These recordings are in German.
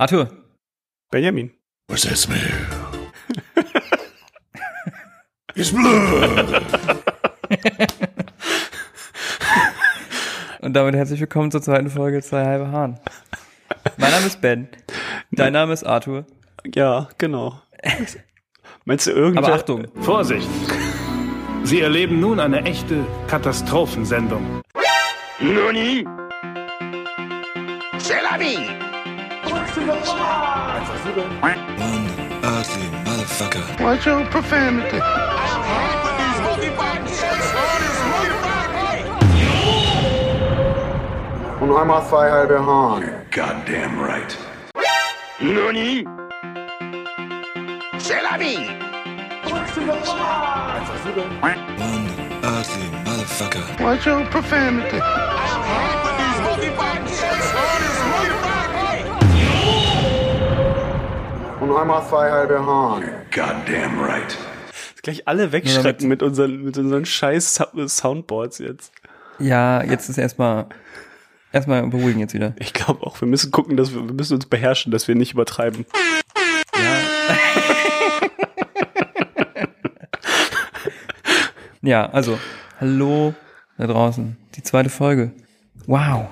Arthur. Benjamin. What's that smell? It's blood. Und damit herzlich willkommen zur zweiten Folge Zwei halbe Hahn. Mein Name ist Ben. Dein Name ist Arthur. Ja, genau. Meinst du irgendwer? Aber Achtung. Vorsicht! Sie erleben nun eine echte Katastrophensendung. Nani? C'est la vie! One ugly motherfucker. What's your profanity? Und einmal zwei halbe Hahn. Goddamn right. Nani? C'est la vie! One ugly motherfucker. What's your profanity? Und einmal zwei halbe Hahn. Goddamn right. Gleich alle wegschrecken mit unseren, mit unseren scheiß Sou- Soundboards jetzt. Ja, jetzt ist erstmal erstmal beruhigen jetzt wieder. Ich glaube auch, wir müssen gucken, dass wir, wir müssen uns beherrschen, dass wir nicht übertreiben. Ja, also, hallo da draußen. Die zweite Folge. Wow.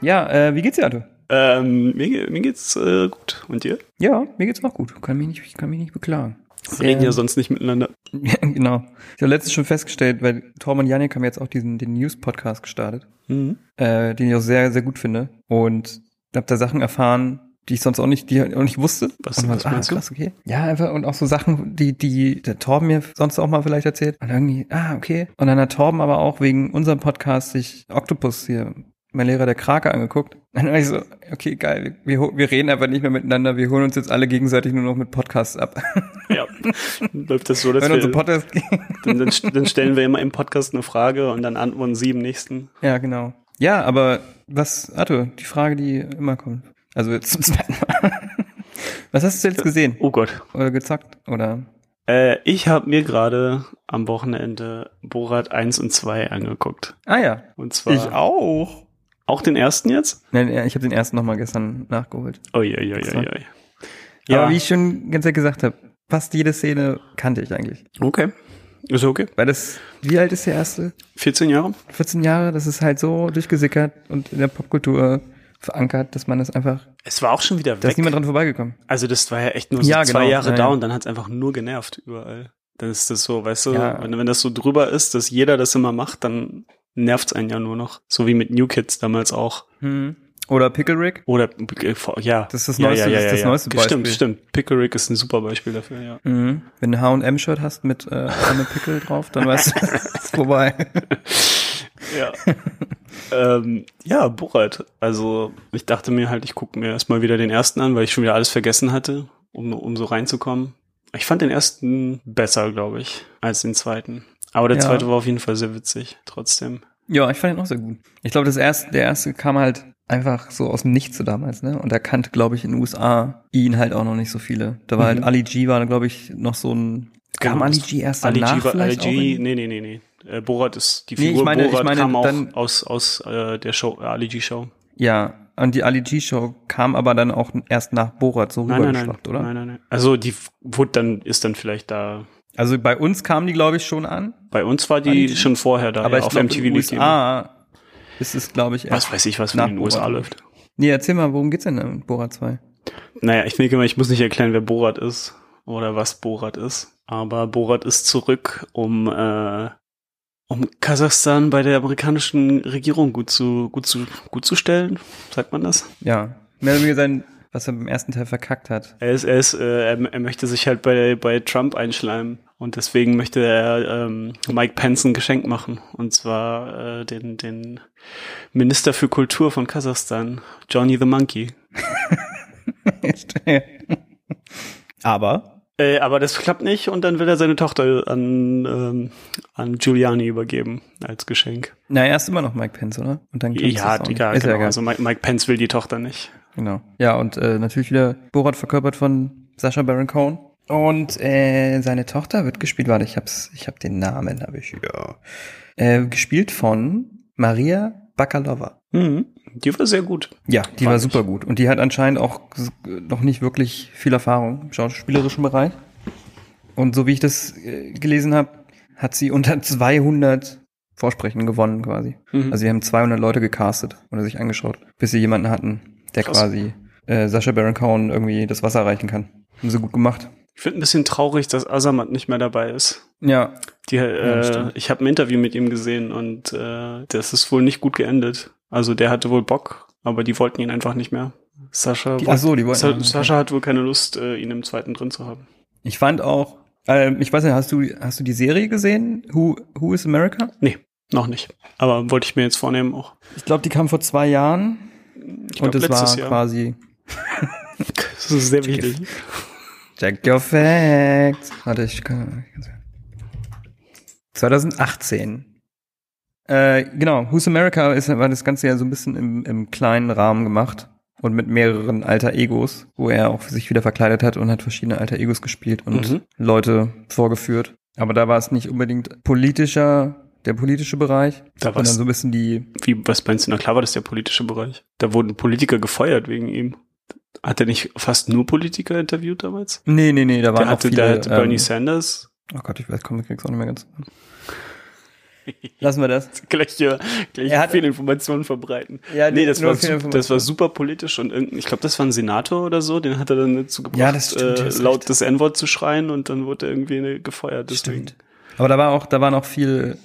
Ja, äh, wie geht's dir, Arthur? Ähm, mir, mir geht's äh, gut. Und dir? Ja, mir geht's auch gut. Kann mich nicht, ich kann mich nicht beklagen. Wir reden ja sonst nicht miteinander. Ja, genau. Ich habe letztens schon festgestellt, weil Torben und Janik haben jetzt auch diesen den News-Podcast gestartet, Mhm. äh, den ich auch sehr, sehr gut finde. Und habe da Sachen erfahren, die ich sonst auch nicht, die auch nicht wusste. Was- und was so, ah, krass, okay. Ja, einfach und auch so Sachen, die, die der Torben mir sonst auch mal vielleicht erzählt. Und irgendwie, ah, okay. Und dann hat Torben aber auch wegen unserem Podcast sich Octopus hier, mein Lehrer der Krake, angeguckt. Und dann war ich so, okay, geil, wir, wir, reden einfach nicht mehr miteinander, wir holen uns jetzt alle gegenseitig nur noch mit Podcasts ab. Ja. Läuft das so, dass Wenn wir, unsere Podcasts dann, dann, dann stellen wir immer im Podcast eine Frage und dann antworten sie im nächsten. Ja, genau. Ja, aber was, Arthur, die Frage, die immer kommt. Also jetzt zum zweiten Mal. Was hast du jetzt gesehen? Oh Gott. Oder gezockt? Oder? Äh, ich habe mir gerade am Wochenende Borat 1 und 2 angeguckt. Ah ja. Und zwar auch. Auch den ersten jetzt? Nein, ich habe den ersten nochmal gestern nachgeholt. Uiuiuiui. Ja. Aber wie ich schon ganz ehrlich gesagt habe, fast jede Szene kannte ich eigentlich. okay. Ist okay. Weil das, wie alt ist der erste? 14 Jahre? 14 Jahre, das ist halt so durchgesickert und in der Popkultur verankert, dass man das einfach, Es war auch schon wieder da ist weg. niemand dran vorbeigekommen. Also das war ja echt nur so Ja, zwei genau. Jahre Ja, da und dann hat's einfach nur genervt überall. Dann ist das so, weißt du, Ja. wenn, wenn das so drüber ist, dass jeder das immer macht, dann nervt's einen ja nur noch. So wie mit New Kids damals auch. Hm. Oder Pickle Rick. Oder äh, ja. Das ist das ja, neueste- ja, ja, das ist das ja. neueste Stimmt, Beispiel. stimmt. Pickle Rick ist ein super Beispiel dafür, ja. Mhm. Wenn du H&M-Shirt hast mit äh, einem Pickel drauf, dann weißt du, es ist vorbei. Ja. ähm, ja, Borat. Also ich dachte mir halt, ich gucke mir erstmal wieder den ersten an, weil ich schon wieder alles vergessen hatte, um, um so reinzukommen. Ich fand den ersten besser, glaube ich, als den zweiten. Aber der Ja. zweite war auf jeden Fall sehr witzig, trotzdem. Ja, ich fand ihn auch sehr gut. Ich glaube, das erste, der erste kam halt einfach so aus dem Nichts so damals, ne? Und da kannte, glaube ich, in den USA ihn halt auch noch nicht so viele. Da war Mhm. halt Ali G war, glaube ich, noch so ein Kam Ali G erst Ali danach G war, Ali G, nee, nee, nee, nee. Äh, Borat ist, die Nee, ich Figur meine- ich Borat meine, kam auch dann- aus, aus äh, der Show, äh, Ali G Show. Ja, und die Ali G-Show kam aber dann auch erst nach Borat so rübergeschwappt, oder? nein, nein, nein. Also die wurde dann, ist dann vielleicht da, Also bei uns kam die, glaube ich, schon an. bei uns war die G? schon vorher da, aber ja, ich auf glaube, MTV in den die. USA ist es, glaube ich, Was weiß ich, was in den USA Borat. läuft. Nee, erzähl mal, worum geht's denn in Borat 2? Naja, ich denke mal, ich muss nicht erklären, wer Borat ist oder was Borat ist. Aber Borat ist zurück, um, äh, um Kasachstan bei der amerikanischen Regierung gut zu, gut zu, gut zu stellen. Sagt man das? Ja, mehr oder weniger sein, was er beim ersten Teil verkackt hat. Er ist, er ist, äh, er, er möchte sich halt bei, bei Trump einschleimen. Und deswegen möchte er ähm, Mike Pence ein Geschenk machen. Und zwar äh, den, den Minister für Kultur von Kasachstan, Johnny the Monkey. Aber Äh, aber das klappt nicht und dann will er seine Tochter an, ähm, an Giuliani übergeben als Geschenk. Na, erst immer noch Mike Pence, oder? Und dann Pence ja, ist. Ist ja genau. egal. Also Mike, Mike Pence will die Tochter nicht. Genau. Ja, und äh, natürlich wieder Borat verkörpert von Sascha Baron Cohen. Und äh, seine Tochter wird gespielt, warte, ich hab's, ich hab den Namen, habe ich ja. Äh, gespielt von Maria Bakalova. Mhm. Die war sehr gut. Ja, die Fand war ich. super gut. Und die hat anscheinend auch noch nicht wirklich viel Erfahrung im schauspielerischen Bereich. Und so wie ich das äh, gelesen habe, hat sie unter 200 Vorsprechen gewonnen quasi. Mhm. Also sie haben 200 Leute gecastet oder sich angeschaut, bis sie jemanden hatten, der Krass. quasi äh, Sascha Baron Cohen irgendwie das Wasser reichen kann. Haben sie gut gemacht. Ich finde ein bisschen traurig, dass Azamat nicht mehr dabei ist. Ja, Die, äh, stimmt. ich habe ein Interview mit ihm gesehen und äh, das ist wohl nicht gut geendet. Also der hatte wohl Bock, aber die wollten ihn einfach nicht mehr. Sascha, Die- so, die wollten- Sa. Sascha hat wohl keine Lust, äh, ihn im zweiten drin zu haben. ich fand auch, äh, ich weiß nicht, hast du, hast du die Serie gesehen? Who, Who is America? Nee, noch nicht. Aber wollte ich mir jetzt vornehmen auch. Ich glaube, die kam vor zwei Jahren Ich und glaub, es war letztes Jahr. quasi Das ist sehr wichtig. Check your facts. Warte, ich kann. 2018. Äh, genau, Who's America ist, war das Ganze ja so ein bisschen im, im kleinen Rahmen gemacht und mit mehreren alter Egos, wo er auch sich wieder verkleidet hat und hat verschiedene alter Egos gespielt und Mhm. Leute vorgeführt. Aber da war es nicht unbedingt politischer, der politische Bereich, Da sondern war's- so ein bisschen die, Wie, was meinst du? Na klar war das der politische Bereich. Da wurden Politiker gefeuert wegen ihm. Hat er nicht fast nur Politiker interviewt damals? nee, nee, nee, da waren Der auch hatte, viele, der hatte Bernie ähm, Sanders. oh Gott, ich weiß, komm, ich krieg's auch nicht mehr ganz. Lassen wir das. Gleich, hier, gleich Er hat- viel Informationen verbreiten. Ja, nee, das war, das war super politisch und ich glaube, das war ein Senator oder so, den hat er dann dazu gebracht, Ja, das stimmt, du äh, laut recht. das N-Wort zu schreien und dann wurde er irgendwie gefeuert. Deswegen. Stimmt. Aber da war auch, da waren auch viel,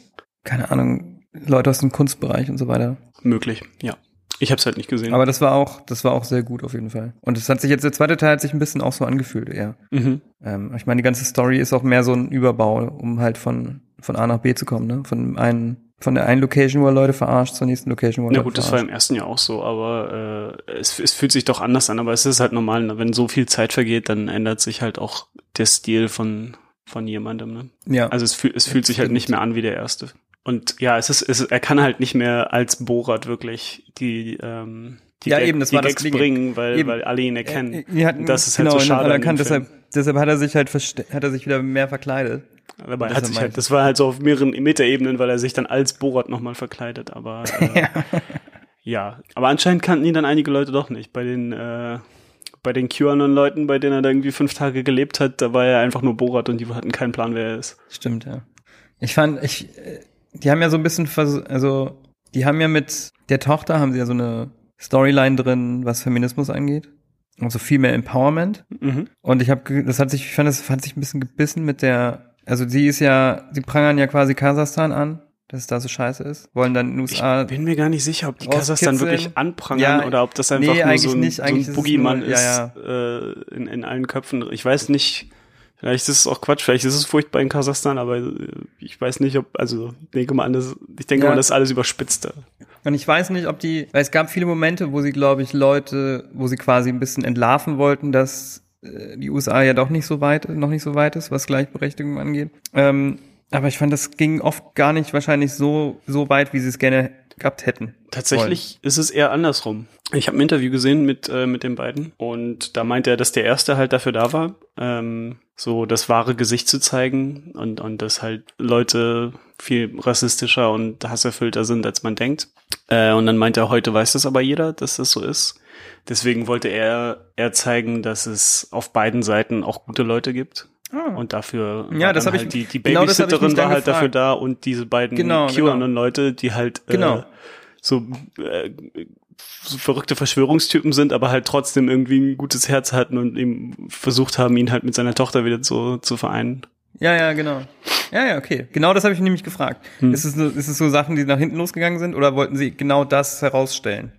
keine Ahnung, Leute aus dem Kunstbereich und so weiter. Möglich, ja. Ich habe es halt nicht gesehen. Aber das war auch, das war auch sehr gut auf jeden Fall. Und es hat sich jetzt, der zweite Teil hat sich ein bisschen auch so angefühlt, eher. mhm. Ähm, ich meine, die ganze Story ist auch mehr so ein Überbau, um halt von, von A nach B zu kommen, ne? Von einen, von der einen Location, wo er Leute verarscht, zur nächsten Location, wo er Na Leute gut, das war verarscht. im ersten Jahr auch so, aber äh, es, es fühlt sich doch anders an, aber es ist halt normal, ne? wenn so viel Zeit vergeht, dann ändert sich halt auch der Stil von, von jemandem. Ne? ja. Also es, fühl, es fühlt sich halt nicht mehr an wie der erste. Und ja, es ist, es, er kann halt nicht mehr als Borat wirklich die, ähm, die, Ja, Gag- eben, das die war das Gags Ding. bringen, weil, Eben. weil alle ihn erkennen. Die hatten, das ist halt genau, so schade. Film. deshalb, deshalb hat er sich halt hat er sich wieder mehr verkleidet. Er Das hat sich halt, das war halt so auf mehreren Metaebenen, weil er sich dann als Borat nochmal verkleidet. Aber äh, ja, aber anscheinend kannten ihn dann einige Leute doch nicht. Bei den äh, bei den QAnon-Leuten, bei denen er da irgendwie fünf Tage gelebt hat, da war er einfach nur Borat und die hatten keinen Plan, wer er ist. Stimmt, ja. Ich fand, ich, äh, die haben ja so ein bisschen, vers also, die haben ja mit der Tochter haben sie ja so eine Storyline drin, was Feminismus angeht. Also viel mehr Empowerment. Mhm. Und ich habe, das hat sich, ich fand, das hat sich ein bisschen gebissen mit der, also sie ist ja, sie prangern ja quasi Kasachstan an, dass es da so scheiße ist. Wollen dann in den Ich USA. bin mir gar nicht sicher, ob die Kasachstan wirklich anprangern Ja, oder ob das einfach nee, nur so ein, nicht. so ist ein Boogeyman nur- ist ja, Äh, in, in allen Köpfen. Ich weiß nicht, vielleicht ist es auch Quatsch, vielleicht ist es furchtbar in Kasachstan, aber äh, ich weiß nicht, ob, also ich denke mal an das, ich denke Ja. mal, das ist alles überspitzt da. Und ich weiß nicht, ob die, weil es gab viele Momente, wo sie, glaube ich, Leute, wo sie quasi ein bisschen entlarven wollten, dass äh, die USA ja doch nicht so weit, noch nicht so weit ist, was Gleichberechtigung angeht. Ähm, aber ich fand, das ging oft gar nicht wahrscheinlich so, so weit, wie sie es gerne gehabt hätten. Tatsächlich ist es eher andersrum. Ich habe ein Interview gesehen mit, äh, mit den beiden und da meinte er, dass der erste halt dafür da war, ähm, so das wahre Gesicht zu zeigen und, und dass halt Leute viel rassistischer und hasserfüllter sind, als man denkt. Äh, und dann meinte er, heute weiß das aber jeder, dass das so ist. Deswegen wollte er, er zeigen, dass es auf beiden Seiten auch gute Leute gibt. Und dafür Ja, das dann hab ich- halt die, die genau Babysitterin dann war halt dafür gefragt. da und diese beiden Genau, genau. QAnon-Leute, die halt Genau. äh, so, äh, so verrückte Verschwörungstypen sind, aber halt trotzdem irgendwie ein gutes Herz hatten und ihm versucht haben, ihn halt mit seiner Tochter wieder zu, zu vereinen. Ja, ja, genau. Ja, ja, okay. Genau das habe ich nämlich gefragt. Ist, es, ist es so Sachen, die nach hinten losgegangen sind oder wollten sie genau das herausstellen?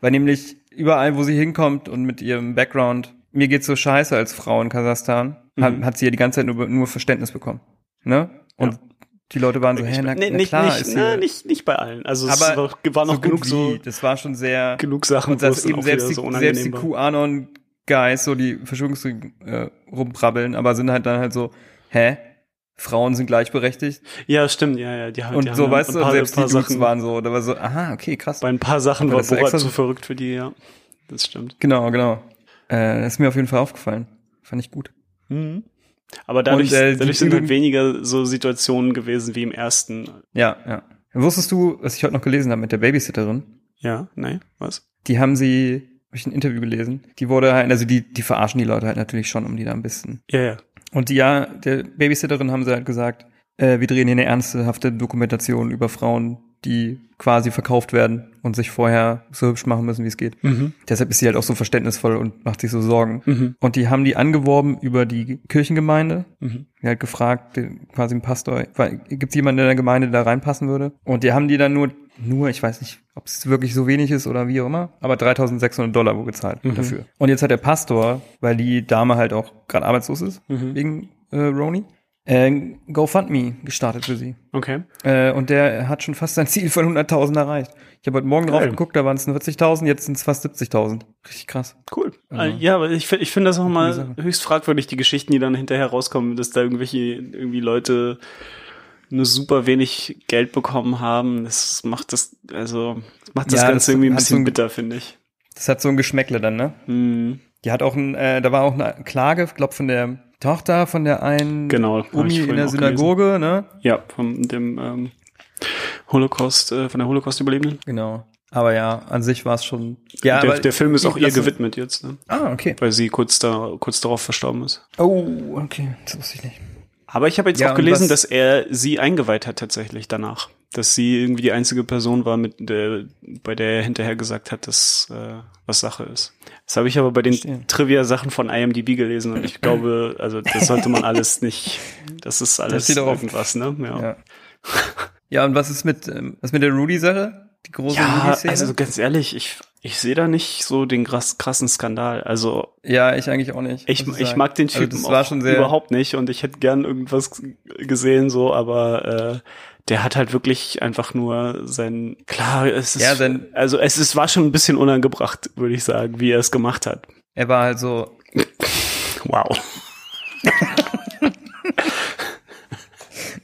Weil nämlich überall, wo sie hinkommt und mit ihrem Background, mir geht's so scheiße als Frau in Kasachstan, hat, hat sie ja die ganze Zeit nur, nur Verständnis bekommen. Ne? Und Ja. Die Leute waren so, Ich- hä, na, nee, na nicht, klar, nicht, na, nicht, nicht bei allen. Also es war, war noch so genug so, das war schon sehr, genug Sachen, und dann eben selbst die, so selbst die war. QAnon-Guys, so die Verschwörungstheorien äh, rumprabbeln, aber sind halt dann halt so, hä? Frauen sind gleichberechtigt? Ja, stimmt, ja, ja. Die, haben- die Und haben so, ein weißt du, paar, selbst die Dudes Sachen, waren so, da war so, aha, okay, krass. bei ein paar Sachen Aber war das Borat extra zu so- verrückt für die, ja. Das stimmt. Genau, genau. Äh, das ist mir auf jeden Fall aufgefallen. Fand ich gut. Aber dadurch, Und, äh, dadurch sind halt weniger so Situationen gewesen wie im ersten. Ja, ja. Wusstest du, was ich heute noch gelesen habe mit der Babysitterin? Ja, nee, was? Die haben sie, habe ich ein Interview gelesen, die wurde halt, also die, die verarschen die Leute halt natürlich schon, um die da ein bisschen. Ja, ja. Und die ja, der Babysitterin haben sie halt gesagt, äh, wir drehen hier eine ernsthafte Dokumentation über Frauen, die quasi verkauft werden und sich vorher so hübsch machen müssen, wie es geht. Mhm. Deshalb ist sie halt auch so verständnisvoll und macht sich so Sorgen. Mhm. Und die haben die angeworben über die Kirchengemeinde. Mhm. Die halt gefragt, quasi ein Pastor, gibt es jemanden in der Gemeinde, der da reinpassen würde? Und die haben die dann nur, nur, ich weiß nicht, ob es wirklich so wenig ist oder wie auch immer, aber 3600 Dollar wo gezahlt Mhm. dafür. Und jetzt hat der Pastor, weil die Dame halt auch gerade arbeitslos ist, Mhm. wegen äh, Roni, äh, GoFundMe gestartet für sie. Okay. Äh, und der hat schon fast sein Ziel von 100.000 erreicht. Ich habe heute Morgen drauf Geil. geguckt, da waren es 40.000, jetzt sind es fast 70.000. Richtig krass. Cool. Also, Äh, ja, aber ich, ich finde das auch Coole mal Sache. höchst fragwürdig, die Geschichten, die dann hinterher rauskommen, dass da irgendwelche irgendwie Leute nur super wenig Geld bekommen haben. Das macht das, also macht das Ja, Ganze das irgendwie ein hat so bisschen ein- bitter, finde ich. Das hat so ein Geschmäckle dann, ne? Hm, Die hat auch ein, äh, da war auch eine Klage, glaub von der Tochter von der einen Genau, Umi in der Synagoge, ne? ja, von dem ähm, Holocaust, äh, von der Holocaust-Überlebenden. Genau. Aber ja, an sich war es schon. Ja, der, aber der Film ist auch ihr gewidmet jetzt, ne? Ah, okay. weil sie kurz, da, kurz darauf verstorben ist. Oh, okay. Das wusste ich nicht. Aber ich habe jetzt Ja, auch gelesen, dass er sie eingeweiht hat tatsächlich danach. Dass sie irgendwie die einzige Person war, mit der, bei der er hinterher gesagt hat, dass äh, was Sache ist. Das habe ich aber bei den. Trivia-Sachen von IMDb gelesen und ich glaube, also das sollte man alles nicht, das ist alles auf- irgendwas, ne? Ja, Ja. Ja, und was ist mit, ähm, was mit der Rudy-Sache? Die große ja Rudy-Szene? also ganz ehrlich, ich, ich sehe da nicht so den krass, krassen Skandal. Also ja, ich eigentlich auch nicht. Ich, ich mag den Also Typen das war auch überhaupt nicht und ich hätte gern irgendwas gesehen so, aber äh, der hat halt wirklich einfach nur sein klar, es ist Ja, sein- also es ist war schon ein bisschen unangebracht, würde ich sagen, wie er es gemacht hat. Er war halt so, Wow.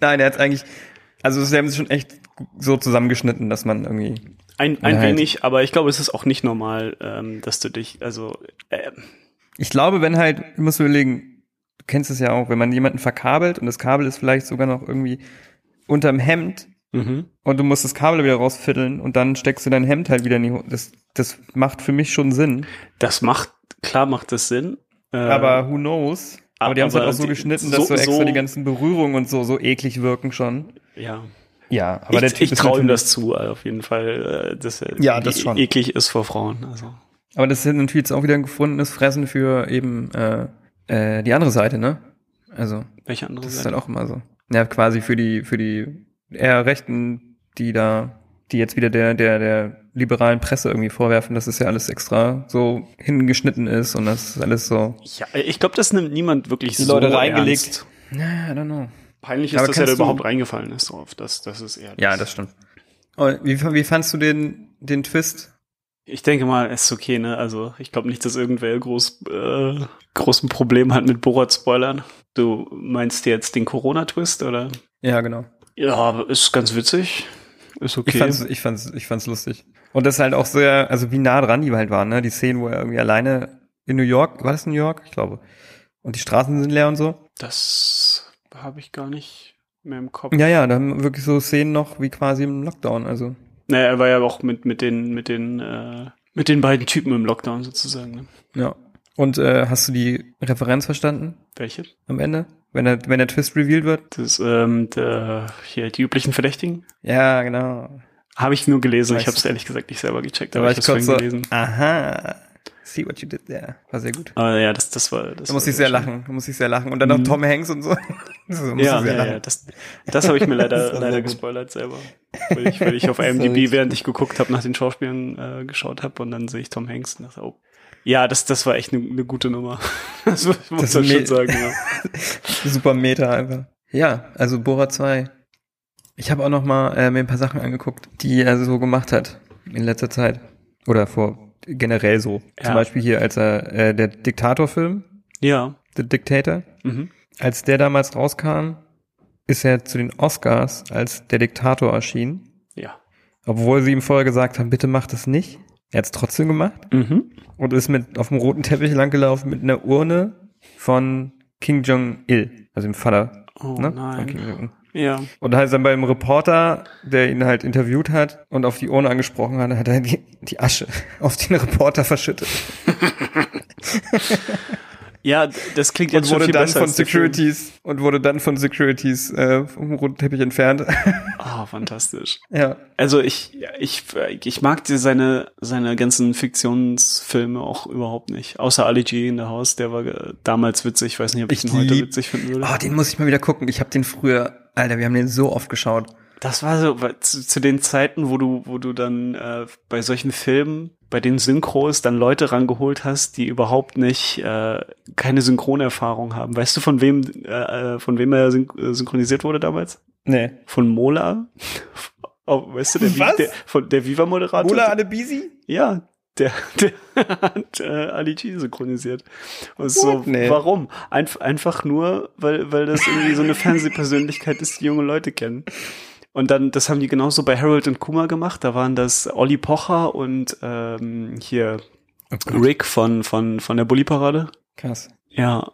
nein, er hat eigentlich, also sie haben es schon echt so zusammengeschnitten, dass man irgendwie, Ein, ein halt. wenig, aber ich glaube, es ist auch nicht normal, ähm, dass du dich, also äh, ich glaube, wenn halt, du musst überlegen, du kennst es ja auch, wenn man jemanden verkabelt und das Kabel ist vielleicht sogar noch irgendwie unterm Hemd mhm. und du musst das Kabel wieder rausfiddeln und dann steckst du dein Hemd halt wieder in die Hose. Das, das macht für mich schon Sinn. das macht klar macht das Sinn. Äh, Aber who knows? Aber die haben es halt aber auch so die- geschnitten, dass so extra so- die ganzen Berührungen und so so eklig wirken schon. ja. Ja, aber der ich Typ ich traue ihm natürlich- das zu, äh, auf jeden Fall, äh, dass er Ja, das schon. eklig ist vor Frauen. Also Aber das ist natürlich jetzt auch wieder ein gefundenes Fressen für eben äh, äh, die andere Seite, ne? Also welche andere das ist Seite? dann auch immer so. Ja, quasi für die für die eher Rechten, die da, die jetzt wieder der der der liberalen Presse irgendwie vorwerfen, dass es ja alles extra so hingeschnitten ist und das ist alles so. Ja, ich glaube, das nimmt niemand wirklich Die so Leute reingelegt. ernst. Ja, I don't know. Peinlich ist, Aber dass er da überhaupt reingefallen ist drauf. Das, das ist eher. Ja, das stimmt. Und wie, wie fandst du den den Twist? Ich denke mal, es ist okay, ne? Also ich glaube nicht, dass irgendwer groß äh, großen Problem hat mit Borat-Spoilern. Du meinst jetzt den Corona-Twist, oder? Ja, genau. Ja, ist ganz witzig. Ist okay. Ich fand's, ich fand's, ich fand's lustig. Und das ist halt auch sehr, also wie nah dran die halt waren, ne? Die Szenen, wo er irgendwie alleine in New York, war das New York? Ich glaube. Und die Straßen sind leer und so. das habe ich gar nicht mehr im Kopf. Ja, ja, da haben wir wirklich so Szenen noch wie quasi im Lockdown, also. Naja, er war ja auch mit, mit den, mit den, äh, mit den beiden Typen im Lockdown sozusagen. Ne? Ja. Und äh, hast du die Referenz verstanden Welche? am Ende? Wenn der, wenn der Twist revealed wird? Das, ähm, der, hier, die üblichen Verdächtigen. Ja, genau. Habe ich nur gelesen. Ich Weißt habe es ehrlich gesagt nicht selber gecheckt, Da aber war ich ich habe es so, gelesen. aha, see what you did there. War sehr gut. Aber ja, das, das war. Das Da muss ich sehr schön. lachen, da muss ich sehr lachen. Und dann noch Mhm. Tom Hanks und so. so Ja, ich sehr ja, ja, das, das habe ich mir leider, leider gespoilert selber. Weil ich, weil ich auf IMDb, während ich geguckt habe, nach den Schauspielern äh, geschaut habe und dann sehe ich Tom Hanks und dachte, oh. Ja, das, das war echt eine ne gute Nummer. Das muss Das man schon sagen, ja. Super Meta einfach. Ja, also Bora 2. Ich habe auch noch mal äh, mir ein paar Sachen angeguckt, die er so gemacht hat in letzter Zeit. Oder vor generell so. Ja. Zum Beispiel hier, als er äh, der Diktatorfilm, Ja. The Dictator, Mhm. als der damals rauskam, ist er zu den Oscars als der Diktator erschienen. Ja. Obwohl sie ihm vorher gesagt haben, bitte mach das nicht. Er hat es trotzdem gemacht Mhm. und ist mit auf dem roten Teppich langgelaufen mit einer Urne von King Jong-il, also dem Vater Oh ne? von nein. Ja. Und halt dann beim Reporter, der ihn halt interviewt hat und auf die Urne angesprochen hat, hat er die, die Asche auf den Reporter verschüttet. Ja, das klingt jetzt Und schon wurde viel dann besser von der. Securities und wurde dann von Securities äh, vom roten Teppich entfernt. Ah, fantastisch. ja. Also ich, ich, ich mag die, seine, seine ganzen Fiktionsfilme auch überhaupt nicht. Außer Ali G in the House, der war äh, damals witzig. Ich weiß nicht, ob ich, Ich ihn heute witzig finden würde. Oh, den muss ich mal wieder gucken. Ich habe den früher, Alter, wir haben den so oft geschaut. Das war so zu, zu den Zeiten, wo du, wo du dann äh, bei solchen Filmen, bei den Synchros dann Leute rangeholt hast, die überhaupt nicht äh, keine Synchronerfahrung haben. Weißt du, von wem, äh, äh, von wem er syn äh, synchronisiert wurde damals? Nee. Von Mola? Oh, weißt du, der, Was? der von der Viva-Moderator? Mola Adebisi? Ja, der, der hat äh, Ali G synchronisiert. Und so? Nee. warum? Einf einfach nur, weil, weil das irgendwie so eine Fernsehpersönlichkeit ist, die junge Leute kennen. Und dann, das haben die genauso bei Harold und Kuma gemacht. Da waren das Olli Pocher und ähm, hier Oh. Rick von, von, von der Bully-Parade. Krass. Ja,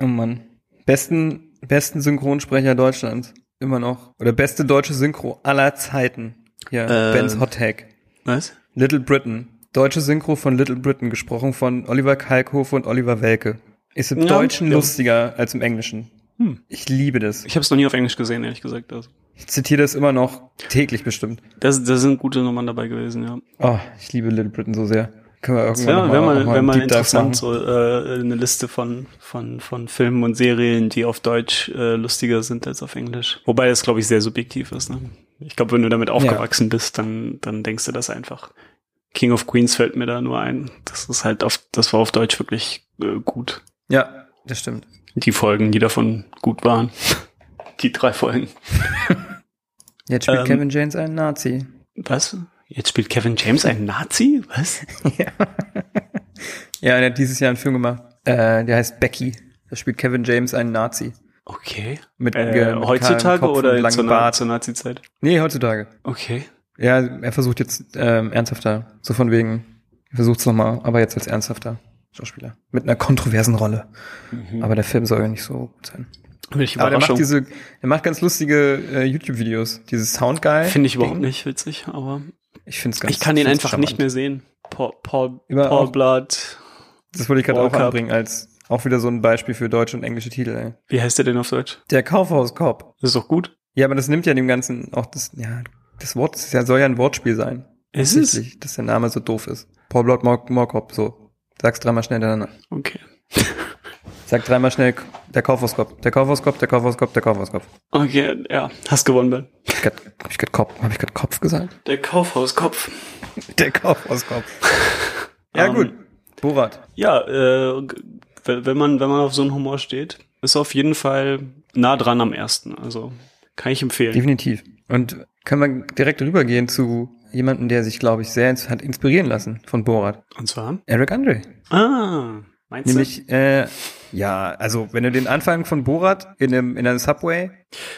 Oh Mann. Besten, besten Synchronsprecher Deutschlands. Immer noch. Oder beste deutsche Synchro aller Zeiten. Ja, Äh. Ben's Hot Tag. was? Little Britain. Deutsche Synchro von Little Britain, gesprochen von Oliver Kalkofe und Oliver Welke. Ist im Ja, Deutschen ja. lustiger als im Englischen. Hm. Ich liebe das. Ich habe es noch nie auf Englisch gesehen, ehrlich gesagt. Also, Ich zitiere das immer noch täglich bestimmt. das, da sind gute Nummern dabei gewesen, ja. Oh, ich liebe Little Britain so sehr. Können wir Das irgendwann wär mal, wär einen mal Deep Dive interessant, so äh, eine Liste von, von, von Filmen und Serien, die auf Deutsch äh, lustiger sind als auf Englisch. Wobei das, glaube ich, sehr subjektiv ist. Ne? Ich glaube, wenn du damit aufgewachsen bist, dann, dann denkst du das einfach. King of Queens fällt mir da nur ein. Das ist halt auf, das war auf Deutsch wirklich äh, gut. Ja, das stimmt. Die Folgen, die davon gut waren. Die drei Folgen. Jetzt spielt Ähm. Kevin James einen Nazi. Was? Jetzt spielt Kevin James einen Nazi? Was? ja. ja, er hat dieses Jahr einen Film gemacht. Äh, der heißt Becky. Da spielt Kevin James einen Nazi. Okay. Mit, Äh, ge- mit heutzutage oder in langem zur, Bart. zur Nazi-Zeit? Nee, heutzutage. Okay. Ja, er versucht jetzt ähm, ernsthafter. So von wegen, er versucht es nochmal, aber jetzt als ernsthafter Schauspieler. Mit einer kontroversen Rolle. Aber der Film soll ja nicht so gut sein. Welche Aber der macht diese, der macht ganz lustige äh, YouTube-Videos. Dieses Soundguy. Finde ich überhaupt Ding. nicht witzig, aber Ich finde es ganz ich kann den find's einfach nicht charmant. mehr sehen. Paul, Paul, Über- Paul auch- Blood. Das wollte ich gerade auch anbringen als auch wieder so ein Beispiel für deutsche und englische Titel. Ey. Wie heißt der denn auf Deutsch? Der Kaufhaus Cop. Das ist doch gut. Ja, aber das nimmt ja dem Ganzen auch das, ja, das Wort, das soll ja ein Wortspiel sein. Ist es? Dass der Name so doof ist. Paul More Cop, so. Sag's dreimal schnell hintereinander. Okay. Sag dreimal schnell, der Kaufhauskopf, der Kaufhauskopf, der Kaufhauskopf, der Kaufhauskopf. Okay, ja. Hast gewonnen, Ben. Hab ich grad Kopf, hab ich grad Kopf gesagt? Der Kaufhauskopf. Der Kaufhauskopf. ja, Ähm, gut. Borat. Ja, äh, wenn man, wenn man auf so einen Humor steht, ist auf jeden Fall nah dran am ersten. Also kann ich empfehlen. Definitiv. Und können wir direkt rübergehen zu jemandem, der sich, glaube ich, sehr hat inspirieren lassen von Borat. Und zwar? Eric Andre. Ah, meinst Nämlich, äh, ja, also wenn du den Anfang von Borat in einem, in einem Subway?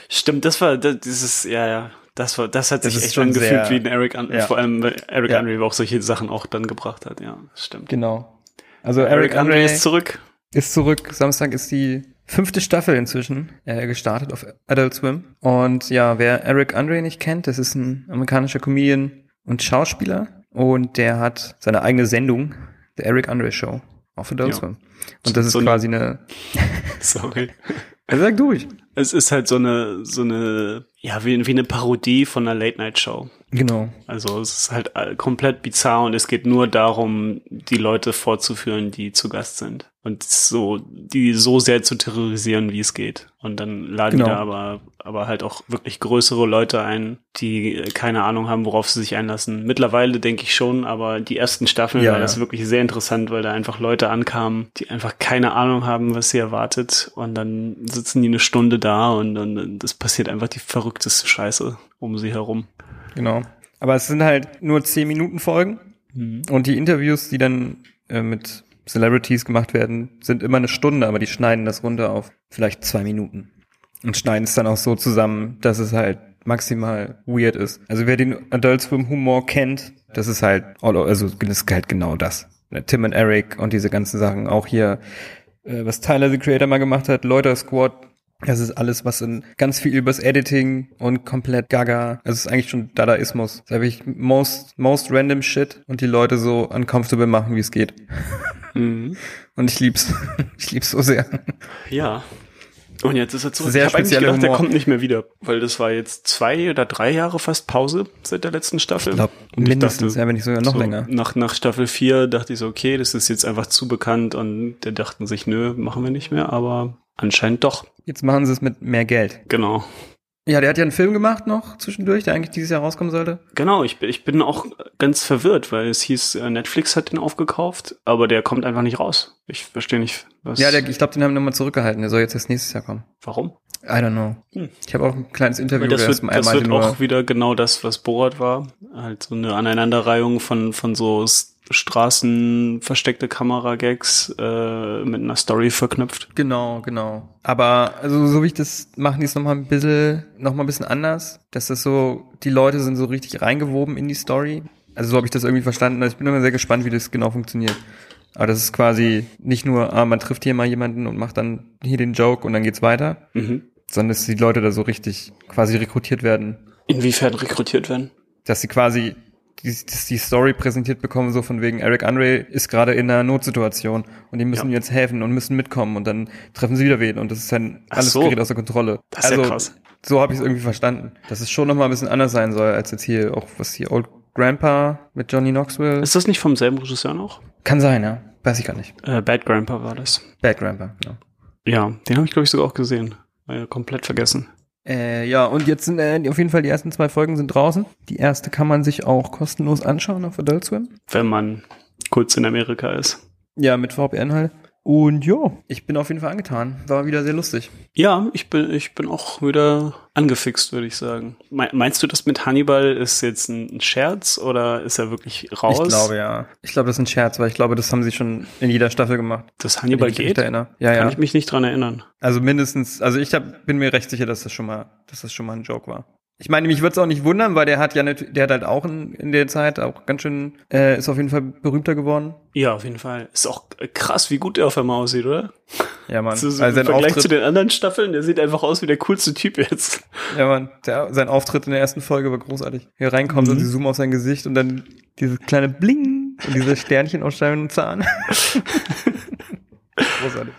Stimmt, das war, das, dieses, ja, ja. Das war, das hat Das sich ist echt schon angefühlt sehr- wie ein Eric Andre, ja. vor allem weil Eric Ja. Andre auch solche Sachen auch dann gebracht hat, ja, stimmt. genau. Also Eric, Eric, Andre Andre ist zurück. ist zurück. Samstag ist die fünfte Staffel inzwischen äh, gestartet auf Adult Swim. Und ja, wer Eric Andre nicht kennt, das ist ein amerikanischer Comedian und Schauspieler. Und der hat seine eigene Sendung, The Eric Andre Show, auf Adult Ja. Swim. Und das ist So quasi eine, Sorry. er sagt durch. Es ist halt so eine, so eine, ja, wie, wie eine Parodie von einer Late-Night-Show. Genau. Also es ist halt äh, komplett bizarr und es geht nur darum, die Leute vorzuführen, die zu Gast sind. Und so, die so sehr zu terrorisieren, wie es geht. Und dann laden Genau. die da aber, aber halt auch wirklich größere Leute ein, die keine Ahnung haben, worauf sie sich einlassen. Mittlerweile denke ich schon, aber die ersten Staffeln Ja, war ja. das wirklich sehr interessant, weil da einfach Leute ankamen, die einfach keine Ahnung haben, was sie erwartet. Und dann sitzen die eine Stunde da und dann es passiert einfach die verrückteste Scheiße um sie herum. Genau. Aber es sind halt nur 10 Minuten Folgen. Mhm. Und die Interviews, die dann äh, mit Celebrities gemacht werden, sind immer eine Stunde, aber die schneiden das runter auf vielleicht zwei Minuten. Und schneiden es dann auch so zusammen, dass es halt maximal weird ist. Also wer den Adult Swim Humor kennt, das ist halt, also das ist halt genau das. Tim und Eric und diese ganzen Sachen. Auch hier, äh, was Tyler the Creator mal gemacht hat, Loiter Squad, Das ist alles, was in ganz viel übers Editing und komplett gaga. Es ist eigentlich schon Dadaismus. Das habe ich most, most random shit und die Leute so uncomfortable machen, wie es geht. Mhm. Und ich lieb's. Ich lieb's so sehr. Ja. Und jetzt ist er zurück. Sehr ich habe eigentlich gedacht, der Humor. kommt nicht mehr wieder, weil das war jetzt zwei oder drei Jahre fast Pause seit der letzten Staffel. Ich glaube, Und ich mindestens, dachte, ja, wenn nicht sogar noch so, länger. Nach, nach Staffel 4 dachte ich so, okay, das ist jetzt einfach zu bekannt und der dachten sich, nö, machen wir nicht mehr, aber anscheinend doch. Jetzt machen sie es mit mehr Geld. Genau. Ja, der hat ja einen Film gemacht noch zwischendurch, der eigentlich dieses Jahr rauskommen sollte. Genau, ich, bin- ich bin auch ganz verwirrt, weil es hieß, äh, Netflix hat den aufgekauft, aber der kommt einfach nicht raus. Ich verstehe nicht, was. Ja, der, ich glaube, den haben wir nochmal zurückgehalten. Der soll jetzt erst nächstes Jahr kommen. warum? I don't know. Hm. Ich habe auch ein kleines Interview das wird, das einmal wird auch wieder genau das, was Borat war. Halt so eine Aneinanderreihung von, von so Straßen, versteckte Kamera-Gags äh, mit einer Story verknüpft. Genau, genau. Aber also so wie ich das machen die es noch mal ein bisschen noch mal ein bisschen anders, dass das so die Leute sind so richtig reingewoben in die Story. Also so habe ich das irgendwie verstanden. Also ich bin immer sehr gespannt, wie das genau funktioniert. Aber das ist quasi nicht nur, ah, man trifft hier mal jemanden und macht dann hier den Joke und dann geht's weiter, Mhm. Sondern dass die Leute da so richtig quasi rekrutiert werden, Inwiefern rekrutiert werden? dass sie quasi die, die Story präsentiert bekommen, so von wegen Eric Andre ist gerade in einer Notsituation und die müssen Ja. jetzt helfen und müssen mitkommen und dann treffen sie wieder wen und das ist dann Ach alles so. gerät außer Kontrolle. Das ist ja krass. So habe ich es irgendwie verstanden, dass es schon nochmal ein bisschen anders sein soll, als jetzt hier auch was hier Old Grandpa mit Johnny Knoxville. Ist das nicht vom selben Regisseur noch? Kann sein, ja. Weiß ich gar nicht. Äh, Bad Grandpa war das. Bad Grandpa, genau. Ja, den habe ich, glaube ich, sogar auch gesehen. Ja komplett vergessen. Äh, ja, und jetzt sind äh, auf jeden Fall die ersten zwei Folgen sind draußen. Die erste kann man sich auch kostenlos anschauen auf Adult Swim. Wenn man kurz in Amerika ist. Ja, mit VPN halt. Und ja, ich bin auf jeden Fall angetan. War wieder sehr lustig. Ja, ich bin, ich bin auch wieder angefixt, würde ich sagen. Me- Meinst du, das mit Hannibal ist jetzt ein Scherz oder ist er wirklich raus? Ich glaube ja. Ich glaube, das ist ein Scherz, weil ich glaube, das haben sie schon in jeder Staffel gemacht. Dass Wenn Hannibal ich mich geht? erinnere. Ja, Kann ja. ich mich nicht dran erinnern. Also mindestens, also ich hab, bin mir recht sicher, dass das schon mal, dass das schon mal ein Joke war. Ich meine, mich würde es auch nicht wundern, weil der hat ja nicht, der hat halt auch in, in der Zeit auch ganz schön, äh, ist auf jeden Fall berühmter geworden. Ja, auf jeden Fall. Ist auch krass, wie gut der auf einmal aussieht, oder? Ja, Mann. So, so also Im Vergleich zu Auftritt, den anderen Staffeln, der sieht einfach aus wie der coolste Typ jetzt. ja, Mann, der, sein Auftritt in der ersten Folge war großartig. Hier reinkommt und sie zoomen auf sein Gesicht und dann dieses kleine Bling und diese Sternchen aus seinem Zahn. großartig.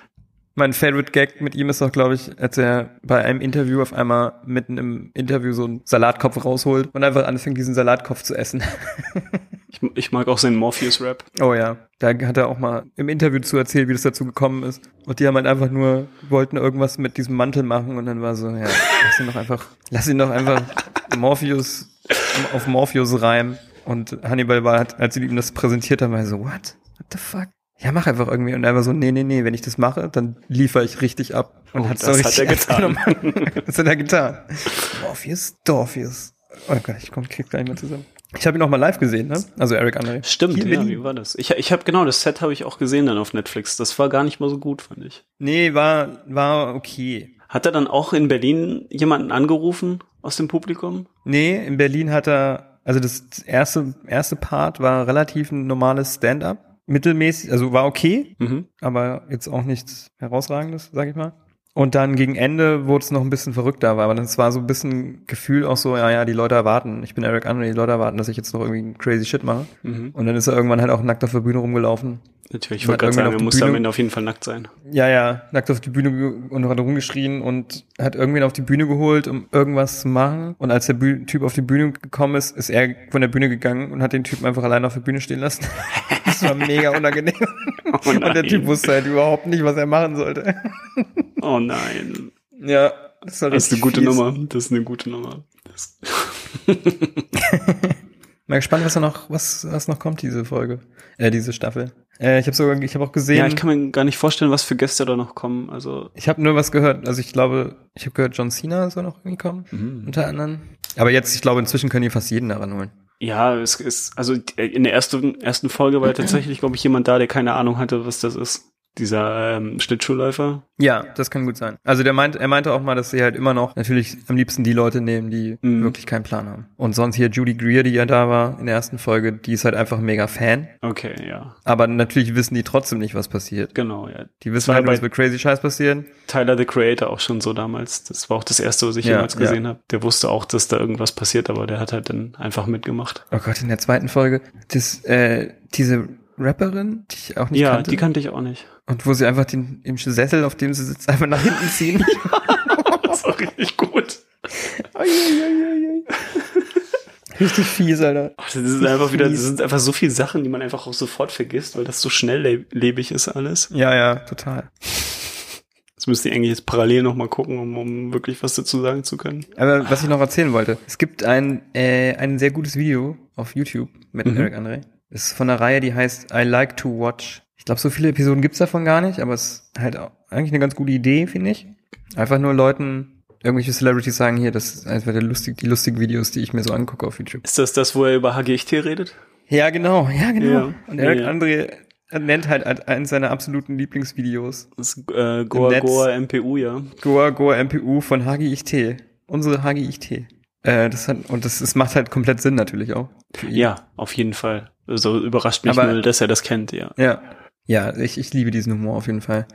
Mein Favorite Gag mit ihm ist doch, glaube ich, als er bei einem Interview auf einmal mitten im Interview so einen Salatkopf rausholt und einfach anfängt, diesen Salatkopf zu essen. Ich, ich mag auch seinen Morpheus-Rap. Oh ja, da hat er auch mal im Interview zu erzählt, wie das dazu gekommen ist. Und die haben halt einfach nur, wollten irgendwas mit diesem Mantel machen und dann war so, ja, lass ihn doch einfach, lass ihn doch einfach Morpheus auf Morpheus reimen. Und Hannibal war, halt, als sie ihm das präsentiert haben, war er so, what? What the fuck? Ja, mach einfach irgendwie. Und er war so, nee, nee, nee, wenn ich das mache, dann liefere ich richtig ab. Und Oh, hat's das so hat er richtig getan. das hat er getan. Morpheus, Dorpheus. Oh Gott, ich komm, krieg gleich mal zusammen. Ich habe ihn auch mal live gesehen, ne? Also Eric Andre. Stimmt, Hier ja, wie war das? Ich, ich habe genau, das Set habe ich auch gesehen dann auf Netflix. Das war gar nicht mal so gut, fand ich. Nee, war, war okay. Hat er dann auch in Berlin jemanden angerufen aus dem Publikum? Nee, in Berlin hat er, also das erste, erste Part war relativ ein normales Stand-up. Mittelmäßig, also war okay, Mhm. aber jetzt auch nichts herausragendes, sag ich mal. Und dann gegen Ende wurde es noch ein bisschen verrückter, aber das war so ein bisschen Gefühl auch so, ja, ja, die Leute erwarten, ich bin Eric Andre, die Leute erwarten, dass ich jetzt noch irgendwie crazy Shit mache. Mhm. Und dann ist er irgendwann halt auch nackt auf der Bühne rumgelaufen. Natürlich, ich wollte gerade sagen, er muss am Ende auf jeden Fall nackt sein. Ja, ja, nackt auf die Bühne und hat rumgeschrien und hat irgendwen auf die Bühne geholt, um irgendwas zu machen. Und als der Bü Typ auf die Bühne gekommen ist, ist er von der Bühne gegangen und hat den Typen einfach alleine auf der Bühne stehen lassen. Das war mega unangenehm. Oh Und der. Typ wusste halt überhaupt nicht, was er machen sollte. Oh nein. Ja, das, war Das ist eine gute fies. Nummer. Das ist eine gute Nummer. Mal gespannt, was noch, was, was noch kommt, diese Folge. Äh, diese Staffel. Äh, ich habe sogar, ich habe auch gesehen. ja, ich kann mir gar nicht vorstellen, was für Gäste da noch kommen. Also, Ich habe nur was gehört, also ich glaube, ich habe gehört, John Cena soll noch irgendwie kommen, Mhm. unter anderem. Aber jetzt, ich glaube, inzwischen können die fast jeden daran holen. Ja, es ist, also in der ersten, ersten Folge war tatsächlich, glaube ich, jemand da, der keine Ahnung hatte, was das ist. Dieser ähm, Schlittschuhläufer. Ja, das kann gut sein. Also der meint, er meinte auch mal, dass sie halt immer noch natürlich am liebsten die Leute nehmen, die Mhm. wirklich keinen Plan haben. Und sonst hier Judy Greer, die ja da war in der ersten Folge, die ist halt einfach mega Fan. Okay, ja. Aber natürlich wissen die trotzdem nicht, was passiert. Genau, ja. Die wissen halt, es wird crazy Scheiß passieren. Tyler the Creator auch schon so damals. Das war auch das erste, was ich Ja, jemals ja. gesehen habe. Der wusste auch, dass da irgendwas passiert, aber der hat halt dann einfach mitgemacht. Oh Gott, in der zweiten Folge, das, äh, diese Rapperin, die ich auch nicht ja, kannte. die kannte ich auch nicht. Und wo sie einfach den im Sessel, auf dem sie sitzt, einfach nach hinten ziehen. Das war richtig gut. Richtig fies, Alter. Ach, Das ist einfach wieder, das sind einfach so viele Sachen, die man einfach auch sofort vergisst, weil das so schnelllebig ist alles. Ja, ja, total. Das müsst ihr eigentlich jetzt parallel nochmal gucken, um, um wirklich was dazu sagen zu können. Aber was ich noch erzählen wollte, es gibt ein, äh, ein sehr gutes Video auf YouTube mit Mhm. Eric Andre. Das ist von einer Reihe, die heißt I Like to Watch. Ich glaube, so viele Episoden gibt's davon gar nicht, aber es ist halt eigentlich eine ganz gute Idee, finde ich. Einfach nur Leuten, irgendwelche Celebrities sagen hier, das ist einfach der lustig, die lustigen Videos, die ich mir so angucke auf YouTube. Ist das das, wo er über HGXT redet? Ja, genau, ja, genau. Ja. Und Eric Ja. Andre nennt halt eines seiner absoluten Lieblingsvideos Das ist, äh, Goa. Goa MPU, ja. Goa Goa MPU von HGIT. Unsere HGIT. Äh, das hat, und das, das macht halt komplett Sinn natürlich auch. Ja, auf jeden Fall. Also überrascht mich Aber- nur, dass er das kennt, ja. Ja. Ja, ich, ich liebe diesen Humor auf jeden Fall.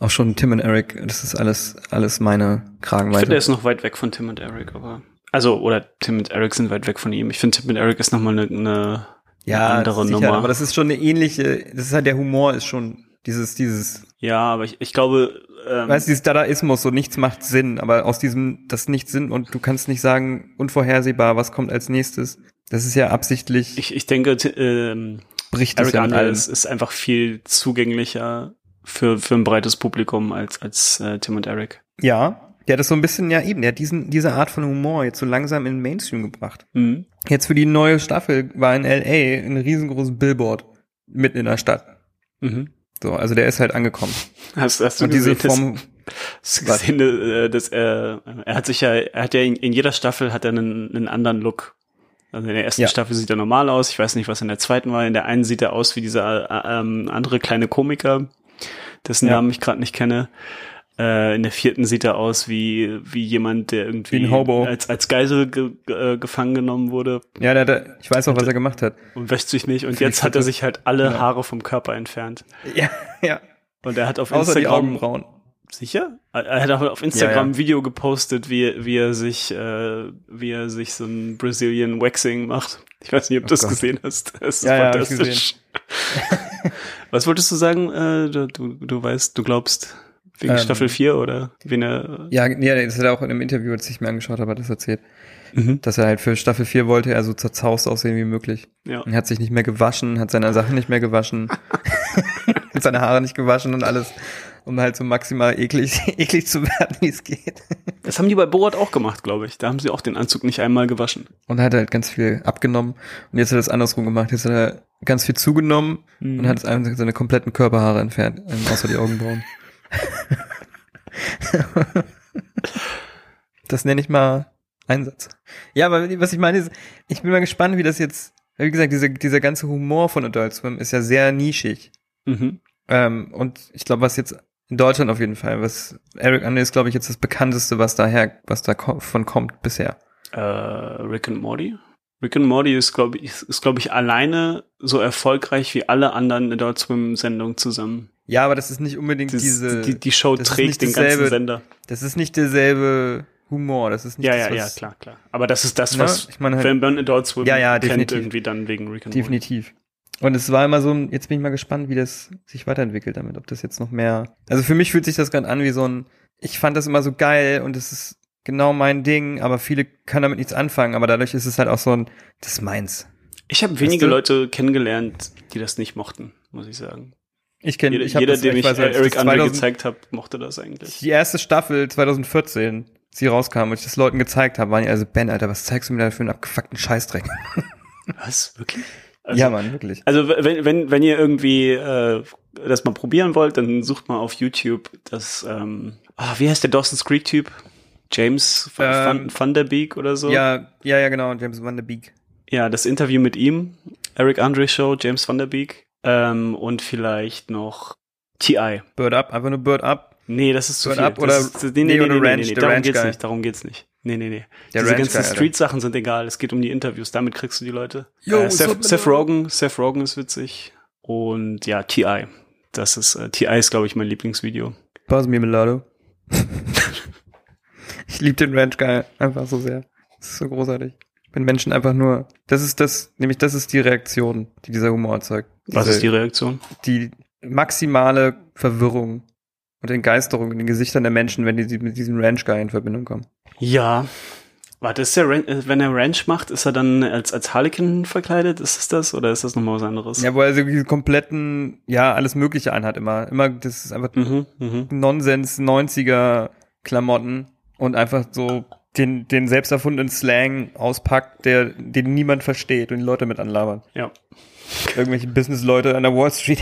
Auch schon Tim und Eric, das ist alles, alles meine Ich finde, er Kragenweite. ist noch weit weg von Tim und Eric, aber. Also, oder Tim und Eric sind weit weg von ihm. Ich finde, Tim und Eric ist nochmal eine, eine Ja, andere sicher, Nummer. aber das ist schon eine ähnliche, das ist halt der Humor ist schon dieses, dieses, ja, aber ich, ich glaube, ähm, weißt du, dieses Dadaismus, so nichts macht Sinn, aber aus diesem, das nicht Sinn und du kannst nicht sagen, unvorhersehbar, was kommt als nächstes. Das ist ja absichtlich, ich, ich denke, ähm, bricht das Eric ja Andre allem. ist, ist einfach viel zugänglicher für, für ein breites Publikum als, als äh, Tim und Eric. Ja, der hat das so ein bisschen, ja eben, der hat diesen, diese Art von Humor jetzt so langsam in den Mainstream gebracht. Mhm. Jetzt für die neue Staffel war in L.A. ein riesengroßes Billboard mitten in der Stadt. Mhm. So, also der ist halt angekommen. Hast, hast du Und diese gesehen, dass- Form, Hast du Was? gesehen, äh, dass er, er hat sich ja, er hat ja in, in jeder Staffel hat er einen, einen anderen Look. Also in der ersten Ja. Staffel sieht er normal aus. Ich weiß nicht, was in der zweiten war. In der einen sieht er aus wie dieser äh, ähm, andere kleine Komiker, dessen Ja. Namen ich gerade nicht kenne. Äh, in der vierten sieht er aus wie wie jemand, der irgendwie Wie ein Hobo. als als Geisel ge, ge, äh, gefangen genommen wurde ja, der, der, ich weiß auch, was er gemacht hat. und wäscht sich nicht. Und die jetzt hat er sich halt alle Ja. Haare vom Körper entfernt. Ja, ja. Und er hat auf Außer die Instagram Augenbrauen. Sicher? Er hat auch auf Instagram Ja, ja. ein Video gepostet, wie, wie er sich, äh, wie er sich so ein Brazilian Waxing macht. Ich weiß nicht, ob du das Oh Gott. gesehen hast. Das ist Ja, ja, fantastisch. Was wolltest du sagen? Äh, du, du, du weißt, du glaubst wegen Ähm. Staffel 4 oder wen er. Ja, nee, das hat er auch in einem Interview, das ich mir angeschaut habe, hat das erzählt. Mhm. Dass er halt für Staffel 4 wollte er so zerzaust aussehen wie möglich. Ja. Und hat sich nicht mehr gewaschen, hat seine Sachen nicht mehr gewaschen, hat seine Haare nicht gewaschen und alles, um halt so maximal eklig, eklig zu werden, wie es geht. Das haben die bei Borat auch gemacht, glaube ich. Da haben sie auch den Anzug nicht einmal gewaschen. Und hat halt ganz viel abgenommen. Und jetzt hat er es andersrum gemacht. Jetzt hat er ganz viel zugenommen und hat es einfach seine kompletten Körperhaare entfernt, ähm, außer die Augenbrauen. das nenne ich mal Einsatz. Ja, aber was ich meine ist, ich bin mal gespannt, wie das jetzt, wie gesagt, dieser, dieser ganze Humor von Adult Swim ist ja sehr nischig. Mhm. Ähm, und ich glaube, was jetzt in Deutschland auf jeden Fall, was Eric Andre ist, glaube ich, jetzt das bekannteste, was daher, was da von kommt bisher. Äh, Rick and Morty? Rick and Morty ist, glaube ich, ist, ist, glaub ich, alleine so erfolgreich wie alle anderen Adult Swim Sendungen zusammen. Ja, aber das ist nicht unbedingt Das, diese. die, die Show trägt den ganzen Sender. Das ist nicht derselbe Humor. Das ist nicht Ja, das, ja, ja, klar, klar. Aber das ist das, Ne? was Ich meine halt- wenn man Adult Swim Ja, ja, kennt, irgendwie dann wegen Rick and Morty. Definitiv. Und es war immer so ein, jetzt bin ich mal gespannt, wie das sich weiterentwickelt damit, ob das jetzt noch mehr. Also für mich fühlt sich das gerade an wie so ein, ich fand das immer so geil und es ist genau mein Ding, aber viele können damit nichts anfangen, aber dadurch ist es halt auch so ein, das ist meins. Ich habe wenige du? Leute kennengelernt, die das nicht mochten, muss ich sagen. Ich kenne, Jeder, ich jeder das, dem ich weiß, äh, Eric das Andre 2000 gezeigt habe, mochte das eigentlich. Die erste Staffel 2014, sie rauskam und ich das Leuten gezeigt habe, waren die also, Ben, Alter, was zeigst du mir da für einen abgefuckten Scheißdreck? Was? Wirklich? Also, ja, Mann, wirklich. Also wenn, wenn, wenn ihr irgendwie äh, das mal probieren wollt, dann sucht mal auf YouTube das, ähm, ah, wie heißt der Dawson's Creek Typ? James Ähm, Van, Van der Beek oder so? Ja, ja, ja, genau, James Van der Beek. Ja, das Interview mit ihm, Eric Andre Show, James Van der Beek ähm, und vielleicht noch T.I. Bird Up, einfach nur Bird Up. Nee, das ist zu Bird viel. Up das oder- ist, nee, nee, nee, nee, nee, nee, darum Ranch geht's Guy. nicht, darum geht's nicht. Nee, nee, nee. Der Diese Ranch ganzen. Street-Sachen sind egal. Es geht um die Interviews. Damit kriegst du die Leute. Yo, äh, Seth, Seth? Rogen, Seth Rogen ist witzig. Und ja, T.I. Das ist, äh, T.I. ist, glaube ich, mein Lieblingsvideo. Pass mir Melado. ich liebe den Ranch Guy einfach so sehr. Das ist so großartig. Wenn Menschen einfach nur, das ist das, nämlich das ist die Reaktion, die dieser Humor erzeugt. Was ist die Reaktion? die maximale Verwirrung und Entgeisterung in den Gesichtern der Menschen, wenn die mit diesem Ranch Guy in Verbindung kommen. Ja. Warte, ist der Ran äh, wenn er Ranch macht, ist er dann als, als Harlequin verkleidet? Ist es das? Oder ist das nochmal was anderes? Ja, wo er so diese kompletten, ja, alles Mögliche anhat immer. Immer, das ist einfach Mhm, mhm. Nonsens 90er Klamotten und einfach so den, den selbst erfundenen Slang auspackt, der, den niemand versteht und die Leute mit anlabern. Ja. Irgendwelche Business-Leute an der Wall Street.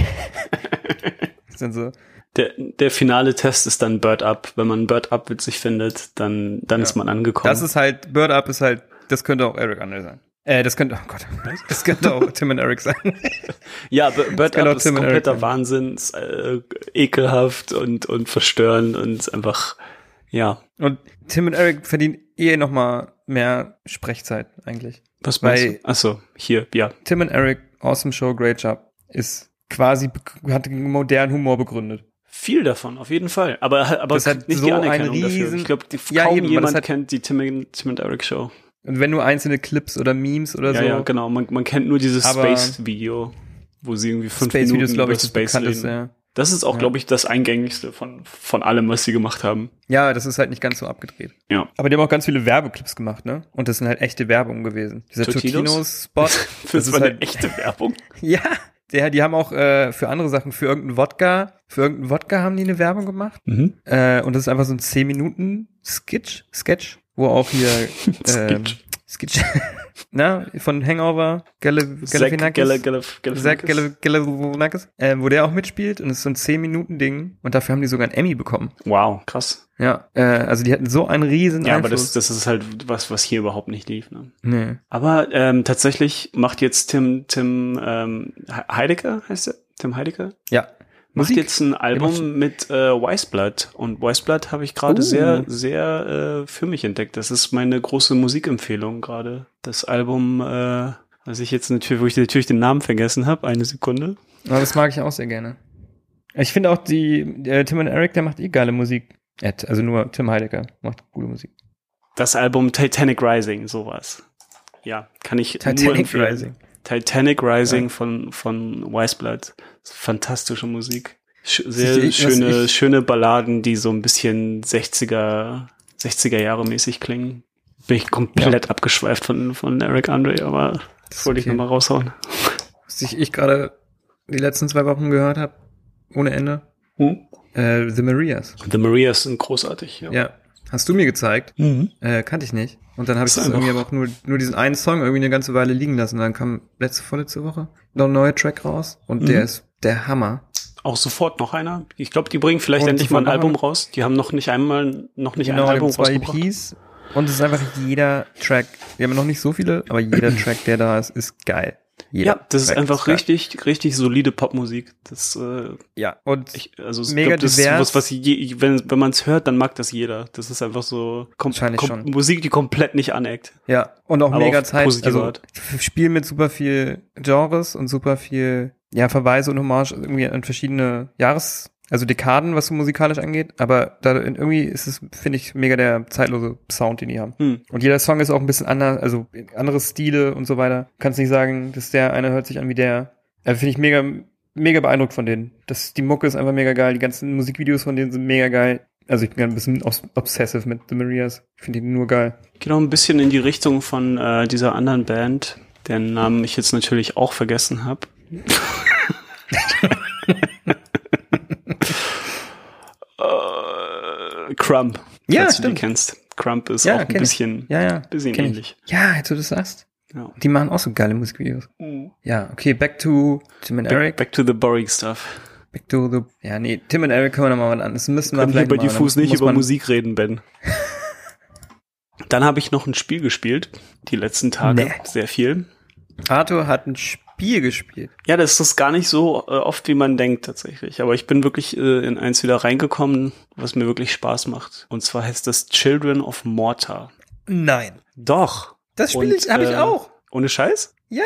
Sind so. Der, der finale Test ist dann Bird Up. Wenn man Bird Up witzig findet, dann, dann ist man angekommen. Das ist halt, Bird Up ist halt, das könnte auch Eric Andre sein. Äh, das könnte, oh Gott, das könnte auch Tim und Eric sein. ja, Bird Up ist Tim kompletter. Wahnsinn, ist, äh, ekelhaft und, und verstörend und einfach, ja. Und Tim und Eric verdienen eh noch mal mehr Sprechzeit eigentlich. Was Weil- meinst du? Achso, hier, ja. Tim und Eric, awesome show, great job, ist quasi, hat modernen Humor begründet. Viel davon, auf jeden Fall. Aber, aber Das hat nicht so die ein Anerkennung dafür. riesen- Ich glaube, Ja, kaum eben, jemand hat- kennt die Tim, und- Tim und Eric Show. Und wenn nur einzelne Clips oder Memes oder Ja, so. ja, genau. Man, man kennt nur dieses Space-Video, wo sie irgendwie fünf Space Minuten Videos, glaube über ich, das Space reden. ja. Das ist auch, Ja. glaube ich, das eingängigste von, von allem, was sie gemacht haben. Ja, das ist halt nicht ganz so abgedreht. Ja. Aber die haben auch ganz viele Werbeclips gemacht, ne? Und das sind halt echte Werbung gewesen. Dieser Totino's? Totino-Spot. Das, das ist war eine halt, echte Werbung. ja, der, die haben auch äh, für andere Sachen, für irgendeinen Wodka, für irgendeinen Wodka haben die eine Werbung gemacht. Mhm. Äh, und das ist einfach so ein 10 Minuten Sketch, Sketch, wo auch hier ähm, Sketch. Na, von Hangover, Galifianakis. Zack Galifianakis. Äh, wo der auch mitspielt und es ist so ein 10 Minuten Ding und dafür haben die sogar einen Emmy bekommen. Wow, krass. Ja, äh, also die hatten so einen riesen Ja, aber Einfluss. das, das ist halt was, was hier überhaupt nicht lief. Ne? nee. Aber ähm, tatsächlich macht jetzt Tim, Tim ähm, He- Heidecke, heißt er? Tim Heidecke? Ja. Macht jetzt ein Album mit äh, Wiseblood. Und Wiseblood habe ich gerade Oh. sehr, sehr äh, für mich entdeckt. Das ist meine große Musikempfehlung gerade. Das Album, äh, was ich jetzt natürlich, wo ich natürlich den Namen vergessen habe, eine Sekunde. Aber das mag ich auch sehr gerne. Ich finde auch die, äh, Tim und Eric, der macht eh geile Musik. Ja, Also nur Tim Heidecker macht gute Musik. Das Album Titanic Rising, sowas. Ja, kann ich nur Titanic empfehlen. Rising. Titanic Rising Ja. von, von Wiseblood. Fantastische Musik. Sch sehr Ich- ich- schöne, ich- schöne Balladen, die so ein bisschen 60er, 60er Jahre mäßig klingen. Bin ich komplett abgeschweift von, von Eric Andre, aber das wollte ich okay. nochmal raushauen. Was ich, ich gerade die letzten zwei Wochen gehört habe, ohne Ende, Hm? äh, The Marias. The Marias sind großartig, ja. Ja. Hast du mir gezeigt? Mhm. Äh, kannte ich nicht. Und dann habe ich das irgendwie aber auch nur, nur diesen einen Song irgendwie eine ganze Weile liegen lassen. Und dann kam letzte, vorletzte Woche noch ein neuer Track raus. Und Mhm. der ist der Hammer. Auch sofort noch einer. Ich glaube, die bringen vielleicht Und endlich mal ein Album einer? raus. Die haben noch nicht einmal, noch nicht Genau, ein die Album zwei rausgebracht. EPs. Und es ist einfach jeder Track. Wir haben noch nicht so viele, aber jeder Track, der da ist, ist geil. Jeder Ja, das ist einfach geil. richtig, richtig solide Popmusik. Das, äh, Ja, und ich, also ich Mega glaub, das divers. ist was, was je, wenn, wenn man es hört, dann mag das jeder. Das ist einfach so kom Wahrscheinlich kom schon. Musik, die komplett nicht aneckt. ja, und auch Aber mega Zeit. Also Art. Spiel mit super viel Genres und super viel ja, Verweise und Hommage irgendwie an verschiedene Jahres, also Dekaden, was so musikalisch angeht. Aber da irgendwie ist es, finde ich, mega der zeitlose Sound, den die haben. Hm. Und jeder Song ist auch ein bisschen anders, also andere Stile und so weiter. Kannst nicht sagen, dass der eine hört sich an wie der. Also finde ich mega, mega beeindruckt von denen. Das, die Mucke ist einfach mega geil. Die ganzen Musikvideos von denen sind mega geil. Also ich bin ein bisschen obs- obsessive mit The Marias. Ich finde die nur geil. Geht auch ein bisschen in die Richtung von äh, dieser anderen Band, deren Namen ich jetzt natürlich auch vergessen habe. Crump. Ja, falls du die stimmt. kennst. Crump ist Ja, auch ein ich. bisschen, Ja, ja. bisschen kenn ich. ähnlich. Ja, jetzt du das sagst. Ja. Die machen auch so geile Musikvideos. Ja, okay, back to Tim and Eric. Back, back to the boring stuff. Back to the. Ja, nee, Tim und Eric können wir nochmal was an. Das müssen wir Können vielleicht mal. Diffus Dann nicht über Musik reden, Ben. Dann habe ich noch ein Spiel gespielt, die letzten Tage, Nee. sehr viel. Arthur hat ein Spiel Spiel gespielt. Ja, das ist gar nicht so äh, oft, wie man denkt tatsächlich. Aber ich bin wirklich äh, in eins wieder reingekommen, was mir wirklich Spaß macht. Und zwar heißt das Children of Mortar. Nein. Doch. Das Spiel habe ich äh, auch. Ohne Scheiß? Ja,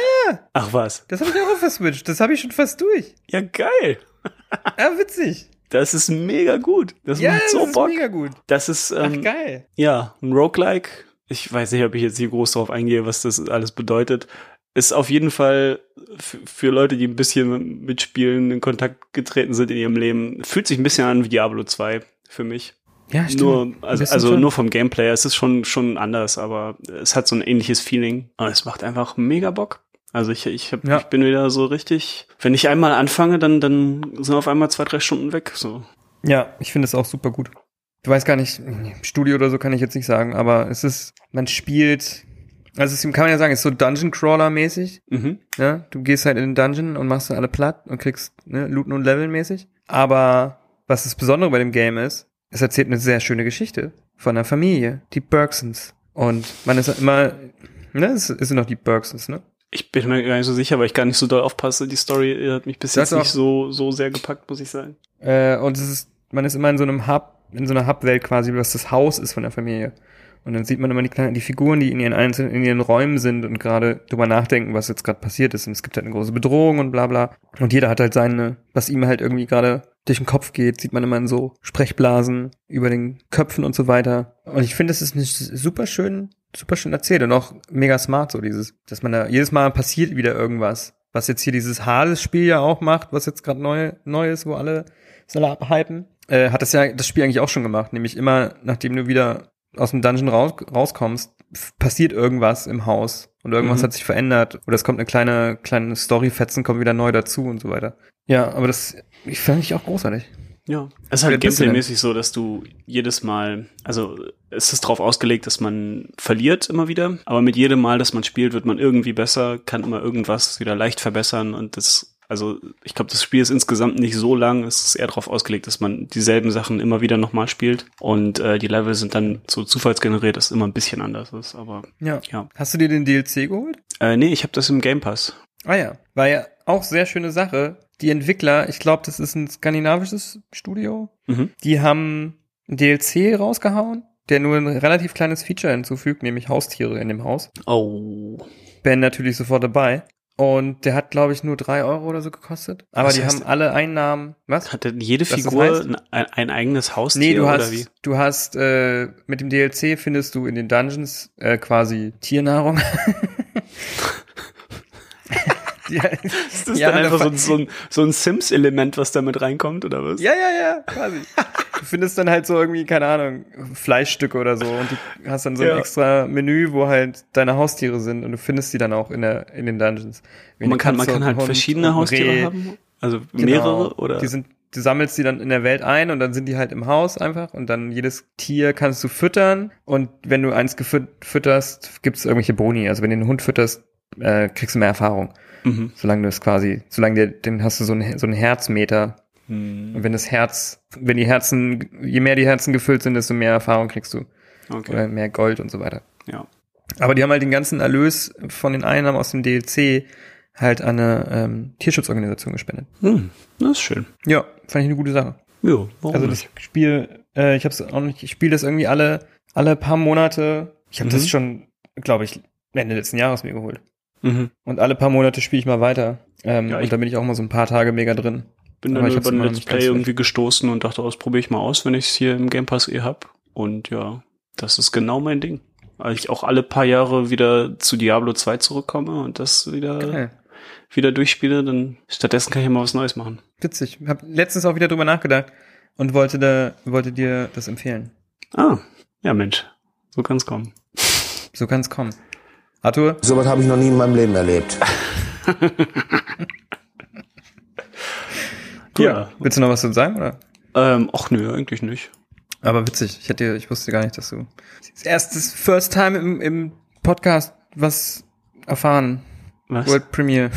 Ach was. das habe ich auch auf der Switch. Das habe ich schon fast durch. Ja, geil. Ja, witzig. Das ist mega gut. Das Ja, macht so das ist Bock. mega gut. Das ist, Ach, ähm, geil. ja, ein Roguelike. Ich weiß nicht, ob ich jetzt hier groß drauf eingehe, was das alles bedeutet. Ist auf jeden Fall für Leute, die ein bisschen mit Spielen in Kontakt getreten sind in ihrem Leben, fühlt sich ein bisschen an wie Diablo 2 für mich. Ja, Nur, Ein also, also schon. nur vom Gameplay. Es ist schon, schon anders, aber es hat so ein ähnliches Feeling. Aber es macht einfach mega Bock. Also ich, ich, hab, Ja. ich bin wieder so richtig. Wenn ich einmal anfange, dann, dann sind auf einmal zwei, drei Stunden weg. So. Ja, ich finde es auch super gut. Du weißt gar nicht, im Studio oder so kann ich jetzt nicht sagen, aber es ist, man spielt, also es kann man ja sagen, es ist so Dungeon Crawler mäßig. Mhm. Ne? Du gehst halt in den Dungeon und machst da alle platt und kriegst ne, Looten und Leveln mäßig. Aber was das Besondere bei dem Game ist, es erzählt eine sehr schöne Geschichte von einer Familie, die Bergsons. Und man ist immer, ne, es sind noch die Bergsons, ne? Ich bin mir gar nicht so sicher, weil ich gar nicht so doll aufpasse. Die Story hat mich bis Das jetzt nicht so, so sehr gepackt, muss ich sagen. Äh, und es ist, man ist immer in so einem Hub, in so einer Hub-Welt quasi, was das Haus ist von der Familie. Und dann sieht man immer die kleinen, die Figuren, die in ihren einzelnen, in ihren Räumen sind und gerade drüber nachdenken, was jetzt gerade passiert ist. Und es gibt halt eine große Bedrohung und bla bla. Und jeder hat halt seine, was ihm halt irgendwie gerade durch den Kopf geht, sieht man immer in so Sprechblasen über den Köpfen und so weiter. Und ich finde, es ist nicht super schön, super schön erzählt und auch mega smart so dieses, dass man da jedes Mal passiert wieder irgendwas. Was jetzt hier dieses Hades-Spiel ja auch macht, was jetzt gerade neu, neu ist, wo alle alle abhypen, äh, hat das ja das Spiel eigentlich auch schon gemacht. Nämlich immer, nachdem du wieder aus dem Dungeon raus, rauskommst, passiert irgendwas im Haus und irgendwas Mhm. hat sich verändert oder es kommt eine kleine kleine Story-Fetzen kommt wieder neu dazu und so weiter. Ja, aber das ich fand ich auch großartig. Ja. Es ist halt gameplaymäßig so, dass du jedes Mal, also es ist darauf ausgelegt, dass man verliert immer wieder, aber mit jedem Mal, dass man spielt, wird man irgendwie besser, kann immer irgendwas wieder leicht verbessern und das, also ich glaube, das Spiel ist insgesamt nicht so lang, es ist eher darauf ausgelegt, dass man dieselben Sachen immer wieder nochmal spielt und äh, die Level sind dann so zufallsgeneriert, dass es immer ein bisschen anders ist, aber Ja. ja. Hast du dir den DLC geholt? Äh, nee, ich habe das im Game Pass. Ah ja, war ja auch sehr schöne Sache. Die Entwickler, ich glaube, das ist ein skandinavisches Studio, Mhm. die haben ein DLC rausgehauen, der nur ein relativ kleines Feature hinzufügt, nämlich Haustiere in dem Haus. Oh. Ben natürlich sofort dabei. Und der hat, glaube ich, nur drei Euro oder so gekostet. Aber Was die haben alle Einnahmen. Was? Hat denn jede Was das Figur heißt? ein, ein eigenes Haustier Nee, du oder hast, wie? du hast, äh, mit dem DLC findest du in den Dungeons äh, quasi Tiernahrung. ja, Ist das Ja, dann da einfach so, so ein, so ein Sims-Element, was da mit reinkommt, oder was? Ja, ja, ja, quasi. Du findest dann halt so irgendwie, keine Ahnung, Fleischstücke oder so und du hast dann so ein Ja. extra Menü, wo halt deine Haustiere sind und du findest die dann auch in der in den Dungeons. Wie man kann, man kann halt Hund verschiedene Haustiere Reh. haben? Also Genau. mehrere oder? Die sind, du sammelst die dann in der Welt ein und dann sind die halt im Haus einfach und dann jedes Tier kannst du füttern und wenn du eins gefüt- fütterst, gibt's irgendwelche Boni. Also wenn du einen Hund fütterst, äh, kriegst du mehr Erfahrung. Mhm. Solange du es quasi, solange der, den hast du so einen, so einen Herzmeter. Hm, Und wenn das Herz, wenn die Herzen, je mehr die Herzen gefüllt sind, desto mehr Erfahrung kriegst du. Okay. Oder mehr Gold und so weiter. Ja. Aber die haben halt den ganzen Erlös von den Einnahmen aus dem DLC halt an eine ähm, Tierschutzorganisation gespendet. Hm, das ist schön. Ja, fand ich eine gute Sache. Jo, warum Also das nicht? Spiel, äh, ich habe es auch nicht, ich spiele das irgendwie alle alle paar Monate. Ich habe Mhm. das schon, glaube ich, Ende letzten Jahres mir geholt. Mhm. Und alle paar Monate spiele ich mal weiter. Ähm, Ja, ich- und da bin ich auch mal so ein paar Tage mega drin. Bin Aber dann ich über ein Let's Play irgendwie gestoßen und dachte, oh, das probiere ich mal aus, wenn ich es hier im Game Pass eh hab. Und ja, das ist genau mein Ding. Weil ich auch alle paar Jahre wieder zu Diablo 2 zurückkomme und das wieder, Geil. wieder durchspiele, dann stattdessen kann ich ja mal was Neues machen. Witzig. Hab letztens auch wieder drüber nachgedacht und wollte da, wollte dir das empfehlen. Ah, ja Mensch, so kann's kommen. So kann's kommen. Arthur, Sowas habe ich noch nie in meinem Leben erlebt. Ja. willst du noch was zu sagen, oder? Ähm, ach nö, eigentlich nicht. Aber witzig. Ich hätte, ich wusste gar nicht, dass du das erstes First Time im, im Podcast was erfahren. Was? World Premiere.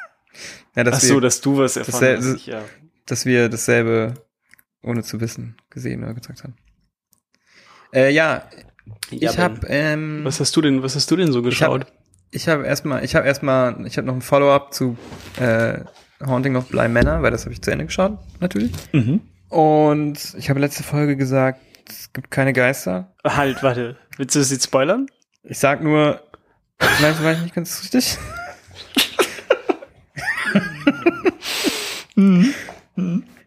ja, dass Ach so, wir, dass du was erfahren hast. Ich, ja. dass wir dasselbe ohne zu wissen gesehen oder gesagt haben. Äh, ja, Ja, ich habe ähm, Was hast du denn, was hast du denn so hab, geschaut? ich habe erstmal, ich habe erstmal, ich habe noch ein Follow-up zu äh, Haunting of Bly Manor, weil das habe ich zu Ende geschaut, natürlich. Mhm. Und ich habe letzte Folge gesagt, es gibt keine Geister. Halt, warte. Willst du das jetzt spoilern? Ich sag nur, vielleicht war ich nicht ganz richtig.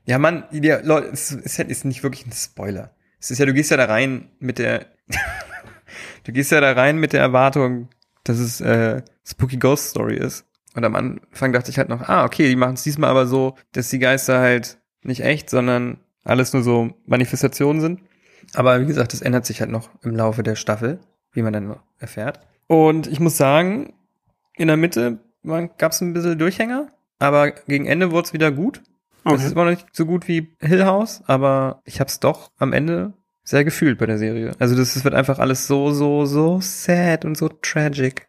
Ja, Mann, die, Leute, es ist, ja- ist nicht wirklich ein Spoiler. Es ist ja, du gehst ja da rein mit der, du gehst ja da rein mit der Erwartung, dass es äh, Spooky Ghost Story ist. Und am Anfang dachte ich halt noch, ah, okay, die machen es diesmal aber so, dass die Geister halt nicht echt, sondern alles nur so Manifestationen sind. Aber wie gesagt, das ändert sich halt noch im Laufe der Staffel, wie man dann erfährt. Und ich muss sagen, in der Mitte gab es ein bisschen Durchhänger, aber gegen Ende wurde es wieder gut. Es ist immer noch nicht so gut wie Hill House, aber ich habe es doch am Ende sehr gefühlt bei der Serie. Also das, das wird einfach alles so, so, so sad und so tragic.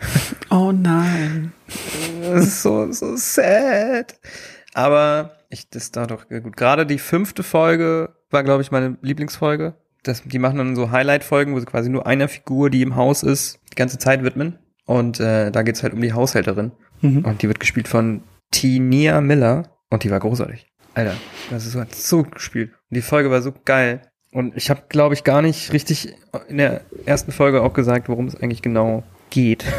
Oh nein. Das ist so, so sad. Aber ich, das da doch gut. Gerade die fünfte Folge war, glaube ich, meine Lieblingsfolge. Das, die machen dann so Highlight-Folgen, wo sie quasi nur einer Figur, die im Haus ist, die ganze Zeit widmen. Und äh, da geht's halt um die Haushälterin. Und die wird gespielt von Tinia Miller. Und die war großartig. Alter, das ist so, hat so gespielt. Und die Folge war so geil. Und ich habe, glaube ich, gar nicht richtig in der ersten Folge auch gesagt, worum es eigentlich genau geht.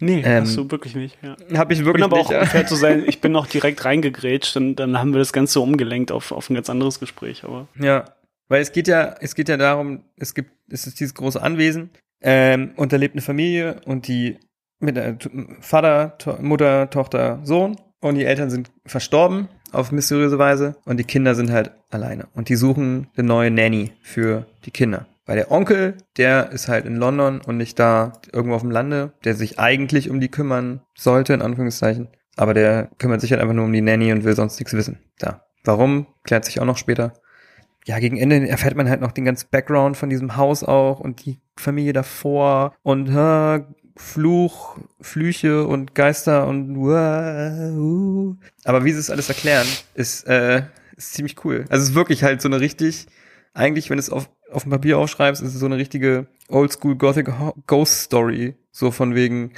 Nee, Ähm, hast du wirklich nicht. Ja. Habe ich Ich wirklich bin aber nicht. auch, um fair zu sein, ich bin noch direkt reingegrätscht und dann haben wir das Ganze umgelenkt auf, auf ein ganz anderes Gespräch. Aber Ja, weil es geht ja, es geht ja darum, es gibt, es ist dieses große Anwesen ähm, und da lebt eine Familie und die mit T- Vater, to Mutter, Tochter, Sohn und die Eltern sind verstorben auf mysteriöse Weise und die Kinder sind halt alleine und die suchen eine neue Nanny für die Kinder. Weil der Onkel, der ist halt in London und nicht da irgendwo auf dem Lande, der sich eigentlich um die kümmern sollte, in Anführungszeichen. Aber der kümmert sich halt einfach nur um die Nanny und will sonst nichts wissen. Da. Warum? Klärt sich auch noch später ja, gegen Ende erfährt man halt noch den ganzen Background von diesem Haus auch und die Familie davor und äh, Fluch, Flüche und Geister und uh, aber wie sie es alles erklären, ist, äh, ist ziemlich cool. Also es ist wirklich halt so eine richtig, eigentlich, wenn du es auf, auf dem Papier aufschreibst, ist es so eine richtige Oldschool Gothic Ho- Ghost Story. So von wegen,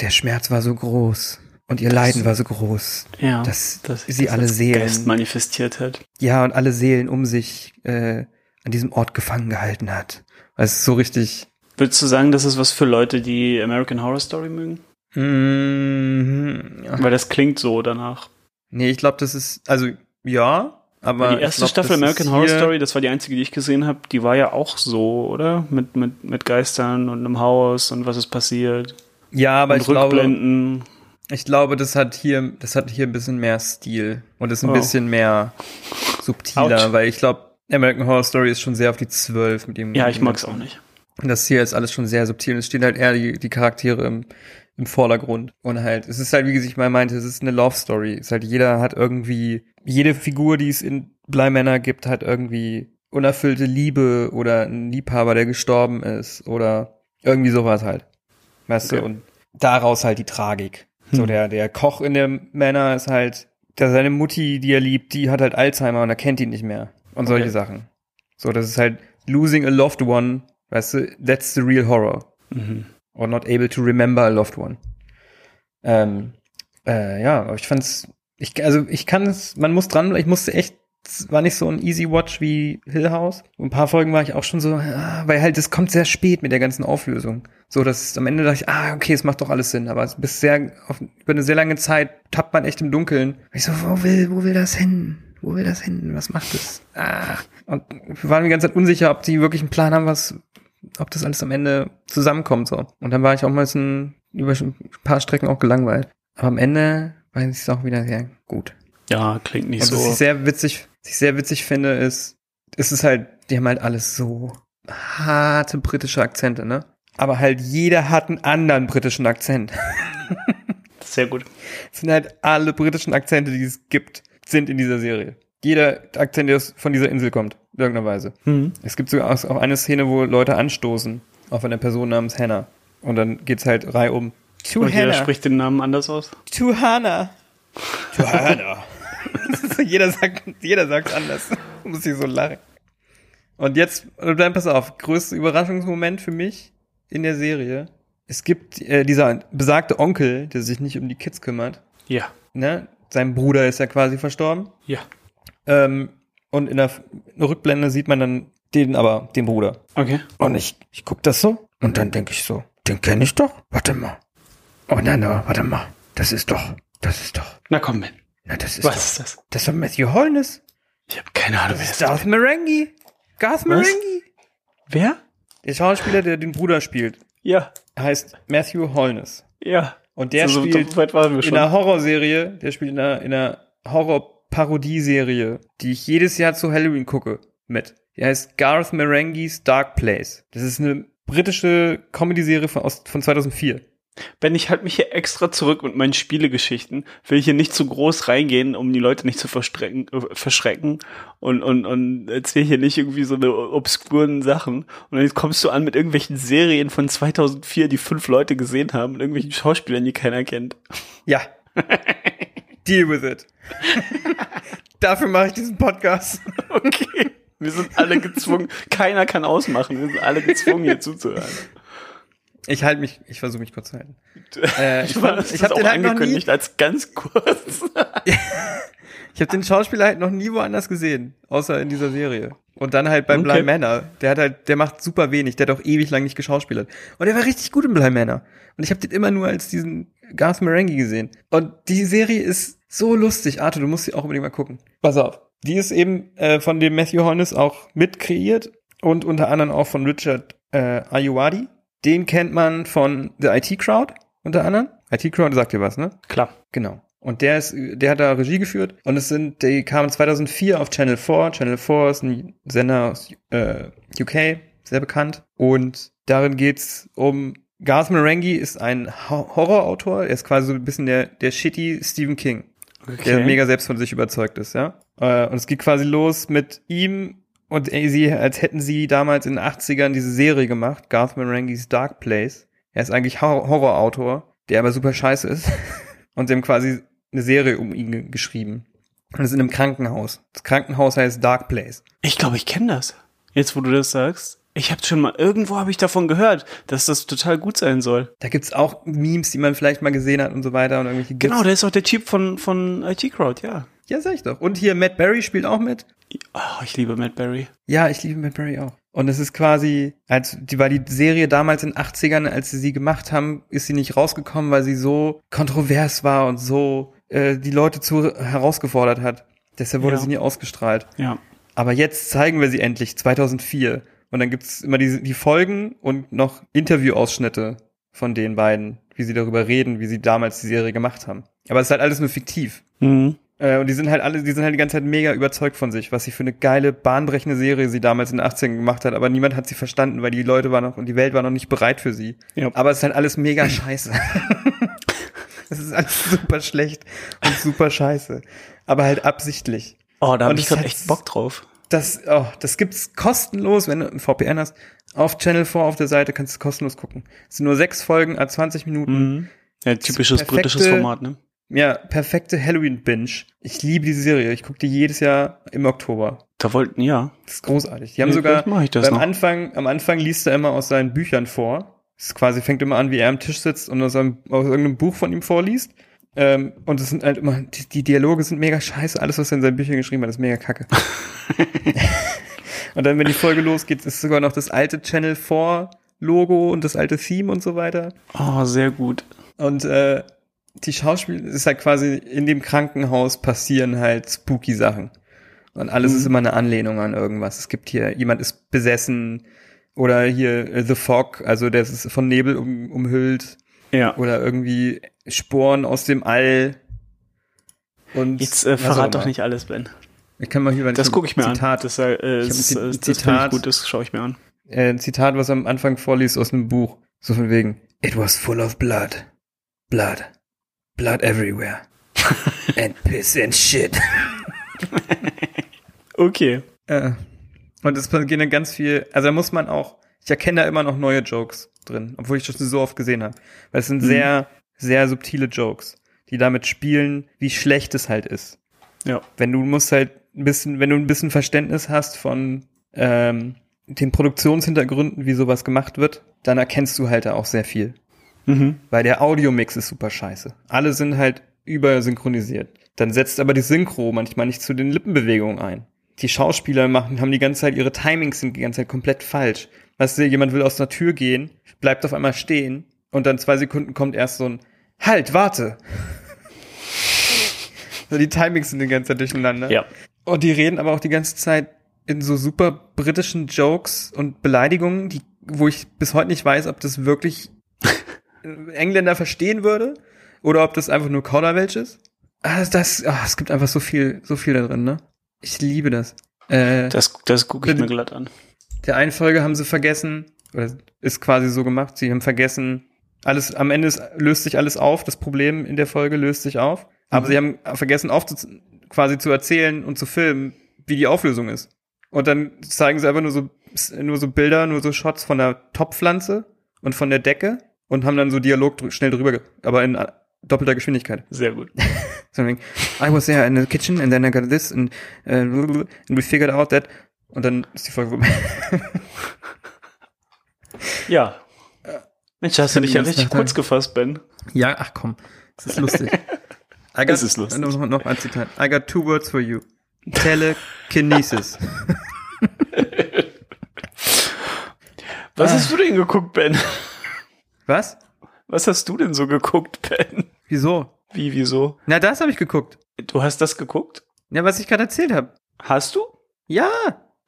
der Schmerz war so groß und ihr Leiden war so groß. ja, dass dass sie das alle Seelen Geist manifestiert hat. ja, und alle Seelen um sich äh, an diesem Ort gefangen gehalten hat. Weil es ist so richtig. Würdest du sagen, das ist was für Leute, die American Horror Story mögen? Mm, ja. Weil das klingt so danach. Nee, ich glaube, das ist, also ja, aber. Die erste glaub, Staffel American Horror Story, das war die einzige, die ich gesehen habe, die war ja auch so, oder? Mit, mit, mit Geistern und einem Haus und was ist passiert. Ja, aber und ich glaube, Rückblenden. ich glaube, das hat hier, das hat hier ein bisschen mehr Stil und ist ein Oh. bisschen mehr subtiler, Autsch. weil ich glaube, American Horror Story ist schon sehr auf die Zwölf mit dem. Ja, ich mag's ganzen- auch nicht. Das hier ist alles schon sehr subtil. Es stehen halt eher die, die Charaktere im, im Vordergrund. Und halt, es ist halt, wie ich mal meinte, es ist eine Love Story. Es ist halt, jeder hat irgendwie, jede Figur, die es in Bleimänner gibt, hat irgendwie unerfüllte Liebe oder einen Liebhaber, der gestorben ist oder irgendwie sowas halt. Weißt Okay. du? Und daraus halt die Tragik. So, der, der Koch in der Männer ist halt, der seine Mutti, die er liebt, die hat halt Alzheimer und er kennt ihn nicht mehr. Und solche Okay. Sachen. So, das ist halt losing a loved one, weißt du, that's the real horror. Mhm. Or not able to remember a loved one. Ähm, äh, ja, aber ich fand's, ich, also ich kann es, man muss dran, ich musste echt, war nicht so ein easy watch wie Hill House. Ein paar Folgen war ich auch schon so, ah, weil halt, es kommt sehr spät mit der ganzen Auflösung. So, dass am Ende dachte ich, ah, okay, es macht doch alles Sinn, aber bis sehr, auf, über eine sehr lange Zeit tappt man echt im Dunkeln. Ich so, wo will, wo will das hin? Wo will das hin? Was macht es? Ah. Und wir waren die ganze Zeit unsicher, ob die wirklich einen Plan haben, was, ob das alles am Ende zusammenkommt, so. Und dann war ich auch mal ein, über ein paar Strecken auch gelangweilt. Aber am Ende war es auch wieder sehr gut. Ja, klingt nicht Und was so. ich sehr witzig, was ich sehr witzig finde, ist, es ist halt, die haben halt alles so harte britische Akzente, ne? Aber halt jeder hat einen anderen britischen Akzent. Sehr gut. Es sind halt alle britischen Akzente, die es gibt, sind in dieser Serie. Jeder Akzent, der aus- von dieser Insel kommt, in irgendeiner Weise. Es gibt sogar auch eine Szene, wo Leute anstoßen auf eine Person namens Hannah. Und dann geht's halt reihum. To Und jeder spricht den Namen anders aus. To Hannah. To Hannah. jeder sagt, jeder sagt anders. Muss ich so lachen. Und jetzt, und dann pass auf, größter Überraschungsmoment für mich in der Serie es gibt äh, dieser besagte Onkel, der sich nicht um die Kids kümmert. Ja. Ne? Sein Bruder ist ja quasi verstorben. Ja. Ähm, und in der, Rückblende sieht man dann den aber, den Bruder. Okay. Und ich, ich guck das so und dann denke ich so, den kenne ich doch. Warte mal. Oh nein, aber warte mal. Das ist doch, das ist doch, Na komm, Ben. na das ist Was doch, ist das? das ist doch Matthew Holness. Ich habe keine Ahnung, wer Das das ist Darth Marenghi. Garth Marenghi. Wer? Der Schauspieler, der den Bruder spielt, Ja. heißt Matthew Holness. Ja. Und der so, spielt so in einer Horrorserie, der spielt in einer, in einer Horror-Parodieserie, die ich jedes Jahr zu Halloween gucke, mit. Die heißt Garth Marenghi's Dark Place. Das ist eine britische Comedy-Serie von, aus- von 2004. Ben, ich halte mich hier extra zurück mit meinen Spielegeschichten. Will hier nicht zu groß reingehen, um die Leute nicht zu verstrecken, äh, verschrecken und, und, und erzähl hier nicht irgendwie so eine obskuren Sachen. Und jetzt kommst du an mit irgendwelchen Serien von 2004, die fünf Leute gesehen haben und irgendwelchen Schauspielern, die keiner kennt. Ja. Deal with it. Dafür mache ich diesen Podcast. Okay. Wir sind alle gezwungen. Keiner kann ausmachen. Wir sind alle gezwungen, hier zuzuhören. Ich halte mich, ich versuche mich kurz zu halten. Äh, ich war, ich hab auch den halt noch nie- angekündigt als ganz kurz. Ich habe den Schauspieler halt noch nie woanders gesehen, außer in dieser Serie. Und dann halt bei Okay. Bly Manor. Der hat halt, der macht super wenig, der hat auch ewig lang nicht geschauspielert. Und der war richtig gut in Bly Manor. Und ich habe den immer nur als diesen Garth Marenghi gesehen. Und die Serie ist so lustig. Arthur, du musst sie auch unbedingt mal gucken. Pass auf. Die ist eben äh, von dem Matthew Holness auch mit kreiert und unter anderem auch von Richard äh, Ayoade. Den kennt man von The IT Crowd unter anderem. IT Crowd sagt dir was, ne? Klar. Genau. Und der ist, der hat da Regie geführt und es sind, die kamen 2004 auf Channel 4. Channel 4 ist ein Sender aus äh, UK, sehr bekannt. Und darin geht's um Garth Marenghi ist ein Ho- Horrorautor. Er ist quasi so ein bisschen der, der shitty Stephen King, der mega selbst von sich überzeugt ist, ja. Äh, und es geht quasi los mit ihm und ey, sie, als hätten sie damals in den 80ern diese Serie gemacht, Garth Marenghi's Dark Place. Er ist eigentlich Hor Horrorautor, der aber super scheiße ist. und dem quasi eine Serie um ihn ge- geschrieben. Und ist in einem Krankenhaus. Das Krankenhaus heißt Dark Place. Ich glaube, ich kenne das. Jetzt, wo du das sagst. Ich habe schon mal, irgendwo habe ich davon gehört, dass das total gut sein soll. Da gibt's auch Memes, die man vielleicht mal gesehen hat und so weiter und irgendwelche. Genau, der ist auch der Typ von, von IT Crowd, ja. Ja, sag ich doch. Und hier Matt Berry spielt auch mit. Oh, ich liebe Matt Berry. Ja, ich liebe Matt Berry auch. Und es ist quasi, als die war die Serie damals in den 80ern, als sie sie gemacht haben, ist sie nicht rausgekommen, weil sie so kontrovers war und so äh, die Leute zu herausgefordert hat. Deshalb wurde Ja. sie nie ausgestrahlt. Ja. Aber jetzt zeigen wir sie endlich, 2004. Und dann gibt's immer die, die Folgen und noch Interviewausschnitte von den beiden, wie sie darüber reden, wie sie damals die Serie gemacht haben. Aber es ist halt alles nur fiktiv. Mhm. Äh, und die sind halt alle, die sind halt die ganze Zeit mega überzeugt von sich, was sie für eine geile, bahnbrechende Serie sie damals in den 80ern gemacht hat. Aber niemand hat sie verstanden, weil die Leute waren noch und die Welt war noch nicht bereit für sie. Ja. Aber es ist halt alles mega scheiße. es ist alles super schlecht und super scheiße. Aber halt absichtlich. Oh, da habe ich gerade echt Bock drauf. Das, oh, das gibt's kostenlos, wenn du ein VPN hast. Auf Channel 4 auf der Seite kannst du kostenlos gucken. Es sind nur sechs Folgen, a 20 Minuten. Mhm. Ja, typisches britisches Format, ne? Ja, perfekte Halloween-Binge. Ich liebe diese Serie. Ich gucke die jedes Jahr im Oktober. Da wollten, ja. Das ist großartig. Die haben Ja, sogar noch. Anfang, am Anfang liest er immer aus seinen Büchern vor. Es quasi fängt immer an, wie er am Tisch sitzt und aus, einem, aus irgendeinem Buch von ihm vorliest. Ähm, und es sind halt immer, die, die Dialoge sind mega scheiße. Alles, was er in seinen Büchern geschrieben hat, ist mega kacke. und dann, wenn die Folge losgeht, ist sogar noch das alte Channel 4 Logo und das alte Theme und so weiter. Oh, sehr gut. Und äh, die Schauspiel ist halt quasi in dem Krankenhaus passieren halt spooky Sachen. Und alles ist immer eine Anlehnung an irgendwas. Es gibt hier, jemand ist besessen oder hier äh, The Fog, also der ist von Nebel um, umhüllt Ja. oder irgendwie Sporen aus dem All. Und Jetzt äh, verrat doch nicht alles, Ben. Ich kann mal hier Das gucke ich mir Zitat, an. Das, äh, Ich das, ein Zitat. gut, das schaue ich mir an. äh, ein Zitat, was er am Anfang vorliest aus einem Buch. So von wegen, It was full of blood. Blood. Blood everywhere. and piss and shit. Okay. Äh, und es gehen dann ganz viel, also da muss man auch, ich erkenne da immer noch neue Jokes drin, obwohl ich das so oft gesehen habe. Weil es sind sehr, sehr subtile Jokes, die damit spielen, wie schlecht es halt ist. Ja. Wenn du musst halt ein bisschen, wenn du ein bisschen Verständnis hast von ähm, den Produktionshintergründen, wie sowas gemacht wird, dann erkennst du halt da auch sehr viel. Mhm. Weil der Audiomix ist super scheiße. Alle sind halt übersynchronisiert. Dann setzt aber die Synchro manchmal nicht zu den Lippenbewegungen ein. Die Schauspieler machen, haben die ganze Zeit, ihre Timings sind die ganze Zeit komplett falsch. Weißt du, jemand will aus der Tür gehen, bleibt auf einmal stehen und dann zwei Sekunden kommt erst so ein Halt, warte. so die Timings sind die ganze Zeit durcheinander. Ja. Und die reden aber auch die ganze Zeit in so super britischen Jokes und Beleidigungen, die, wo ich bis heute nicht weiß, ob das wirklich Engländer verstehen würde oder ob das einfach nur Kauderwelsch ist. Ah, das, ah, es gibt einfach so viel, so viel da drin, ne? Ich liebe das. Äh, Das, das gucke ich mir glatt an. der einen Folge haben sie vergessen, oder ist quasi so gemacht, sie haben vergessen, alles, am Ende ist, löst sich alles auf, das Problem in der Folge löst sich auf, aber sie haben vergessen aufzu, quasi zu erzählen und zu filmen, wie die Auflösung ist. Und dann zeigen sie einfach nur so, nur so Bilder, nur so Shots von der Topfpflanze und von der Decke und haben dann so Dialog drü schnell drüber, aber in äh, doppelter Geschwindigkeit. Sehr gut. So, I was there in the kitchen and then I got this and, uh, and we figured out that und dann ist die Folge vorbei. Ja. Mensch, hast du dich ja richtig kurz gefasst, Ben. Ja, ach komm, das ist lustig. I got, Es ist lustig. Noch, noch ein Zitat. I got two words for you. Telekinesis. Was Ah. hast du denn geguckt, Ben? Was? Was hast du denn so geguckt, Ben? Wieso? Wie, wieso? Na, das habe ich geguckt. Du hast das geguckt? Ja, was ich gerade erzählt habe. Hast du? Ja.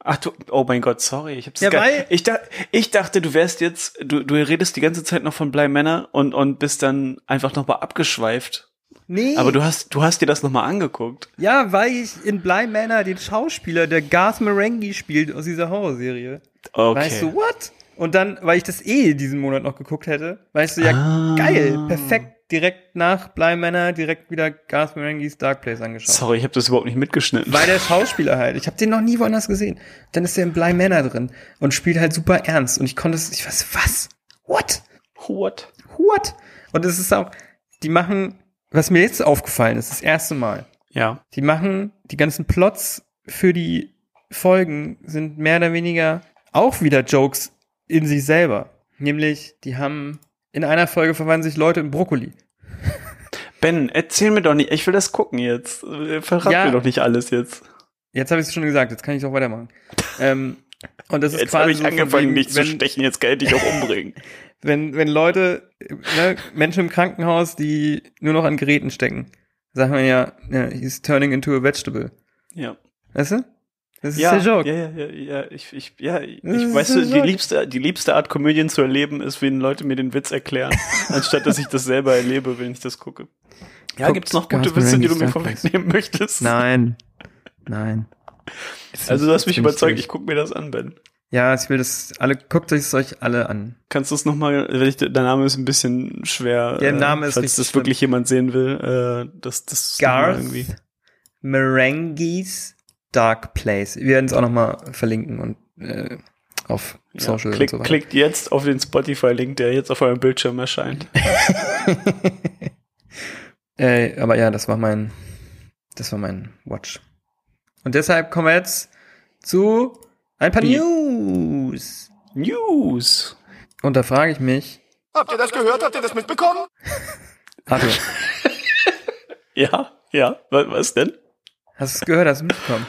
Ach du, oh mein Gott, sorry, ich hab's Ja, weil- ich, da, ich dachte, du wärst jetzt, du, du redest die ganze Zeit noch von Bly Männer und, und bist dann einfach nochmal abgeschweift. Nee. Aber du hast, du hast dir das nochmal angeguckt. ja, weil ich in Bly Manor den Schauspieler, der Garth Marenghi spielt aus dieser Horrorserie. Okay. Weißt du, what? Und dann, weil ich das eh diesen Monat noch geguckt hätte, weißt du, ja, Ah. geil, perfekt, direkt nach Bly Manor, direkt wieder Garth Marenghis Dark Place angeschaut. Sorry, ich habe das überhaupt nicht mitgeschnitten. Weil der Schauspieler halt, ich habe den noch nie woanders gesehen. Dann ist der in Bly Manor drin und spielt halt super ernst und ich konnte es, ich weiß, was? What? What? What? Und es ist auch, die machen, was mir jetzt aufgefallen ist, das erste Mal, Ja. die machen, die ganzen Plots für die Folgen sind mehr oder weniger auch wieder Jokes in sich selber. Nämlich, die haben, in einer Folge verwandeln sich Leute in Brokkoli. Ben, erzähl mir doch nicht, ich will das gucken jetzt. Verrat Ja. mir doch nicht alles jetzt. Jetzt habe ich es schon gesagt, jetzt kann ich auch weitermachen. ähm, und das ist Jetzt habe ich so angefangen, wegen, dich zu wenn- stechen, jetzt kann ich dich auch umbringen. wenn, wenn Leute, ne, Menschen im Krankenhaus, die nur noch an Geräten stecken, sagt man ja, ja, he's turning into a vegetable. Ja. Weißt du? Das ist ja, der Joke. Ja, ja, ja, ja, ich, ich, ja, ich, Das ist weißt du, die Joke. liebste, die liebste Art Komödien zu erleben ist, wenn Leute mir den Witz erklären, anstatt dass ich das selber erlebe, wenn ich das gucke. Ja, Guckt gibt's noch gute Witze, die du mir vorwegnehmen möchtest? Nein. Nein. Also du hast mich überzeugt, ich guck mir das an, Ben. Ja, ich will das alle, guckt euch es euch alle an. Kannst du es nochmal, der Name ist ein bisschen schwer. Der Name äh, ist falls das wirklich jemand sehen will, äh, das, das. Garth Marenghi's Dark Place. Wir werden es auch nochmal verlinken und äh, auf Ja, Social klick, und so weiter. klickt jetzt auf den Spotify-Link, der jetzt auf eurem Bildschirm erscheint. Äh, aber ja, das war mein, das war mein Watch. Und deshalb kommen wir jetzt zu ein paar Wie? News. News. Und da frage ich mich, Habt ihr das gehört? Habt ihr das mitbekommen? Arthur, Ja, ja. Was, was denn? hast du es gehört, hast du es mitbekommen?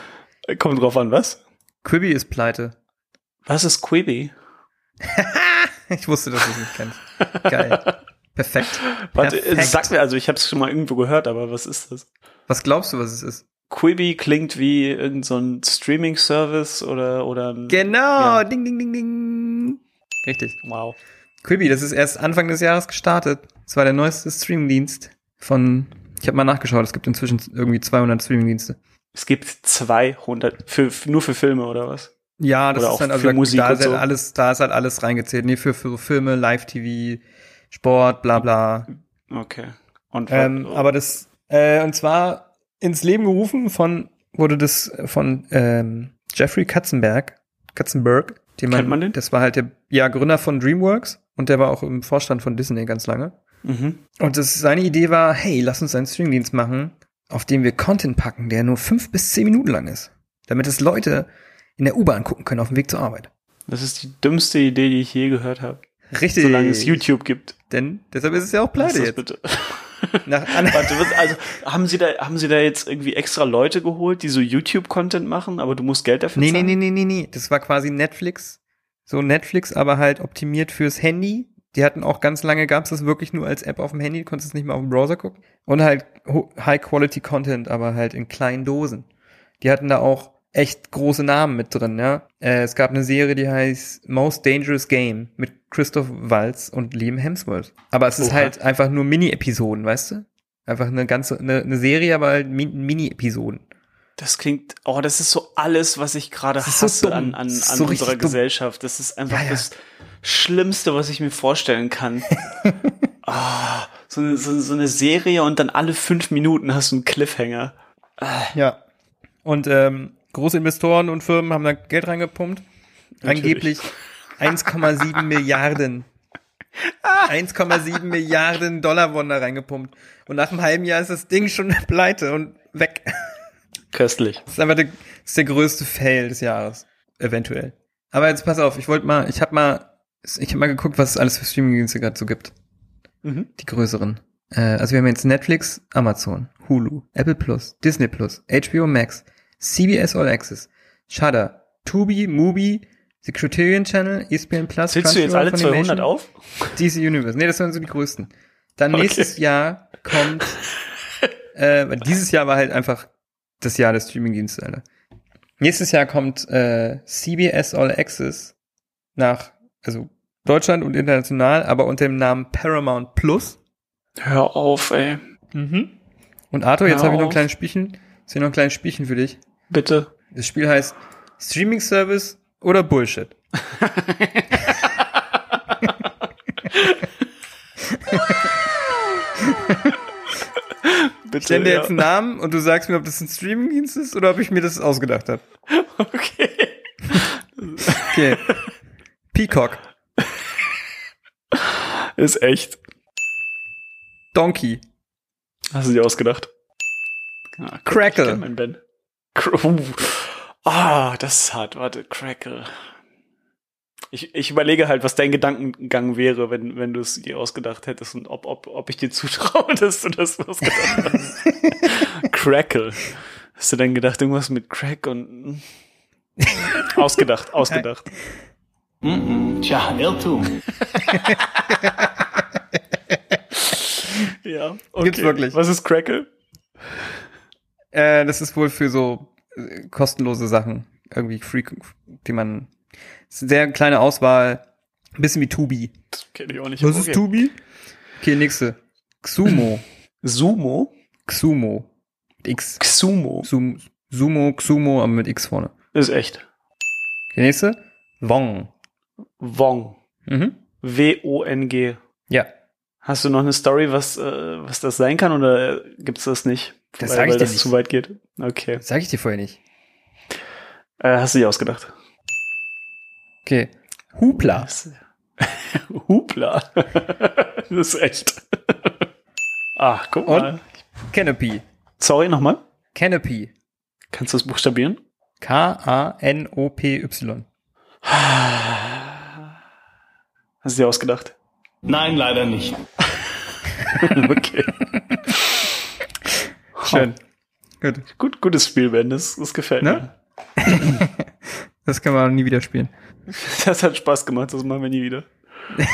Kommt drauf an, was? Quibi ist pleite. Was ist Quibi? Ich wusste, dass du es nicht kennst. Geil. Perfekt. Warte, äh, Perfekt. sag mir, also ich habe es schon mal irgendwo gehört, aber was ist das? Was glaubst du, was es ist? Quibi klingt wie irgendein so ein Streaming-Service oder, oder ein, Genau, Ja. ding, ding, ding, ding. Richtig. Wow. Quibi, das ist erst Anfang des Jahres gestartet. Das war der neueste Streamingdienst von, ich habe mal nachgeschaut, es gibt inzwischen irgendwie 200 Streamingdienste. Es gibt 200, für, nur für Filme oder was? Ja, das Oder ist dann, also für da, Musik da ist halt so? alles, da ist halt alles reingezählt. Nee, für, für Filme, Live-TV, Sport, bla bla. Okay. Und Ähm, was- aber das, äh, und zwar ins Leben gerufen von, wurde das von ähm, Jeffrey Katzenberg, Katzenberg, den man, Kennt man den? das war halt der ja, Gründer von DreamWorks und der war auch im Vorstand von Disney ganz lange. mhm. Und das, seine Idee war, hey, lass uns einen Streamingdienst machen, auf dem wir Content packen, der nur fünf bis zehn Minuten lang ist. Damit es Leute in der U-Bahn gucken können auf dem Weg zur Arbeit. Das ist die dümmste Idee, die ich je gehört habe. Richtig. Solange es YouTube gibt. denn deshalb ist es ja auch pleite jetzt. bitte? Nach Warte, also haben Sie da haben Sie da jetzt irgendwie extra Leute geholt, die so YouTube Content machen, aber du musst Geld dafür nee, nee, zahlen? nee, nee, nee, nee. Das war quasi Netflix. So Netflix, aber halt optimiert fürs Handy. Die hatten auch ganz lange, gab's das wirklich nur als App auf dem Handy, du konntest es nicht mal auf dem Browser gucken. Und halt High-Quality-Content, aber halt in kleinen Dosen. Die hatten da auch echt große Namen mit drin, ja. Äh, es gab eine Serie, die heißt Most Dangerous Game mit Christoph Waltz und Liam Hemsworth. Aber es ist Oha. halt einfach nur Mini-Episoden, weißt du? Einfach eine ganze, eine, eine Serie, aber halt Mi- Mini-Episoden. Das klingt, oh, das ist so alles, was ich gerade so hasse dumm. an, an, an so unserer dumm. Gesellschaft. Das ist einfach Ja, ja. das Schlimmste, was ich mir vorstellen kann. Ah, so, eine, so, so eine Serie und dann alle fünf Minuten hast du einen Cliffhanger. Ja. Und ähm, große Investoren und Firmen haben da Geld reingepumpt. Natürlich. Angeblich 1,7 Milliarden. 1,7 Milliarden Dollar wurden da reingepumpt. Und nach einem halben Jahr ist das Ding schon pleite und weg. Köstlich. Das ist einfach der, das ist der größte Fail des Jahres. Eventuell. Aber jetzt pass auf, ich wollte mal, ich habe mal, ich habe mal geguckt, was es alles für Streamingdienste gerade so gibt. Mhm. Die größeren. Äh, also wir haben jetzt Netflix, Amazon, Hulu, Apple Plus, Disney Plus, HBO Max, CBS All Access, Shudder, Tubi, Mubi, The Criterion Channel, ESPN Plus, Zählst du jetzt alle 200 Funimation, auf? DC Universe. Nee, das waren so die größten. Dann Okay. nächstes Jahr kommt, äh, weil dieses Jahr war halt einfach das Jahr des Streamingdienstes, Alter. Nächstes Jahr kommt äh, CBS All Access nach, also Deutschland und international, aber unter dem Namen Paramount Plus. Hör auf, ey. Und Arthur, jetzt habe ich noch ein kleines Spielchen. Ist hier noch ein kleines Spielchen für dich. Bitte. Das Spiel heißt Streaming Service oder Bullshit. Bitte. Ich nenne dir ja. jetzt einen Namen und du sagst mir, ob das ein Streamingdienst ist oder ob ich mir das ausgedacht habe. Okay. Okay. Peacock, Ist echt. Donkey, Hast du dir ausgedacht? Ah, Crackle. Ich meinen Ben. Uh. Ah, das ist hart. Warte, Crackle. Ich, ich überlege halt, was dein Gedankengang wäre, wenn, wenn du es dir ausgedacht hättest und ob, ob, ob ich dir zutraue, dass du das ausgedacht hast. Crackle. Hast du dann gedacht, irgendwas mit Crack und ausgedacht, ausgedacht. Tja, Irrtum. Ja. Okay. Gibt's wirklich. Was ist Crackle? Äh, das ist wohl für so äh, kostenlose Sachen. Irgendwie free, die man. Das sehr kleine Auswahl. Ein bisschen wie Tubi. Das kenne ich auch nicht. Was Okay. ist Tubi? Okay, nächste. Xumo. Sumo? Xumo. Mit X. Xumo. Sum, Sumo, Xumo, aber mit X vorne. Ist echt. Okay, nächste. Wong. Wong. Mhm. W-O-N-G. Ja. Hast du noch eine Story, was, äh, was das sein kann oder äh, gibt's das nicht? Das weil, sag ich weil dir das nicht. zu weit geht. Okay. Sag ich dir vorher nicht. Äh, hast du dir ausgedacht? Okay. Hupla. Hupla. das ist echt. Ach, guck Und? mal. Canopy. Sorry, nochmal. Canopy. Kannst du das buchstabieren? K-A-N-O-P-Y. Hast du dir ausgedacht? Nein, leider nicht. okay. Schön. Gut. Gut, gutes Spiel, Ben. Das, das gefällt Ne? Das kann man nie wieder spielen. Das hat Spaß gemacht. Das machen wir nie wieder.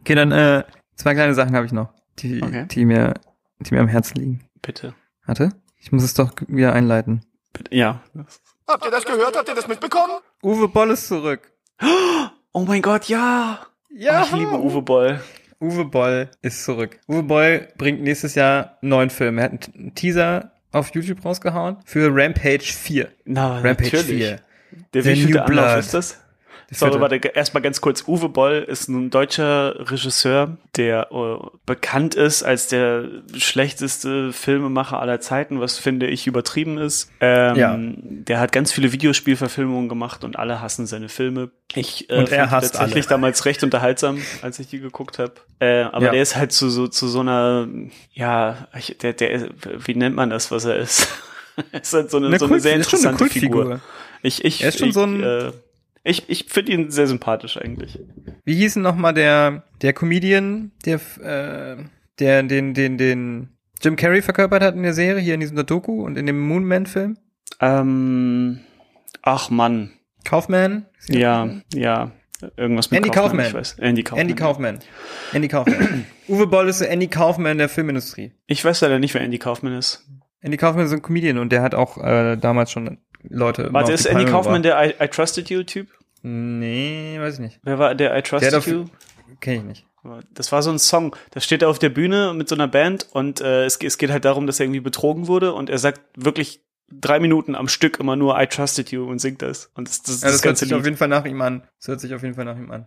Okay, dann äh, zwei kleine Sachen habe ich noch, die, Okay. die, mir, die mir am Herzen liegen. Bitte. Warte, ich muss es doch wieder einleiten. Bitte. Ja. Habt ihr das gehört? Habt ihr das mitbekommen? Uwe Boll ist zurück. Oh mein Gott, ja. Ja. Oh, ich liebe Uwe Boll. Uwe Boll ist zurück. Uwe Boll bringt nächstes Jahr einen neuen Film. Er hat einen Teaser auf YouTube rausgehauen für Rampage 4. Na, Rampage natürlich. 4. Der wievielte Anlauf Blood. ist das? Sorry, warte, erstmal ganz kurz. Uwe Boll ist ein deutscher Regisseur, der äh, bekannt ist als der schlechteste Filmemacher aller Zeiten, was finde ich übertrieben ist. Ähm, Ja. Der hat ganz viele Videospielverfilmungen gemacht und alle hassen seine Filme. Ich äh, Und er fand tatsächlich alle. damals recht unterhaltsam, als ich die geguckt habe. Äh, aber Ja. der ist halt zu so zu so einer, ja, der, der, wie nennt man das, was er ist? ist halt so eine, Eine so eine Kult- sehr interessante. Figur. Ich, ich, Er ist schon ich, so ein- äh, Ich, ich finde ihn sehr sympathisch eigentlich. Wie hieß denn nochmal der, der Comedian, der, äh, der den, den, den Jim Carrey verkörpert hat in der Serie, hier in diesem Doku und in dem Moonman-Film? Ähm, ach Mann. Kaufman? Ja, ja. Irgendwas mit Andy Kaufman. Ich weiß. Andy Kaufman. Andy Kaufman. Andy Kaufman. Uwe Boll ist der Andy Kaufman der Filmindustrie. Ich weiß leider nicht, wer Andy Kaufman ist. Andy Kaufman ist ein Comedian und der hat auch äh, damals schon Leute. immer Warte, auf ist Andy Palme Kaufman gebracht. der I, I Trusted You Typ? Nee, weiß ich nicht. Wer war der I Der Trusted auf, You? kenn ich nicht. Das war so ein Song. Da steht er auf der Bühne mit so einer Band und äh, es, es geht halt darum, dass er irgendwie betrogen wurde und er sagt wirklich drei Minuten am Stück immer nur I Trusted You und singt das. Und das, das, Ja, das, das hört sich auf Lied. jeden Fall nach ihm an. Das hört sich auf jeden Fall nach ihm an.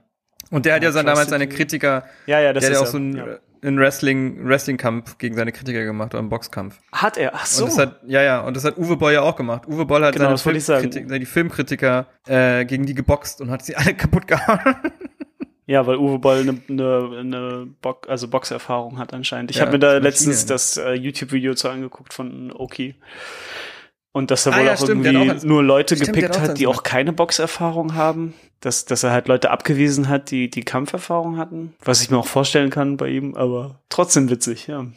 Und der hat I ja dann damals seine. Kritiker, Ja, ja, das der hat ist ja auch so einen, ja. Einen Wrestling, Wrestling-Kampf gegen seine Kritiker gemacht oder einen Boxkampf. Hat er? Ach so. Und das hat, ja, ja, und das hat Uwe Boll ja auch gemacht. Uwe Boll hat Genau, seine. Filmkriti- die Filmkritiker äh, gegen die geboxt und hat sie alle kaputt gehauen. Ja, weil Uwe Boll eine, eine, eine Box, also Boxerfahrung hat anscheinend. Ich Ja, habe mir da letztens das äh, YouTube-Video zu angeguckt von Oki. Und dass er Ah, wohl ja, auch stimmt, irgendwie auch nur Leute stimmt, gepickt hat, die auch keine Boxerfahrung haben. Dass, dass er halt Leute abgewiesen hat, die die Kampferfahrung hatten. Was ich mir auch vorstellen kann bei ihm, aber trotzdem witzig, ja.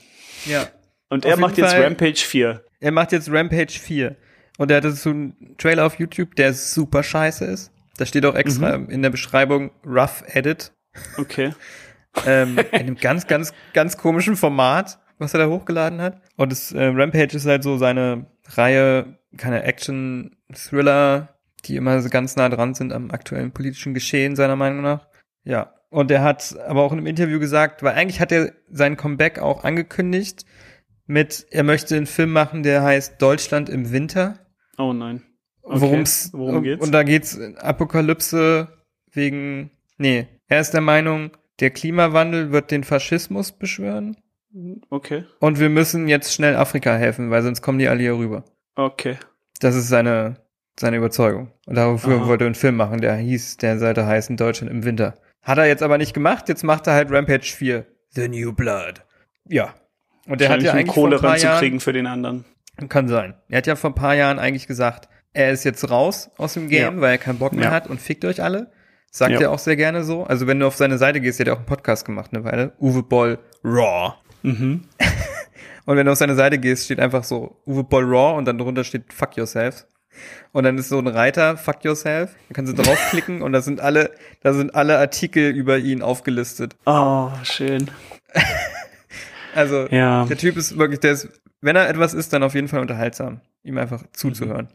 ja. Und Auf er macht jetzt Fall- Rampage 4. Er macht jetzt Rampage 4. Und er hat so einen Trailer auf YouTube, der super scheiße ist. Da steht auch extra Mhm. in der Beschreibung Rough Edit. Okay. ähm, in einem ganz, ganz, ganz komischen Format, was er da hochgeladen hat. Und das äh, Rampage ist halt so seine Reihe, keine Action-Thriller, die immer so ganz nah dran sind am aktuellen politischen Geschehen, seiner Meinung nach. Ja. Und er hat aber auch in einem Interview gesagt, weil eigentlich hat er sein Comeback auch angekündigt mit, er möchte einen Film machen, der heißt Deutschland im Winter. Oh nein. Okay. Worum's, Worum geht's? Und da geht's Apokalypse wegen, nee, er ist der Meinung, der Klimawandel wird den Faschismus beschwören Okay. und wir müssen jetzt schnell Afrika helfen, weil sonst kommen die alle hier rüber. Okay. Das ist seine, seine Überzeugung. Und dafür Aha. wollte er einen Film machen, der hieß, der sollte heißen Deutschland im Winter. Hat er jetzt aber nicht gemacht, jetzt macht er halt Rampage 4. The New Blood. Ja. Und der hat ja eigentlich Kohle vor ein paar Jahren, für den anderen. kann sein. Er hat ja vor ein paar Jahren eigentlich gesagt, er ist jetzt raus aus dem Game, Ja. weil er keinen Bock mehr Ja. hat und fickt euch alle. Sagt Ja. er auch sehr gerne so. Also wenn du auf seine Seite gehst, der hat ja auch einen Podcast gemacht eine Weile. Uwe Boll Raw. Mhm. Und wenn du auf seine Seite gehst, steht einfach so Uwe Boll Raw und dann drunter steht Fuck Yourself. Und dann ist so ein Reiter, Fuck Yourself. Da kannst du draufklicken und da sind alle, da sind alle Artikel über ihn aufgelistet. Oh, schön. Also Ja. der Typ ist wirklich, der ist, wenn er etwas ist, dann auf jeden Fall unterhaltsam, ihm einfach zuzuhören.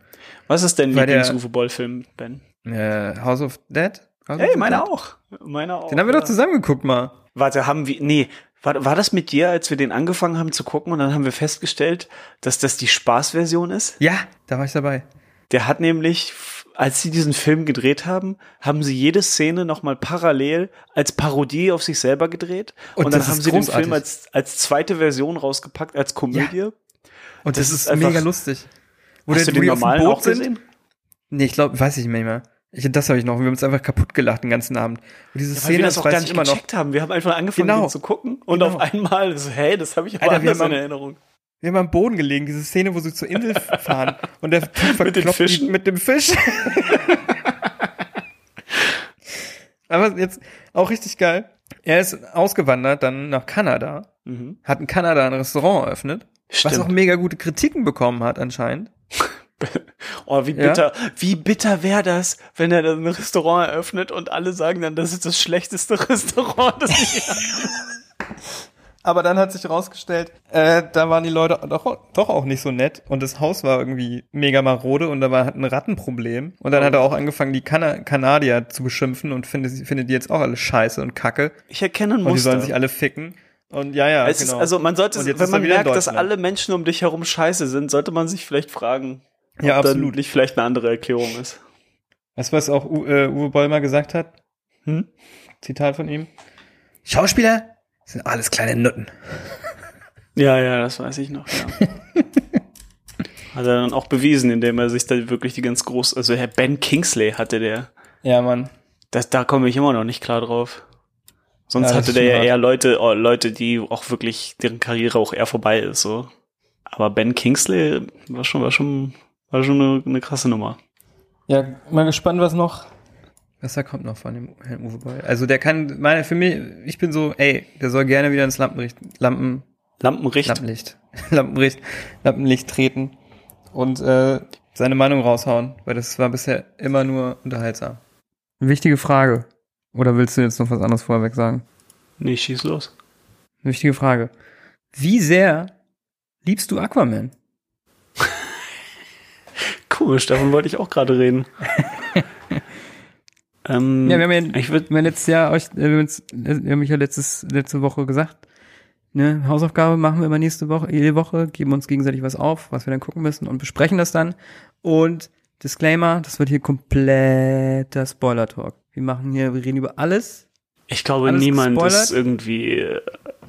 Was ist dein Weil der- Lieblings-Uwe Boll-Film, Ben? Äh, House of Dead? House Hey, meiner auch. Meiner auch. Den haben wir ja. doch zusammen geguckt mal. Warte, haben wir, nee, war, war das mit dir, als wir den angefangen haben zu gucken und dann haben wir festgestellt, dass das die Spaßversion ist? Ja, da war ich dabei. Der hat nämlich, als sie diesen Film gedreht haben, haben sie jede Szene nochmal parallel als Parodie auf sich selber gedreht. Und Und, dann haben sie den großartig. Film als, als zweite Version rausgepackt, als Komödie. Und das, Das ist, ist einfach- mega lustig. Wo Hast du den normalen Boot auch sind? gesehen? Nee, ich glaube, weiß ich nicht mehr. Ich, das habe ich noch. Wir haben uns einfach kaputt gelacht den ganzen Abend. Und diese Weil Szene, wir das das auch weiß gar ich nicht immer noch. gecheckt haben. Wir haben einfach angefangen, Genau. zu gucken und Genau. auf einmal so, hey, das habe ich aber Alter, anders in Erinnerung. Wir haben am Boden gelegen, diese Szene, wo sie zur Insel fahren und der Typ Mit Fischen. ihn mit dem Fisch. Aber jetzt auch richtig geil. Er ist ausgewandert dann nach Kanada, Mhm. hat in Kanada ein Restaurant eröffnet, was Stimmt. auch mega gute Kritiken bekommen hat anscheinend. Oh, wie Ja? bitter, wie bitter wäre das, wenn er dann ein Restaurant eröffnet und alle sagen dann, das ist das schlechteste Restaurant, das ich Aber dann hat sich herausgestellt, äh, da waren die Leute doch, doch auch nicht so nett und das Haus war irgendwie mega marode und da war hat ein Rattenproblem. Und dann hat er auch angefangen, die Kana Kanadier zu beschimpfen und findet, findet die jetzt auch alle scheiße und kacke. Ich erkenne ein Und die Muster. sollen sich alle ficken. Und ja, ja, es genau. ist, also man sollte, wenn man merkt, dass alle Menschen um dich herum scheiße sind, sollte man sich vielleicht fragen, ja, ob dann absolut. nicht vielleicht eine andere Erklärung ist. Weißt du, was auch U äh, Uwe Boll mal gesagt hat? Hm? Zitat von ihm. Schauspieler sind alles kleine Nutten. Ja, ja, das weiß ich noch, ja. Hat er dann auch bewiesen, indem er sich da wirklich die ganz groß, also Herr Ben Kingsley hatte der. Ja, Mann. Das, da komme ich immer noch nicht klar drauf. Sonst Ja, das hatte der ja hart. eher Leute, oh, Leute, die auch wirklich, deren Karriere auch eher vorbei ist, so. Aber Ben Kingsley war schon, war schon, war schon eine, eine krasse Nummer. Ja, mal gespannt, was noch Was da kommt noch von dem Herrn Uwe Boll? Also der kann, meine, für mich, ich bin so, ey, der soll gerne wieder ins Lampenlicht, Lampen, Lampenricht. Lampenlicht, Lampenlicht, Lampenlicht treten und äh, seine Meinung raushauen, weil das war bisher immer nur unterhaltsam. Wichtige Frage. Oder willst du jetzt noch was anderes vorweg sagen? Nee, schieß los. Wichtige Frage. Wie sehr liebst du Aquaman? Komisch, davon wollte ich auch gerade reden. ähm, Ja, wir haben ja, ich würd, wir haben letztes Jahr euch, äh, wir haben, uns, wir haben mich ja letztes, letzte Woche gesagt, ne, Hausaufgabe machen wir immer nächste Woche, jede Woche, geben uns gegenseitig was auf, was wir dann gucken müssen und besprechen das dann. Und Disclaimer, das wird hier kompletter Spoiler-Talk. Wir machen hier, wir reden über alles. ich glaube, alles niemand gespoilert? ist irgendwie, äh,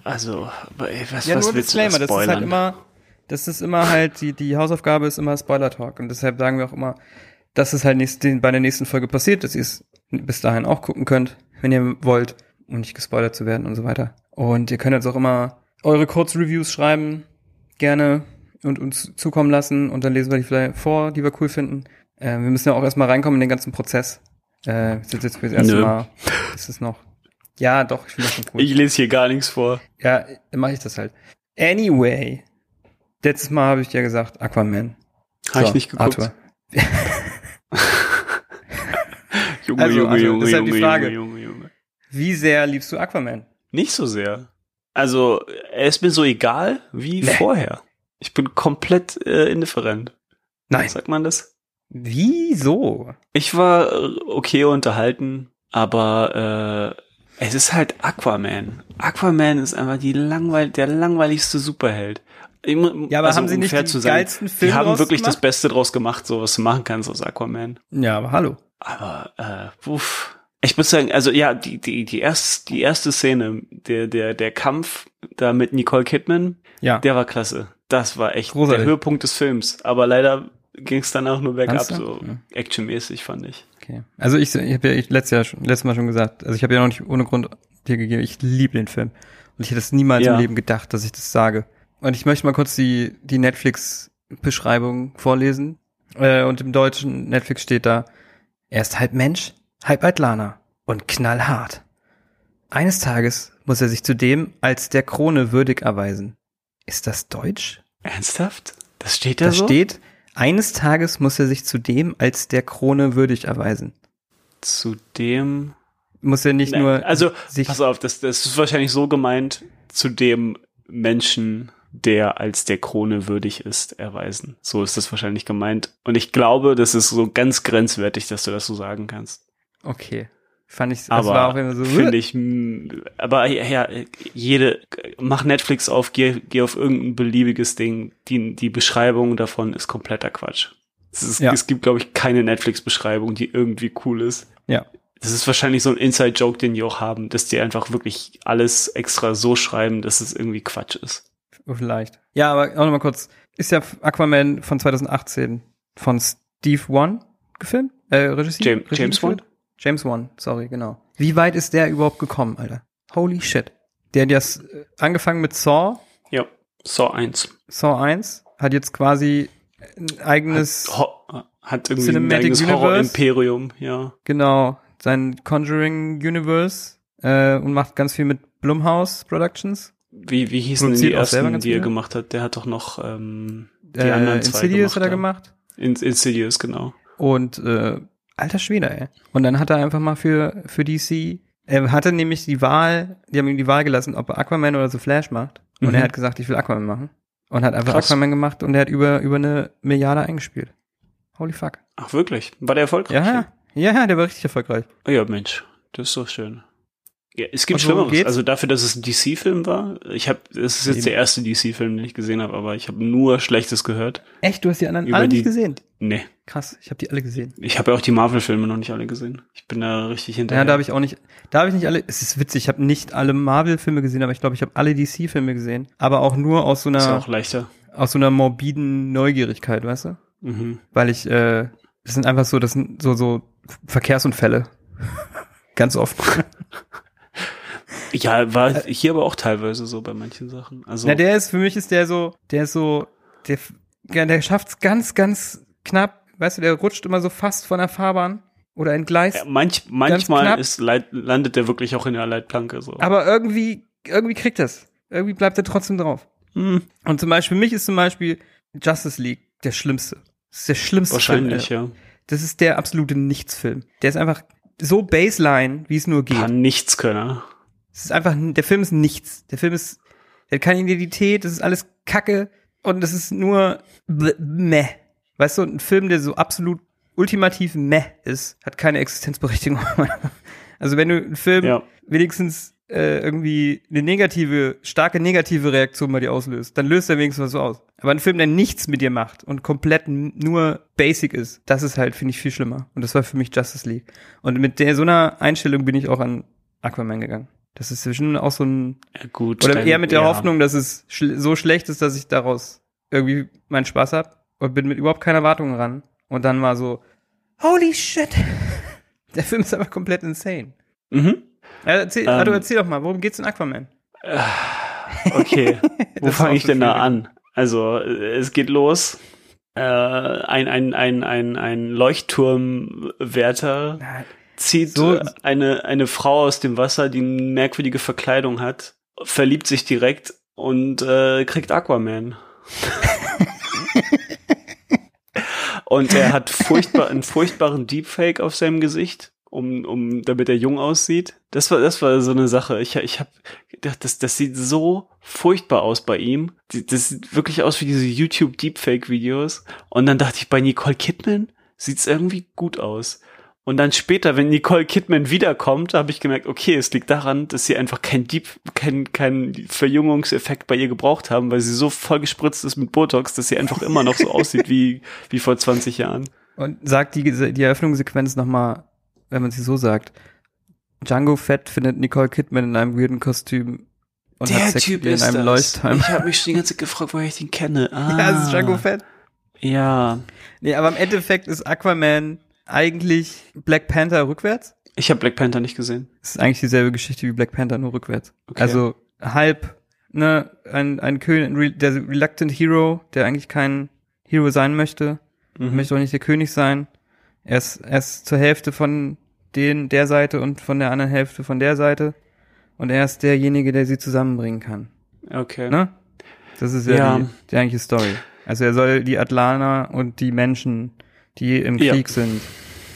also, was, Ja, was willst Disclaimer, du da das ist halt spoilern? immer, das ist immer halt, die, die Hausaufgabe ist immer Spoiler-Talk. Und deshalb sagen wir auch immer, dass es halt nächst, bei der nächsten Folge passiert, dass ihr es bis dahin auch gucken könnt, wenn ihr wollt, um nicht gespoilert zu werden und so weiter. Und ihr könnt jetzt auch immer eure Kurzreviews schreiben, gerne und uns zukommen lassen und dann lesen wir die vielleicht vor, die wir cool finden. Äh, wir müssen ja auch erstmal reinkommen in den ganzen Prozess. Äh, jetzt für das erste Nö. Mal, ist es noch. Ja, doch, ich finde das schon cool. ich lese hier gar nichts vor. Ja, dann mache ich das halt. Anyway, letztes Mal habe ich dir gesagt, Aquaman. Habe ich nicht geguckt. Arthur. Junge, Also, Junge, also, Junge, deshalb die Junge, Frage. Junge, Junge. Wie sehr liebst du Aquaman? Nicht so sehr. Also, er ist mir so egal wie vorher. Ich bin komplett äh, indifferent. Nein. Sagt man das? Wieso? Ich war okay unterhalten, aber äh, es ist halt Aquaman. Aquaman ist einfach die langweil der langweiligste Superheld. Ja, aber also, haben sie nicht den zu sein, geilsten Film Die haben wirklich das gemacht? Beste draus gemacht, so was du machen kannst aus Aquaman. Ja, aber hallo. Aber äh, uff. Ich muss sagen, also ja, die die die erste die erste Szene, der der der Kampf da mit Nicole Kidman, Ja. der war klasse. Das war echt Großartig. der Höhepunkt des Films. Aber leider ging es danach nur bergab, so Ja. actionmäßig fand ich. Okay. Also ich, ich habe ja ich letztes Jahr schon, letztes Mal schon gesagt, also ich habe ja noch nicht ohne Grund dir gegeben, ich liebe den Film. Und ich hätte es niemals Ja. im Leben gedacht, dass ich das sage. Und ich möchte mal kurz die, die Netflix-Beschreibung vorlesen. Äh, und im deutschen Netflix steht da, er ist halb Mensch, halb Atlaner und knallhart. Eines Tages muss er sich zudem als der Krone würdig erweisen. Ist das Deutsch? Ernsthaft? Das steht da Da so? steht, eines Tages muss er sich zudem als der Krone würdig erweisen. Zudem. Muss er nicht Nein, nur also, pass auf, das, das ist wahrscheinlich so gemeint, zu dem Menschen, der als der Krone würdig ist, erweisen. So ist das wahrscheinlich gemeint. Und ich glaube, das ist so ganz grenzwertig, dass du das so sagen kannst. Okay. Fand ich, Aber war auch immer so. finde ich, mh, aber ja, ja, jede, mach Netflix auf, geh, geh auf irgendein beliebiges Ding. Die, die Beschreibung davon ist kompletter Quatsch. Es, ist, Ja. es gibt, glaube ich, keine Netflix-Beschreibung, die irgendwie cool ist. Ja. Das ist wahrscheinlich so ein Inside-Joke, den die auch haben, dass die einfach wirklich alles extra so schreiben, dass es irgendwie Quatsch ist. Vielleicht. Ja, aber auch nochmal kurz. Ist ja Aquaman von 2018 von Steve Wan gefilmt? Äh, Regie? James- Regie James Wan? James Wan, sorry, genau. Wie weit ist der überhaupt gekommen, Alter? Holy shit. Der hat das äh, angefangen mit Saw, Ja, Saw 1. Saw 1, hat jetzt quasi ein eigenes, Ho hat irgendwie Cinematic ein eigenes Universe? Horror-Imperium, ja. genau, sein Conjuring Universe äh, und macht ganz viel mit Blumhouse Productions. Wie, wie hießen denn die ersten, die er gemacht hat? Der hat doch noch ähm, die äh, anderen zwei Insidious hat er gemacht. gemacht. In, Insidious, genau. Und äh, alter Schwede, ey. Und dann hat er einfach mal für, für DC, er hatte nämlich die Wahl, die haben ihm die Wahl gelassen, ob er Aquaman oder The Flash macht. Und Mhm. er hat gesagt, ich will Aquaman machen. Und hat einfach Krass. Aquaman gemacht und er hat über, über eine Milliarde eingespielt. Holy fuck. Ach, wirklich? War der erfolgreich? Ja, ja, ja, der war richtig erfolgreich. Oh ja, Mensch, das ist doch schön. Ja, es gibt Schlimmeres. geht's? Also dafür, dass es ein DC-Film war. Ich habe, es ist jetzt Eben. der erste DC-Film, den ich gesehen habe, aber ich habe nur Schlechtes gehört. Echt, du hast die anderen alle die- nicht gesehen? Nee, Krass, ich habe die alle gesehen. ich habe ja auch die Marvel-Filme noch nicht alle gesehen. Ich bin da richtig hinterher. Ja, da habe ich auch nicht, da habe ich nicht alle, es ist witzig, ich habe nicht alle Marvel-Filme gesehen, aber ich glaube, ich habe alle DC-Filme gesehen. Aber auch nur aus so ist einer, auch leichter. aus so einer morbiden Neugierigkeit, weißt du? Mhm. weil ich, äh, das sind einfach so, das sind so, so Verkehrsunfälle. Ganz oft. Ja, war hier aber auch teilweise so bei manchen Sachen. Also Na, der ist, für mich ist der so, der ist so, der, der schafft's ganz, ganz knapp, weißt du, der rutscht immer so fast von der Fahrbahn oder entgleist. Ja, manch, manchmal ist, landet der wirklich auch in der Leitplanke so. Aber irgendwie, irgendwie kriegt das. Irgendwie bleibt er trotzdem drauf. Hm, Und zum Beispiel, für mich ist zum Beispiel Justice League der schlimmste. Das ist der schlimmste wahrscheinlich, Film. ja. Das ist der absolute Nichtsfilm. Der ist einfach so Baseline, wie es nur geht. Kann nichts können. Es ist einfach, der Film ist nichts. Der Film ist, der hat keine Identität, das ist alles Kacke und das ist nur meh. Weißt du, ein Film, der so absolut ultimativ meh ist, hat keine Existenzberechtigung. also wenn du einen Film Ja. wenigstens äh, irgendwie eine negative, starke negative Reaktion bei dir auslöst, dann löst er wenigstens was so aus. Aber ein Film, der nichts mit dir macht und komplett nur basic ist, das ist halt, finde ich, viel schlimmer. Und das war für mich Justice League. Und mit der so einer Einstellung bin ich auch an Aquaman gegangen. Das ist zwischen auch so ein, Ja, gut. oder dann- eher mit der ja. Hoffnung, dass es schl so schlecht ist, dass ich daraus irgendwie meinen Spaß hab und bin mit überhaupt keiner Erwartung ran. Und dann war so, holy shit. Der Film ist einfach komplett insane. Mhm. Ja, erzähl, Ähm. ah, du erzähl doch mal, worum geht's in Aquaman? Okay. Wo fange ich denn da an? Also, es geht los. Äh, ein, ein, ein, ein, ein Leuchtturmwärter zieht So- äh, eine, eine Frau aus dem Wasser, die eine merkwürdige Verkleidung hat, verliebt sich direkt und äh, kriegt Aquaman. und er hat furchtbar, einen furchtbaren Deepfake auf seinem Gesicht, um, um, damit er jung aussieht. Das war, das war so eine Sache. Ich, ich habe gedacht, das, das sieht so furchtbar aus bei ihm. Das sieht wirklich aus wie diese YouTube Deepfake Videos. Und dann dachte ich, bei Nicole Kidman sieht's irgendwie gut aus. Und dann später, wenn Nicole Kidman wiederkommt, habe ich gemerkt, okay, es liegt daran, dass sie einfach kein Deep, kein, kein Verjüngungseffekt bei ihr gebraucht haben, weil sie so voll gespritzt ist mit Botox, dass sie einfach immer noch so aussieht wie, wie vor 20 Jahren. Und sagt die, die Eröffnungssequenz nochmal, wenn man sie so sagt. Django Fett findet Nicole Kidman in einem weirden Kostüm und hat Sex ihr in einem Leuchtturm. Ich habe mich schon die ganze Zeit gefragt, woher ich den kenne. Ah. Ja, das ist Django Fett. Ja. Nee, aber im Endeffekt ist Aquaman eigentlich Black Panther rückwärts. Ich habe Black Panther nicht gesehen. Es ist eigentlich dieselbe Geschichte wie Black Panther, nur rückwärts. Okay. Also halb, ne, ein, ein König, der Reluctant Hero, der eigentlich kein Hero sein möchte, Mhm. möchte auch nicht der König sein. Er ist, er ist zur Hälfte von den, der Seite und von der anderen Hälfte von der Seite. Und er ist derjenige, der sie zusammenbringen kann. Okay. Ne? Das ist ja, Ja. Die, die eigentliche Story. Also er soll die Atlaner und die Menschen, die im Ja. Krieg sind,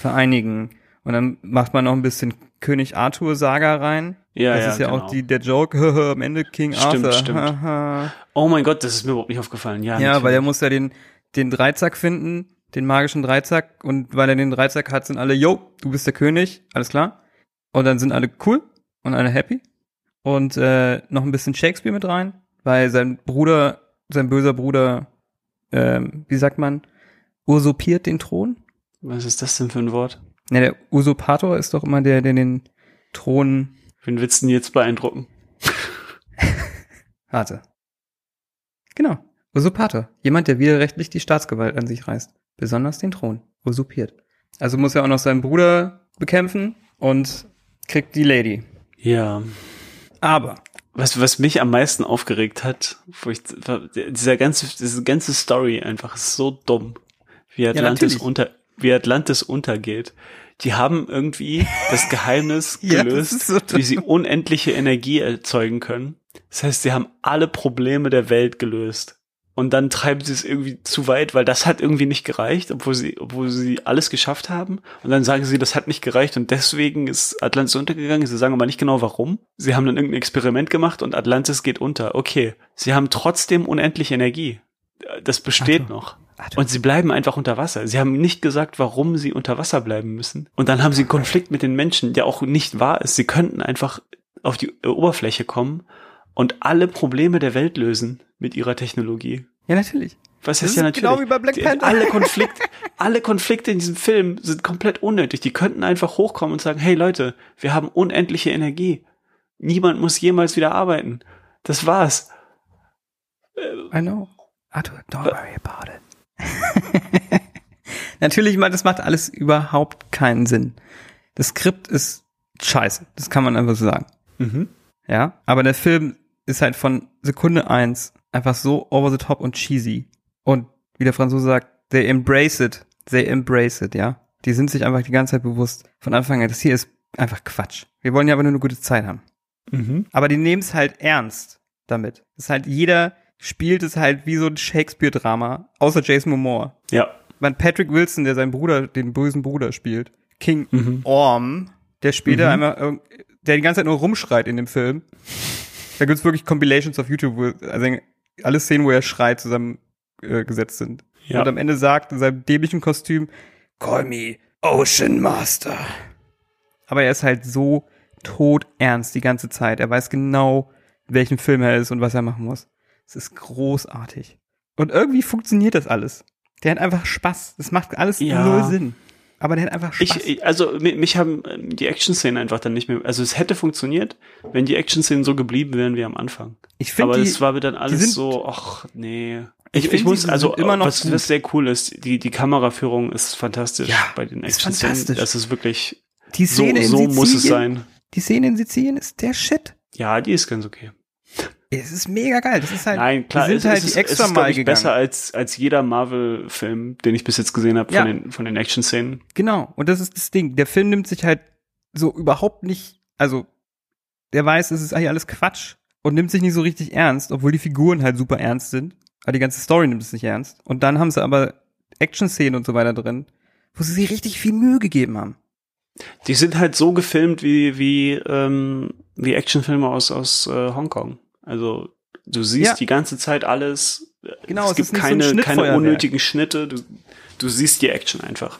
vereinigen. Und dann macht man noch ein bisschen König Arthur Saga rein. Ja, das ja, ist ja genau. auch die, der Joke, am Ende King Stimmt, Arthur. stimmt. Oh mein Gott, das ist mir überhaupt nicht aufgefallen. Ja, ja, natürlich. weil er muss ja den, den Dreizack finden, den magischen Dreizack. Und weil er den Dreizack hat, sind alle, yo, du bist der König, alles klar. Und dann sind alle cool und alle happy. Und äh, noch ein bisschen Shakespeare mit rein, weil sein Bruder, sein böser Bruder, ähm, wie sagt man, usurpiert den Thron. Was ist das denn für ein Wort? Ne, der Usurpator ist doch immer der, der den Thron. Wen willst du denn jetzt beeindrucken? Warte. Genau. Usurpator. Jemand, der widerrechtlich die Staatsgewalt an sich reißt. Besonders den Thron. Usurpiert. Also muss er auch noch seinen Bruder bekämpfen und kriegt die Lady. Ja. Aber. Was, was mich am meisten aufgeregt hat, wo ich, dieser ganze, diese ganze Story einfach ist so dumm, wie Atlantis natürlich. unter, wie Atlantis untergeht. Die haben irgendwie das Geheimnis Ja, das gelöst, so dumm. wie sie unendliche Energie erzeugen können. Das heißt, sie haben alle Probleme der Welt gelöst. Und dann treiben sie es irgendwie zu weit, weil das hat irgendwie nicht gereicht, obwohl sie, obwohl sie alles geschafft haben. Und dann sagen sie, das hat nicht gereicht und deswegen ist Atlantis untergegangen. Sie sagen aber nicht genau warum. Sie haben dann irgendein Experiment gemacht und Atlantis geht unter. Okay, sie haben trotzdem unendliche Energie. Das besteht Arthur. noch. Arthur. Und sie bleiben einfach unter Wasser. Sie haben nicht gesagt, warum sie unter Wasser bleiben müssen. Und dann haben sie einen Konflikt mit den Menschen, der auch nicht wahr ist. Sie könnten einfach auf die Oberfläche kommen und alle Probleme der Welt lösen mit ihrer Technologie. Ja, natürlich. Was Das heißt ja ist natürlich? genau wie bei Black Panther. Alle Konflikte, alle Konflikte in diesem Film sind komplett unnötig. Die könnten einfach hochkommen und sagen, hey Leute, wir haben unendliche Energie. Niemand muss jemals wieder arbeiten. Das war's. I know. Arthur, don't worry about it. Natürlich, man, das macht alles überhaupt keinen Sinn. Das Skript ist scheiße. Das kann man einfach so sagen. Mhm. Ja. Aber der Film ist halt von Sekunde eins einfach so over the top und cheesy. Und wie der Franzose sagt, they embrace it. They embrace it, ja. Die sind sich einfach die ganze Zeit bewusst von Anfang an, das hier ist einfach Quatsch. Wir wollen ja aber nur eine gute Zeit haben. Mhm. Aber die nehmen es halt ernst damit. Das ist halt, jeder spielt es halt wie so ein Shakespeare-Drama, außer Jason Momoa. Ja. Weil Patrick Wilson, der seinen Bruder, den bösen Bruder spielt, King Mhm. Orm, der später einmal, irg- der die ganze Zeit nur rumschreit in dem Film. Da gibt's wirklich Compilations auf YouTube, wo also alle Szenen, wo er schreit, zusammen äh, sind. Ja. Und am Ende sagt in seinem dämlichen Kostüm, Call me Ocean Master. Aber er ist halt so todernst die ganze Zeit. Er weiß genau, in welchem Film er ist und was er machen muss. Es ist großartig. Und irgendwie funktioniert das alles. Der hat einfach Spaß. Das macht alles Ja. null Sinn. Aber der hat einfach Spaß. Ich, also mi- mich haben ähm, die Action-Szenen einfach dann nicht mehr. Also es hätte funktioniert, wenn die Action-Szenen so geblieben wären wie am Anfang. ich finde Aber es war mir dann alles sind- so, ach nee. Ich Ich, ich muss, also immer noch was, was sehr cool ist, die, die Kameraführung ist fantastisch Ja, bei den Action-Szenen. fantastisch. Das ist wirklich, die so, Szene in so Sizilien, muss es sein. Die Szene in Sizilien ist der Shit. Ja, die ist ganz okay. Es ist mega geil. Das ist halt, Nein, klar, die es, sind halt es ist, die es extra ist glaub Mal ich, gegangen. besser als, als jeder Marvel-Film, den ich bis jetzt gesehen habe Ja. von den, von den Action-Szenen. Genau, und das ist das Ding. Der Film nimmt sich halt so überhaupt nicht, also der weiß, es ist eigentlich alles Quatsch und nimmt sich nicht so richtig ernst, obwohl die Figuren halt super ernst sind. Aber die ganze Story nimmt es nicht ernst. Und dann haben sie aber Action-Szenen und so weiter drin, wo sie sich richtig viel Mühe gegeben haben. Die sind halt so gefilmt wie, wie, ähm, wie Actionfilme aus, aus äh, Hongkong. Also du siehst Ja. die ganze Zeit alles. Genau, es es gibt nicht so ein keine, keine unnötigen Schnitte. Du, du siehst die Action einfach.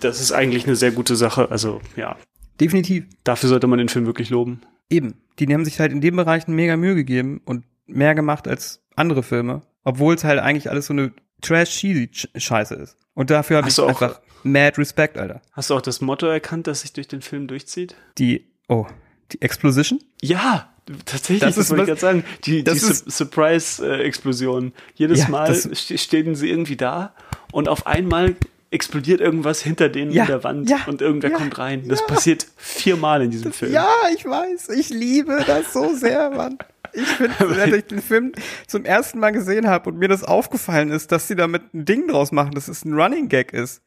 Das ist eigentlich eine sehr gute Sache. Also ja, Definitiv. dafür sollte man den Film wirklich loben. Eben. Die haben sich halt in dem Bereich mega Mühe gegeben und mehr gemacht als andere Filme. Obwohl es halt eigentlich alles so eine Trash-Cheesy-Scheiße ist. Und dafür habe ich auch- einfach mad Respect, Alter. Hast du auch das Motto erkannt, das sich durch den Film durchzieht? Die, oh, die Explosion? Ja, tatsächlich, Das das, ist wollte ich gerade sagen. Die, die Su Surprise-Explosion. Jedes Ja, Mal stehen sie irgendwie da und auf einmal explodiert irgendwas hinter denen Ja, in der Wand ja, und irgendwer ja, kommt rein. Das passiert viermal in diesem Film. Ja, ich weiß. Ich liebe das so sehr, Mann. Ich finde, als ich den Film zum ersten Mal gesehen habe und mir das aufgefallen ist, dass sie damit ein Ding draus machen, dass es ein Running Gag ist.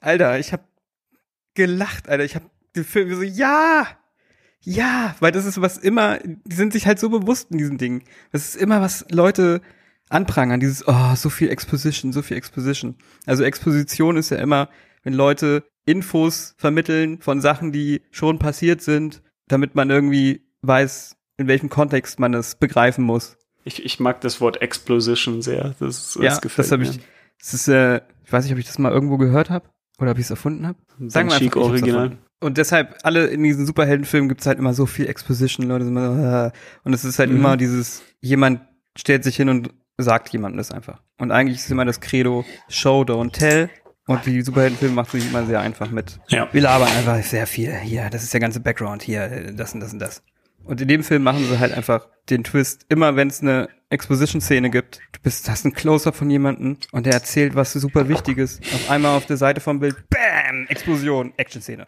Alter, ich habe gelacht, Alter. Ich habe den Film so, ja, ja, weil das ist was immer, die sind sich halt so bewusst in diesem Ding. Das ist immer, was Leute anprangern, dieses, oh, so viel Exposition, so viel Exposition. Also Exposition ist ja immer, wenn Leute Infos vermitteln von Sachen, die schon passiert sind, damit man irgendwie weiß, in welchem Kontext man es begreifen muss. Ich, ich mag das Wort Exposition sehr. Das, das ja, gefällt das habe mir. ich, das ist, äh, ich weiß nicht, ob ich das mal irgendwo gehört habe oder ob ich es erfunden habe. Sagen wir einfach, Chic Original. Und deshalb, alle in diesen Superheldenfilmen gibt's halt immer so viel Exposition, Leute sind immer so, äh, und es ist halt Mhm. immer dieses, jemand stellt sich hin und sagt jemandem das einfach. Und eigentlich ist immer das Credo, Show, don't tell. Und die Superheldenfilme macht sich immer sehr einfach mit. Ja. Wir labern einfach sehr viel. Hier, das ist der ganze Background. Hier, das und das und das. Und in dem Film machen sie halt einfach den Twist. Immer wenn es eine Exposition-Szene gibt, du bist, hast einen Close-Up von jemandem und der erzählt was super Wichtiges. Auf einmal auf der Seite vom Bild, BAM! Explosion, Action-Szene.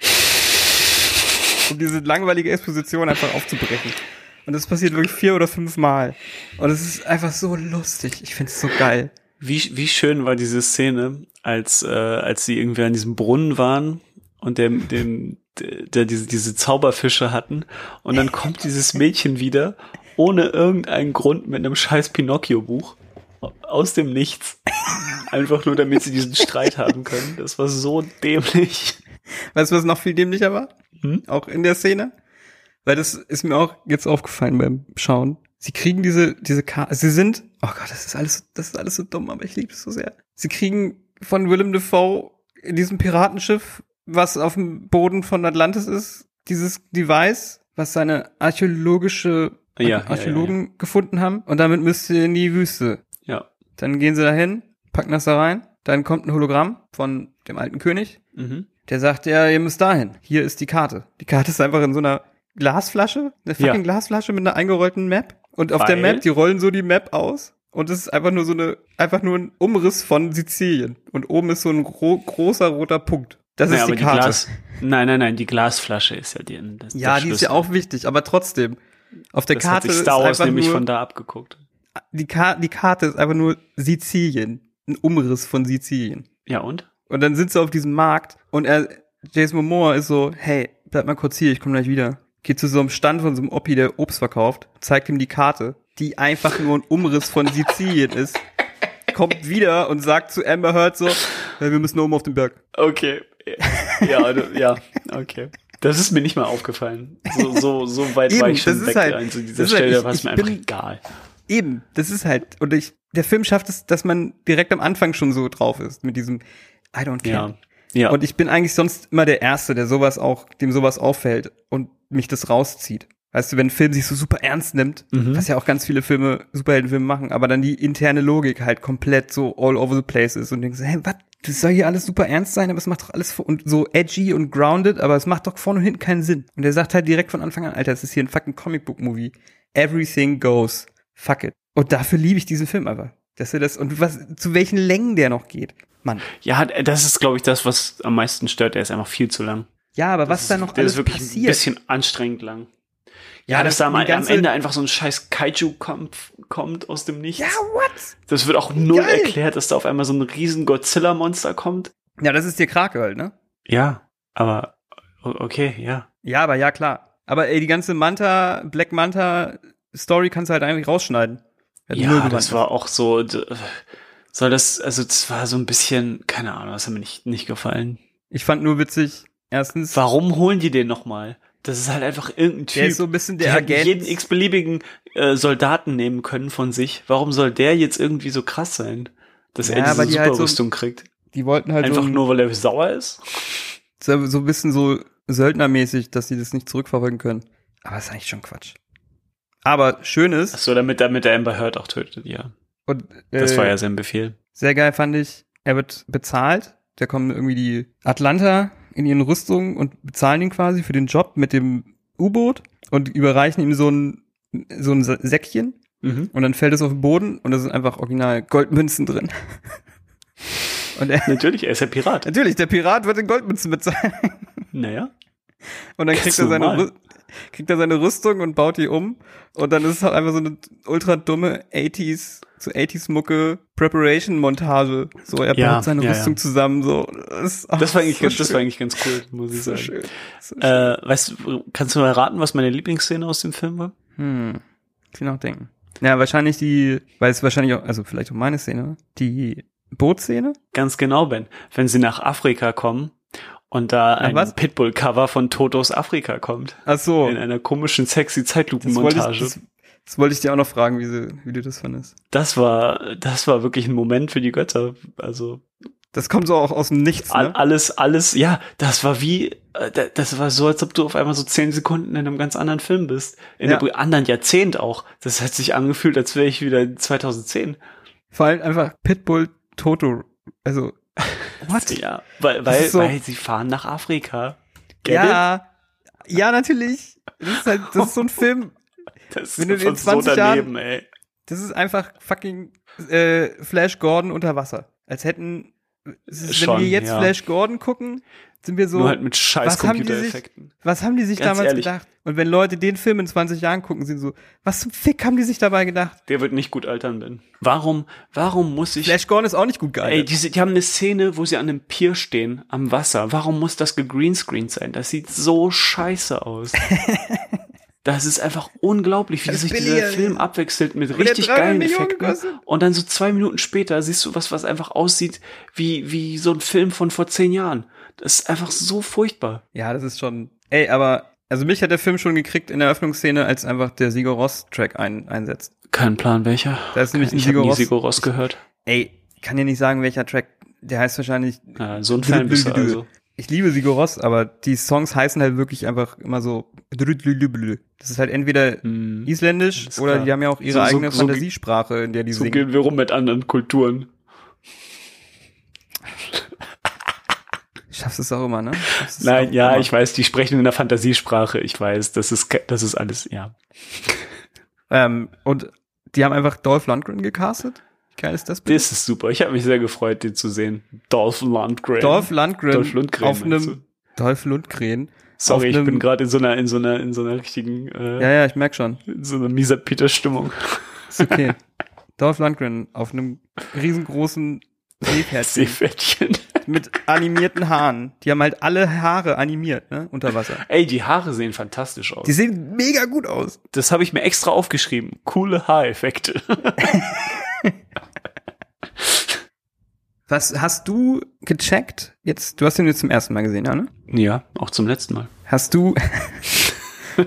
Um diese langweilige Exposition einfach aufzubrechen. Und das passiert wirklich vier oder fünf Mal. Und es ist einfach so lustig. Ich finde es so geil. Wie, wie schön war diese Szene, als, äh, als sie irgendwie an diesem Brunnen waren und dem, dem, der, diese, diese Zauberfische hatten. Und dann kommt dieses Mädchen wieder, ohne irgendeinen Grund, mit einem scheiß Pinocchio-Buch. Aus dem Nichts. Einfach nur, damit sie diesen Streit haben können. Das war so dämlich. Weißt du, was noch viel dämlicher war? Hm? Auch in der Szene? Weil das ist mir auch jetzt aufgefallen beim Schauen. Sie kriegen diese, diese Karte, sie sind, oh Gott, das ist alles, das ist alles so dumm, aber ich liebe es so sehr. Sie kriegen von Willem Dafoe in diesem Piratenschiff, was auf dem Boden von Atlantis ist, dieses Device, was seine archäologische Ja, ja, Archäologen gefunden haben. Und damit müsst ihr in die Wüste. Ja. Dann gehen sie dahin, packen das da rein. Dann kommt ein Hologramm von dem alten König. Mhm. Der sagt, ja, ihr müsst dahin. Hier ist die Karte. Die Karte ist einfach in so einer Glasflasche, eine fucking Ja. Glasflasche mit einer eingerollten Map. Und auf der Weil? Map, die rollen so die Map aus. Und es ist einfach nur so eine, einfach nur ein Umriss von Sizilien. Und oben ist so ein gro großer roter Punkt. Das Naja, ist die aber die Karte. Glas, nein, nein, nein, die Glasflasche ist ja die, das, ja, die ist ja auch wichtig, aber trotzdem. Auf der Das hat Karte sich ist Star Wars nämlich nur, von da abgeguckt. die, Ka die Karte ist einfach nur Sizilien. Ein Umriss von Sizilien. Ja, und? Und dann sind sie auf diesem Markt und er, Jason Momoa ist so, hey, bleib mal kurz hier, ich komme gleich wieder. Geht zu so einem Stand von so einem Oppi, der Obst verkauft, zeigt ihm die Karte, die einfach nur ein Umriss von Sizilien ist. Kommt wieder und sagt zu Amber Heard so, ja, wir müssen oben auf den Berg. Okay. Ja, ja, okay. Das ist mir nicht mal aufgefallen. So, so, so weit war Eben, ich schon das ist weg halt- an zu dieser halt- Stelle, ich- war es mir einfach bin- egal. Eben, das ist halt, und ich, der Film schafft es, dass man direkt am Anfang schon so drauf ist, mit diesem I don't care. Ja. Ja. Und ich bin eigentlich sonst immer der Erste, der sowas auch, dem sowas auffällt und mich das rauszieht. Weißt du, wenn ein Film sich so super ernst nimmt, Mhm. was ja auch ganz viele Filme, Superheldenfilme machen, aber dann die interne Logik halt komplett so all over the place ist und denkst, hey, was? Das soll hier alles super ernst sein, aber es macht doch alles und so edgy und grounded, aber es macht doch vorne und hinten keinen Sinn. Und er sagt halt direkt von Anfang an, Alter, es ist hier ein fucking Comicbook-Movie. Everything goes. Fuck it. Und dafür liebe ich diesen Film aber. Dass er das, und was, zu welchen Längen der noch geht. Mann. ja, das ist, glaube ich, das, was am meisten stört. Der ist einfach viel zu lang. Ja, aber was Das da ist- noch der alles ist wirklich ein passiert. bisschen anstrengend lang. Ja, dass das- da am, am Ende einfach so ein scheiß Kaiju-Kampf kommt aus dem Nichts. Ja, what? Das wird auch null Geil. erklärt, dass da auf einmal so ein riesen Godzilla-Monster kommt. Ja, das ist dir Krake halt, ne? Ja, aber okay, ja. Ja, aber ja, klar. Aber ey, die ganze Manta, Black Manta Story kannst du halt eigentlich rausschneiden. Hat Ja, das war auch so, soll das, also das war so ein bisschen, keine Ahnung, das hat mir nicht, nicht gefallen. Ich fand nur witzig, erstens, Warum holen die den nochmal? Das ist halt einfach irgendein Typ. der ist so ein bisschen der hätten Agent. jeden x-beliebigen äh, Soldaten nehmen können von sich. Warum soll der jetzt irgendwie so krass sein, dass Ja, er diese die halt so- Superrüstung kriegt? die wollten halt Einfach so, ein- nur, weil er sauer ist? so, so ein bisschen so Söldnermäßig, dass sie das nicht zurückverfolgen können. Aber ist eigentlich schon Quatsch. Aber schön ist, Ach so, damit, damit der Amber Heard auch tötet, ja. und, Das äh, war ja sein Befehl. Sehr geil fand ich, er wird bezahlt. Da kommen irgendwie die Atlanta in ihren Rüstungen und bezahlen ihn quasi für den Job mit dem U-Boot und überreichen ihm so ein, so ein Sä- Säckchen. Mhm. Und dann fällt es auf den Boden und da sind einfach original Goldmünzen drin. Und er, Natürlich, er ist ja Pirat. natürlich, der Pirat wird in Goldmünzen bezahlt. Naja. Und dann Ganz kriegt er, seine, kriegt er seine Rüstung und baut die um. Und dann ist es halt einfach so eine ultra dumme 80s, so 80s Mucke Preparation Montage. So, er Ja, baut seine ja, Rüstung ja. zusammen, so. Das, ach, Das war eigentlich, so ganz, das war eigentlich ganz cool, muss ich so sagen. schön. So schön. Äh, weißt du, kannst du mal raten, was meine Lieblingsszene aus dem Film war? Hm. Viel nachdenken. Ja, wahrscheinlich die, weil es wahrscheinlich auch, also vielleicht auch meine Szene, die Bootszene. Ganz genau, Ben. Wenn sie nach Afrika kommen und da ein? Pitbull-Cover von Totos Afrika kommt. Ach so. In einer komischen, sexy Zeitlupenmontage. das, das wollte ich dir auch noch fragen, wie, sie, wie du das fandest. Das war, das war wirklich ein Moment für die Götter. Also Das kommt so auch aus dem Nichts, ne? alles, alles, ja, das war wie, äh, da- das war so, als ob du auf einmal so zehn Sekunden in einem ganz anderen Film bist. In Ja. einem anderen Jahrzehnt auch. Das hat sich angefühlt, als wäre ich wieder in 2010. Vor allem einfach Pitbull Toto. Also, what? Ja, weil, weil, ist so- weil sie fahren nach Afrika. Get it? ja, ja, natürlich. Das ist halt, das ist so ein Film, Das Wenn du ist einfach 20 so daneben, ey. das ist einfach fucking äh, Flash Gordon unter Wasser. Als hätten, ist, wenn Schon, wir jetzt ja. Flash Gordon gucken, sind wir so, Nur halt mit scheiß was haben die sich- Computereffekten. was haben die sich Ganz damals ehrlich. gedacht? Und wenn Leute den Film in 20 Jahren gucken, sind so, was zum Fick haben die sich dabei gedacht? Der wird nicht gut altern, Ben. Warum, warum muss ich, Flash Gordon ist auch nicht gut ey, geil. diese, die haben eine Szene, wo sie an einem Pier stehen, am Wasser. Warum muss das gegreenscreened sein? Das sieht so scheiße aus. Das ist einfach unglaublich, wie Das sich dieser billiger. Film abwechselt mit richtig 300 geilen Millionen Effekten. Und dann so zwei Minuten später siehst du was, was einfach aussieht wie, wie so ein Film von vor zehn Jahren. Das ist einfach so furchtbar. Ja, das ist schon, ey, aber, also mich hat der Film schon gekriegt in der Eröffnungsszene, als einfach der Sigur Ross Track ein, einsetzt. Kein Plan welcher. Da ist nämlich ein ich habe Sigur nie Ross. Sigur Ross gehört. Ey, ich kann dir nicht sagen, welcher Track, der heißt wahrscheinlich, Ja, so ein Fan bist du also. ich liebe Sigur Ross, aber die Songs heißen halt wirklich einfach immer so, das ist halt entweder Hm. isländisch oder klar. die haben ja auch ihre So- so- eigene so- Fantasiesprache, in der die So singen. gehen wir rum mit anderen Kulturen. Schaffst es auch immer, ne? Nein, ja, immer. ich weiß, die sprechen in der Fantasiesprache. Ich weiß, das ist, das ist alles, ja. Ähm, und die haben einfach Dolph Lundgren gecastet. Wie geil ist das bitte? Das ist super. Ich habe mich sehr gefreut, den zu sehen. Dolph Lundgren. Dolph Lundgren, Dolph Lundgren, auf einem Dolph Lundgren. Sorry, ich bin gerade in so einer, in so einer, in so einer richtigen, äh, Ja, ja, ich merk schon. in so einer mieser Peter-Stimmung. Ist okay. Dolph Lundgren auf einem riesengroßen Seepferdchen. Seepferdchen. mit animierten Haaren. Die haben halt alle Haare animiert, ne? Unter Wasser. Ey, die Haare sehen fantastisch aus. Die sehen mega gut aus. Das habe ich mir extra aufgeschrieben. Coole Haareffekte. Was hast du gecheckt? Jetzt, du hast den jetzt zum ersten Mal gesehen, ja, ne? ja, auch zum letzten Mal. Hast du.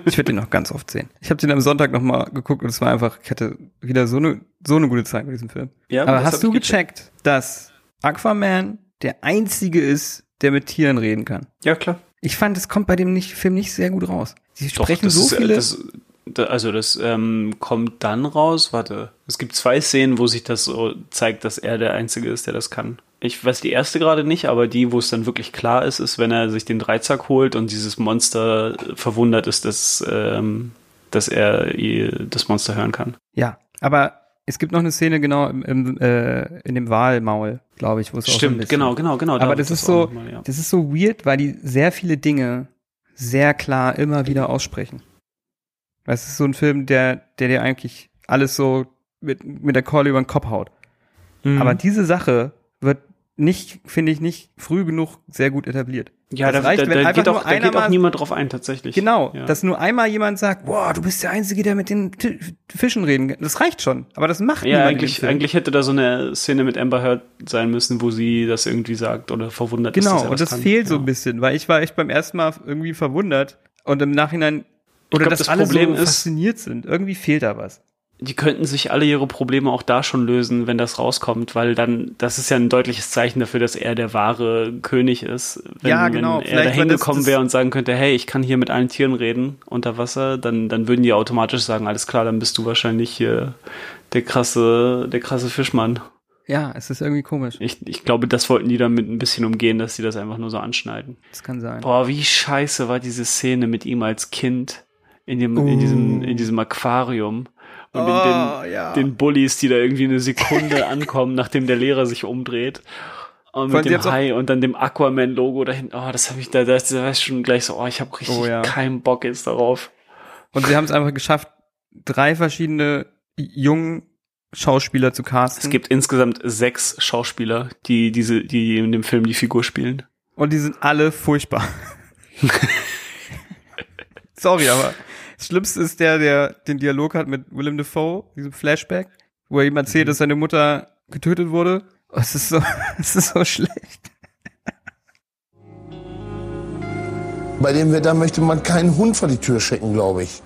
Ich werde den noch ganz oft sehen. Ich habe den am Sonntag noch mal geguckt und es war einfach, ich hatte wieder so eine so eine gute Zeit mit diesem Film. Ja, Aber hast du ich gecheckt, dass Aquaman der einzige ist, der mit Tieren reden kann? Ja, klar. Ich fand, es kommt bei dem nicht, Film nicht sehr gut raus. Sie Doch, sprechen das so ist, viele. Das, da, also das ähm, kommt dann raus. Warte, es gibt zwei Szenen, wo sich das so zeigt, dass er der Einzige ist, der das kann. Ich weiß die erste gerade nicht, aber die, wo es dann wirklich klar ist, ist, wenn er sich den Dreizack holt und dieses Monster verwundert ist, dass, ähm, dass er das Monster hören kann. ja, aber es gibt noch eine Szene genau im, im, äh, in dem Walmaul, glaube ich, wo es auch so Stimmt, bisschen- genau, genau, genau. Aber wird das ist so, mal, ja. das ist so weird, weil die sehr viele Dinge sehr klar immer wieder aussprechen. Weil Es ist so ein Film, der, der dir eigentlich alles so mit, mit der Keule über den Kopf haut. Mhm. Aber diese Sache wird nicht, finde ich, nicht früh genug sehr gut etabliert. ja, das da, reicht, da, wenn da, einfach geht nur auch, da einer geht auch mal- niemand drauf ein, tatsächlich. Genau, Ja. dass nur einmal jemand sagt, boah, du bist der Einzige, der mit den T Fischen reden kann. Das reicht schon. Aber das macht Ja, niemand eigentlich, eigentlich hätte da so eine Szene mit Amber Heard sein müssen, wo sie das irgendwie sagt oder verwundert ist. Genau, dass er und das kann. fehlt so Ja. ein bisschen, weil ich war echt beim ersten Mal irgendwie verwundert und im Nachhinein oder glaub, dass das alle Problem so ist- fasziniert sind. Irgendwie fehlt da was. Die könnten sich alle ihre Probleme auch da schon lösen, wenn das rauskommt, weil dann, das ist ja ein deutliches Zeichen dafür, dass er der wahre König ist. Wenn, Ja, genau, Wenn er da hingekommen wäre und sagen könnte, hey, ich kann hier mit allen Tieren reden unter Wasser, dann, dann würden die automatisch sagen, alles klar, dann bist du wahrscheinlich hier der krasse, der krasse Fischmann. Ja, es ist irgendwie komisch. Ich, ich glaube, das wollten die damit ein bisschen umgehen, dass sie das einfach nur so anschneiden. Das kann sein. Boah, wie scheiße war diese Szene mit ihm als Kind in dem, in diesem, in diesem Aquarium. Und Oh, in den, ja. den Bullies, die da irgendwie eine Sekunde ankommen, nachdem der Lehrer sich umdreht. Und mit dem Hai und dann dem Aquaman-Logo dahin. Oh, das habe ich da, das, da war ich schon gleich so, oh, ich habe richtig Oh, ja. keinen Bock jetzt darauf. Und sie haben es einfach geschafft, drei verschiedene jungen Schauspieler zu casten. Es gibt insgesamt sechs Schauspieler, die diese, die in dem Film die Figur spielen. und die sind alle furchtbar. Sorry, aber das Schlimmste ist der, der den Dialog hat mit Willem Dafoe, diesem Flashback, wo er ihm erzählt, dass seine Mutter getötet wurde. Es ist so, es ist so schlecht. Bei dem Wetter möchte man keinen Hund vor die Tür schicken, glaube ich.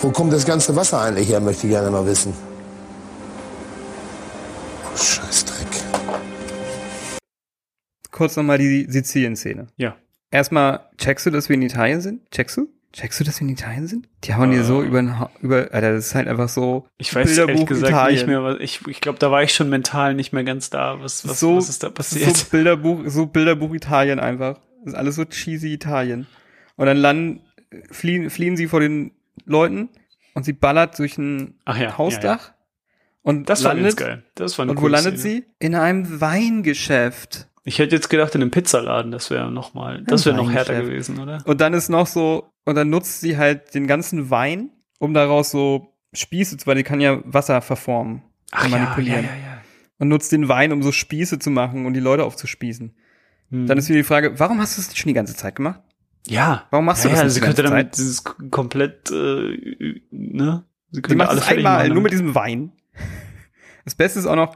Wo kommt das ganze Wasser eigentlich her, möchte ich gerne mal wissen. Oh, Scheißdreck. Kurz nochmal die Sizilien-Szene. Ja. Erstmal, checkst du, dass wir in Italien sind? Checkst du? Checkst du, dass wir in Italien sind? Die hauen dir so über, den Ha- über, Alter, das ist halt einfach so. Ich weiß ehrlich Bilderbuch gesagt Italien. nicht mehr, was ich, ich glaube, da war ich schon mental nicht mehr ganz da. Was, was, so, was ist da passiert? So Bilderbuch, so Bilderbuch Italien einfach. Das ist alles so cheesy Italien. Und dann landen, fliehen, fliehen sie vor den Leuten und sie ballert durch ein ja, Hausdach. Und Das war landet, ganz geil. Das war eine Und wo landet Szene. sie? In einem Weingeschäft. Ich hätte jetzt gedacht, in einem Pizzaladen, das wäre noch mal, das wäre noch härter gewesen, oder? Und dann ist noch so, und dann nutzt sie halt den ganzen Wein, um daraus so Spieße zu, weil die kann ja Wasser verformen und manipulieren. Und nutzt den Wein, um so Spieße zu machen und die Leute aufzuspießen. Hm. Dann ist wieder die Frage, warum hast du das nicht schon die ganze Zeit gemacht? ja. Warum machst du ja, das ja, nicht sie könnte damit dieses komplett, äh, ne? Sie könnte macht alle es fertig einmal, nur mit diesem Wein. Das Beste ist auch noch,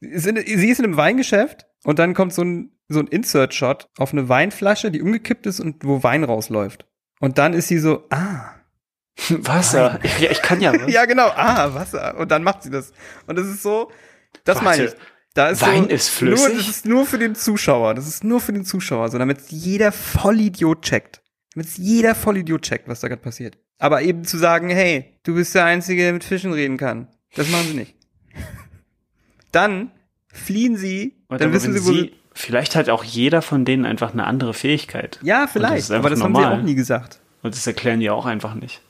sie ist in einem Weingeschäft und dann kommt so ein, so ein Insert-Shot auf eine Weinflasche, die umgekippt ist und wo Wein rausläuft. Und dann ist sie so, ah. Wasser. Ich, ja, ich kann ja was. Ja, genau, ah, Wasser. Und dann macht sie das. Und das ist so, das Warte, meine ich. Da ist Wein so, ist flüssig? Nur, das ist nur für den Zuschauer. Das ist nur für den Zuschauer, so damit jeder Vollidiot checkt. Damit jeder Vollidiot checkt, was da gerade passiert. Aber eben zu sagen, hey, du bist der Einzige, der mit Fischen reden kann. Das machen sie nicht. Dann fliehen sie, Warte, dann wissen sie, wo sie, Vielleicht hat auch jeder von denen einfach eine andere Fähigkeit. Ja, das vielleicht, einfach aber das haben normal. sie auch nie gesagt. Und das erklären die auch einfach nicht.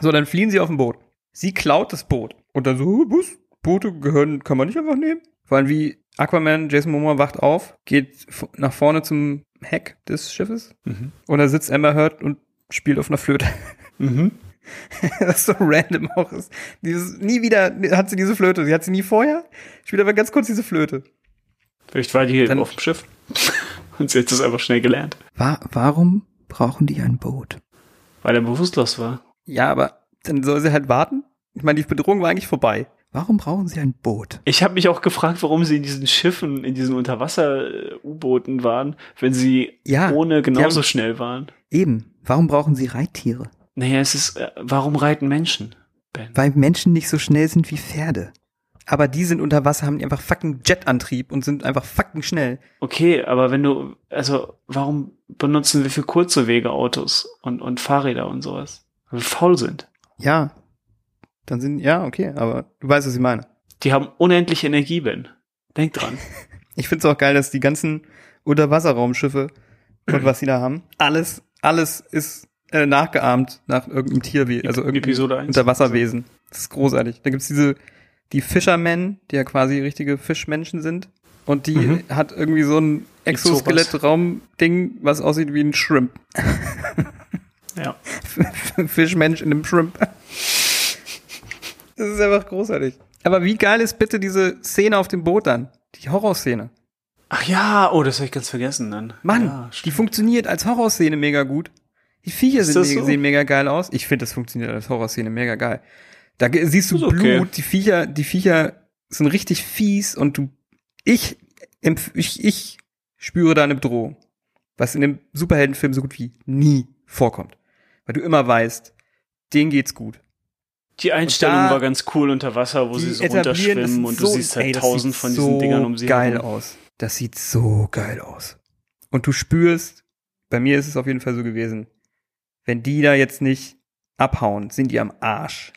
So, dann fliehen sie auf ein Boot. Sie klaut das Boot. Und dann so, "Huh, Bus, Boote gehören, kann man nicht einfach nehmen. Vor allem wie Aquaman, Jason Momoa wacht auf, geht nach vorne zum Heck des Schiffes. Mhm. Und da sitzt Amber Heard und spielt auf einer Flöte. Mhm. Was so random auch ist. Dieses, nie wieder hat sie diese Flöte. Sie hat sie nie vorher. Spielt aber ganz kurz diese Flöte. Vielleicht war die Dann- auf dem Schiff. Und sie hat das einfach schnell gelernt. Wa warum brauchen die ein Boot? Weil er bewusstlos war. Ja, aber dann soll sie halt warten. Ich meine, die Bedrohung war eigentlich vorbei. Warum brauchen sie ein Boot? Ich habe mich auch gefragt, warum sie in diesen Schiffen, in diesen Unterwasser-U-Booten waren, wenn sie Ja, ohne genauso haben- schnell waren. Eben. Warum brauchen sie Reittiere? Naja, es ist, äh, warum reiten Menschen, Ben? Weil Menschen nicht so schnell sind wie Pferde. Aber die sind unter Wasser, haben die einfach fucking Jetantrieb und sind einfach fucking schnell. Okay, aber wenn du, also, warum benutzen wir für kurze Wege Autos und, und Fahrräder und sowas? Weil wir faul sind. Ja. Dann sind, ja, okay, aber du weißt, was ich meine. Die haben unendlich Energie, Ben. Denk dran. Ich find's auch geil, dass die ganzen Unterwasserraumschiffe und was sie da haben, alles, alles ist äh, nachgeahmt nach irgendeinem Tierwesen, also irgendeinem Episode 1. Unterwasserwesen. Das ist großartig. Da gibt's diese, die Fishermen, die ja quasi richtige Fischmenschen sind. Und die Mhm. hat irgendwie so ein Exoskelett-Raum-Ding, was aussieht wie ein Shrimp. Ja. Fischmensch in einem Shrimp. Das ist einfach großartig. Aber wie geil ist bitte diese Szene auf dem Boot dann? Die Horrorszene. Ach ja, oh, das habe ich ganz vergessen dann. Mann, ja, die funktioniert als Horrorszene mega gut. Die Viecher sind, so? sehen mega geil aus. Ich finde, das funktioniert als Horrorszene mega geil. Da siehst du okay. Blut, die Viecher, die Viecher sind richtig fies und du, ich, ich, ich spüre da eine Bedrohung. Was in dem Superheldenfilm so gut wie nie vorkommt. Weil du immer weißt, denen geht's gut. Die Einstellung da- war ganz cool unter Wasser, wo sie so runterschwimmen und du so- siehst halt ey, tausend von diesen so Dingern um sie geil herum. aus. Das sieht so geil aus. Und du spürst, bei mir ist es auf jeden Fall so gewesen, wenn die da jetzt nicht abhauen, sind die am Arsch.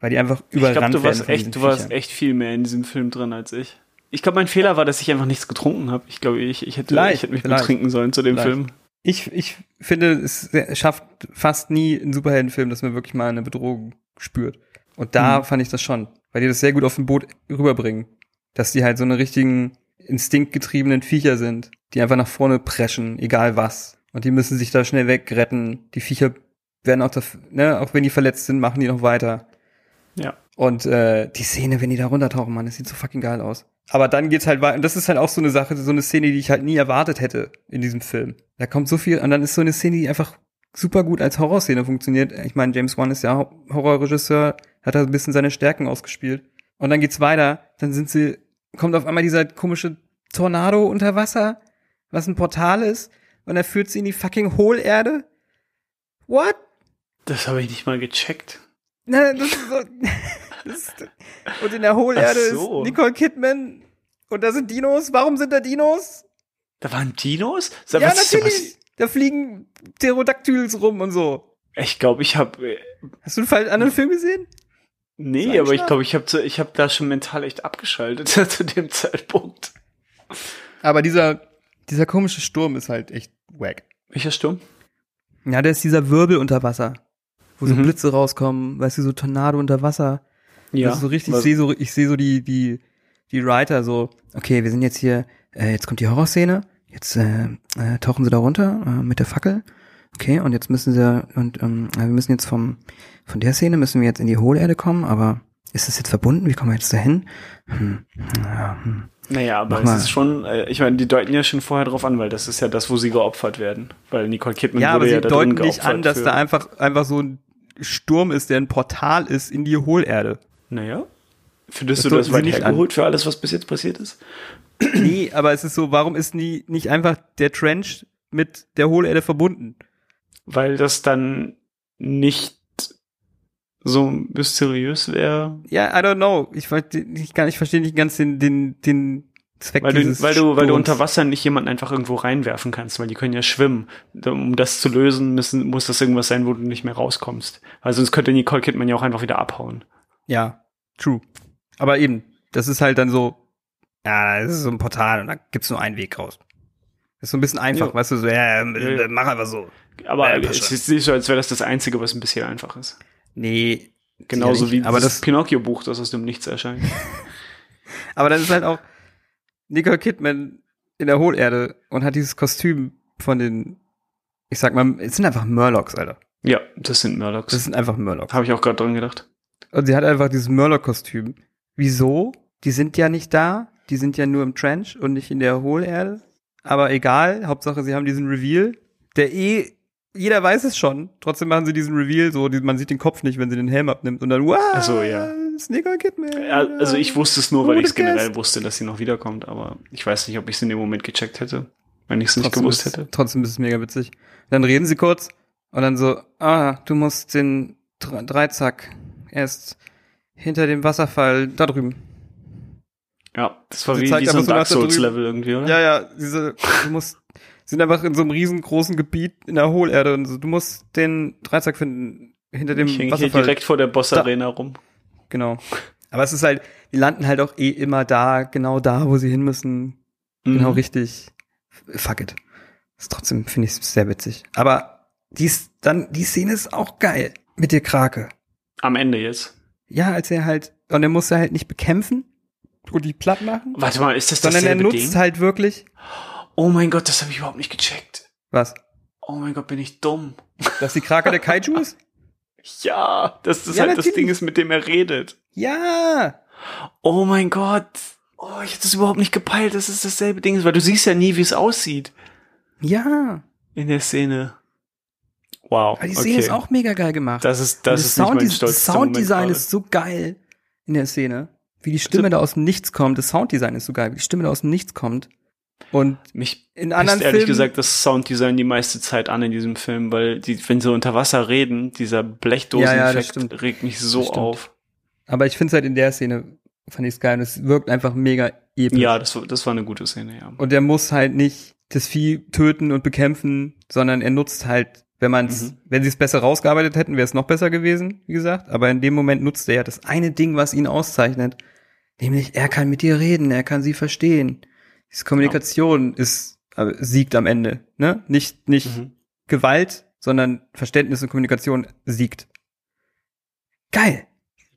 Weil die einfach Ich überrannt glaube, du werden warst echt, du warst Viechern. echt viel mehr in diesem Film drin als ich. Ich glaube, mein Fehler war, dass ich einfach nichts getrunken habe. Ich glaube, ich, ich hätte, ich hätte mich betrinken sollen zu dem Vielleicht. Film. Ich, ich finde, es schafft fast nie ein Superheldenfilm, dass man wirklich mal eine Bedrohung spürt. Und da Mhm. fand ich das schon, weil die das sehr gut auf dem Boot rüberbringen. Dass die halt so eine richtigen instinktgetriebenen Viecher sind, die einfach nach vorne preschen, egal was. Und die müssen sich da schnell wegretten. Die Viecher werden auch, das, ne, auch wenn die verletzt sind, machen die noch weiter. Ja. Und äh, die Szene, wenn die da runtertauchen, Mann, das sieht so fucking geil aus. Aber dann geht's halt weiter. Und das ist halt auch so eine Sache, so eine Szene, die ich halt nie erwartet hätte in diesem Film. Da kommt so viel, und dann ist so eine Szene, die einfach super gut als Horrorszene funktioniert. Ich meine, James Wan ist ja Ho- Horrorregisseur, hat da ein bisschen seine Stärken ausgespielt. Und dann geht's weiter, dann sind sie, kommt auf einmal dieser komische Tornado unter Wasser, was ein Portal ist, und er führt sie in die fucking Hohlerde. What? Das habe ich nicht mal gecheckt. Na, das ist so. Das ist, und in der Hohlerde so. ist Nicole Kidman. Und da sind Dinos. Warum sind da Dinos? Da waren Dinos? Sag, ja, natürlich. Da fliegen Pterodactyls rum und so. Ich glaube, ich habe Hast du einen anderen Film gesehen? Nee, aber ich glaube, ich habe ich hab da schon mental echt abgeschaltet zu dem Zeitpunkt. Aber dieser, dieser komische Sturm ist halt echt wack. Welcher Sturm? Ja, da ist dieser Wirbel unter Wasser. Wo so Mhm. Blitze rauskommen, weißt du, so Tornado unter Wasser. Ja. Das ist so richtig, ich sehe so, ich sehe so die, die, die Writer so, okay, wir sind jetzt hier, äh, jetzt kommt die Horrorszene, jetzt äh, äh, tauchen sie da runter äh, mit der Fackel, okay, und jetzt müssen sie, und ähm, äh, wir müssen jetzt vom, von der Szene müssen wir jetzt in die Hohlerde kommen, aber ist das jetzt verbunden? Wie kommen wir jetzt dahin? Hm, ja, hm. Naja, aber es ist schon, äh, ich meine, die deuten ja schon vorher drauf an, weil das ist ja das, wo sie geopfert werden. Weil Nicole Kidman Ja, aber wurde sie ja da deuten nicht an, dass für- da einfach, einfach so ein Sturm ist, der ein Portal ist in die Hohlerde. Naja. Findest Das du das weit nicht an. hergeholt für alles, was bis jetzt passiert ist? Nee, aber es ist so, warum ist nie, nicht einfach der Trench mit der Hohlerde verbunden? Weil das dann nicht so mysteriös wäre. Ja, I don't know. Ich, ich, kann, ich verstehe nicht ganz den, den, den Zweck Weil du, weil du, weil du unter Wasser nicht jemanden einfach irgendwo reinwerfen kannst, weil die können ja schwimmen. Um das zu lösen, müssen, muss das irgendwas sein, wo du nicht mehr rauskommst. Weil sonst könnte Nicole Kidman ja auch einfach wieder abhauen. Ja, true. Aber eben, das ist halt dann so, ja, das ist so ein Portal und da gibt's nur einen Weg raus. Das ist so ein bisschen einfach, Ja. weißt du, so, ja, Ja, ja. mach einfach so. Aber es ist nicht so, als wäre das das Einzige, was ein bisschen einfach ist. Nee. Genauso wie aber das das, Pinocchio-Buch, das aus dem Nichts erscheint. aber das ist halt auch Nicole Kidman in der Hohlerde und hat dieses Kostüm von den, ich sag mal, es sind einfach Murlocs, Alter. Ja, das sind Murlocs. Das sind einfach Murlocs. Habe ich auch gerade dran gedacht. Und sie hat einfach dieses Murloc-Kostüm. Wieso? Die sind ja nicht da. Die sind ja nur im Trench und nicht in der Hohlerde. Aber egal. Hauptsache, sie haben diesen Reveal, der eh, jeder weiß es schon. Trotzdem machen sie diesen Reveal so, man sieht den Kopf nicht, wenn sie den Helm abnimmt. Und dann, wow, Ach so, ja. Sneaker Kidman. Ja, also ich wusste es nur, weil ich es generell wusste, dass sie noch wiederkommt, aber ich weiß nicht, ob ich es in dem Moment gecheckt hätte, wenn ich es nicht gewusst ist, hätte. Trotzdem ist es mega witzig. Dann reden sie kurz und dann so, ah, du musst den Dre- Dreizack erst hinter dem Wasserfall da drüben. Ja, das war Sie wie, wie so ein Dark da Souls drüben. Level irgendwie, oder? Ja, ja, diese, du musst, sind einfach in so einem riesengroßen Gebiet in der Hohlerde und so, du musst den Dreizack finden hinter dem ich hänge hier Wasserfall. direkt vor der Boss-Arena rum. Genau. Aber es ist halt, die landen halt auch eh immer da, genau da, wo sie hin müssen. Genau Mhm. richtig. Fuck it. Ist trotzdem, finde ich sehr witzig. Aber die, ist dann, die Szene ist auch geil. Mit der Krake. Am Ende jetzt. Ja, als er halt, und er muss er halt nicht bekämpfen und die platt machen, Warte mal, ist das sondern er nutzt Ding? halt wirklich, Oh mein Gott, das habe ich überhaupt nicht gecheckt. was? Oh mein Gott, bin ich dumm. Dass die Krake der Kaiju ist? Ja, dass das Ja, halt das natürlich. Ding ist, mit dem er redet. Ja! Oh mein Gott. Oh, ich hätte das überhaupt nicht gepeilt, dass es dasselbe Ding ist, weil du siehst ja nie, wie es aussieht Ja! in der Szene. Wow. Aber die okay. Szene ist auch mega geil gemacht. Das ist, Und das ist nicht mein stolzester Sounddesign ist so geil in der Szene. Wie die Stimme da aus dem Nichts kommt. Das Sounddesign ist so geil, wie die Stimme da aus dem Nichts kommt. Und. Mich in anderen ehrlich Filmen, gesagt das Sounddesign die meiste Zeit an in diesem Film, weil die, wenn sie unter Wasser reden, dieser Blechdoseneffekt Ja, ja, regt mich so auf. aber ich finde es halt in der Szene, fand ich es geil. Und es wirkt einfach mega episch. Ja, das, war- das war eine gute Szene, ja. Und er muss halt nicht das Vieh töten und bekämpfen, sondern er nutzt halt, wenn man es, Mhm. wenn sie es besser rausgearbeitet hätten, wäre es noch besser gewesen, wie gesagt. Aber in dem Moment nutzt er ja das eine Ding, was ihn auszeichnet. Nämlich, er kann mit dir reden, er kann sie verstehen. Diese Kommunikation ist, äh, siegt am Ende, ne? Nicht, nicht Mhm. Gewalt, sondern Verständnis und Kommunikation siegt. Geil.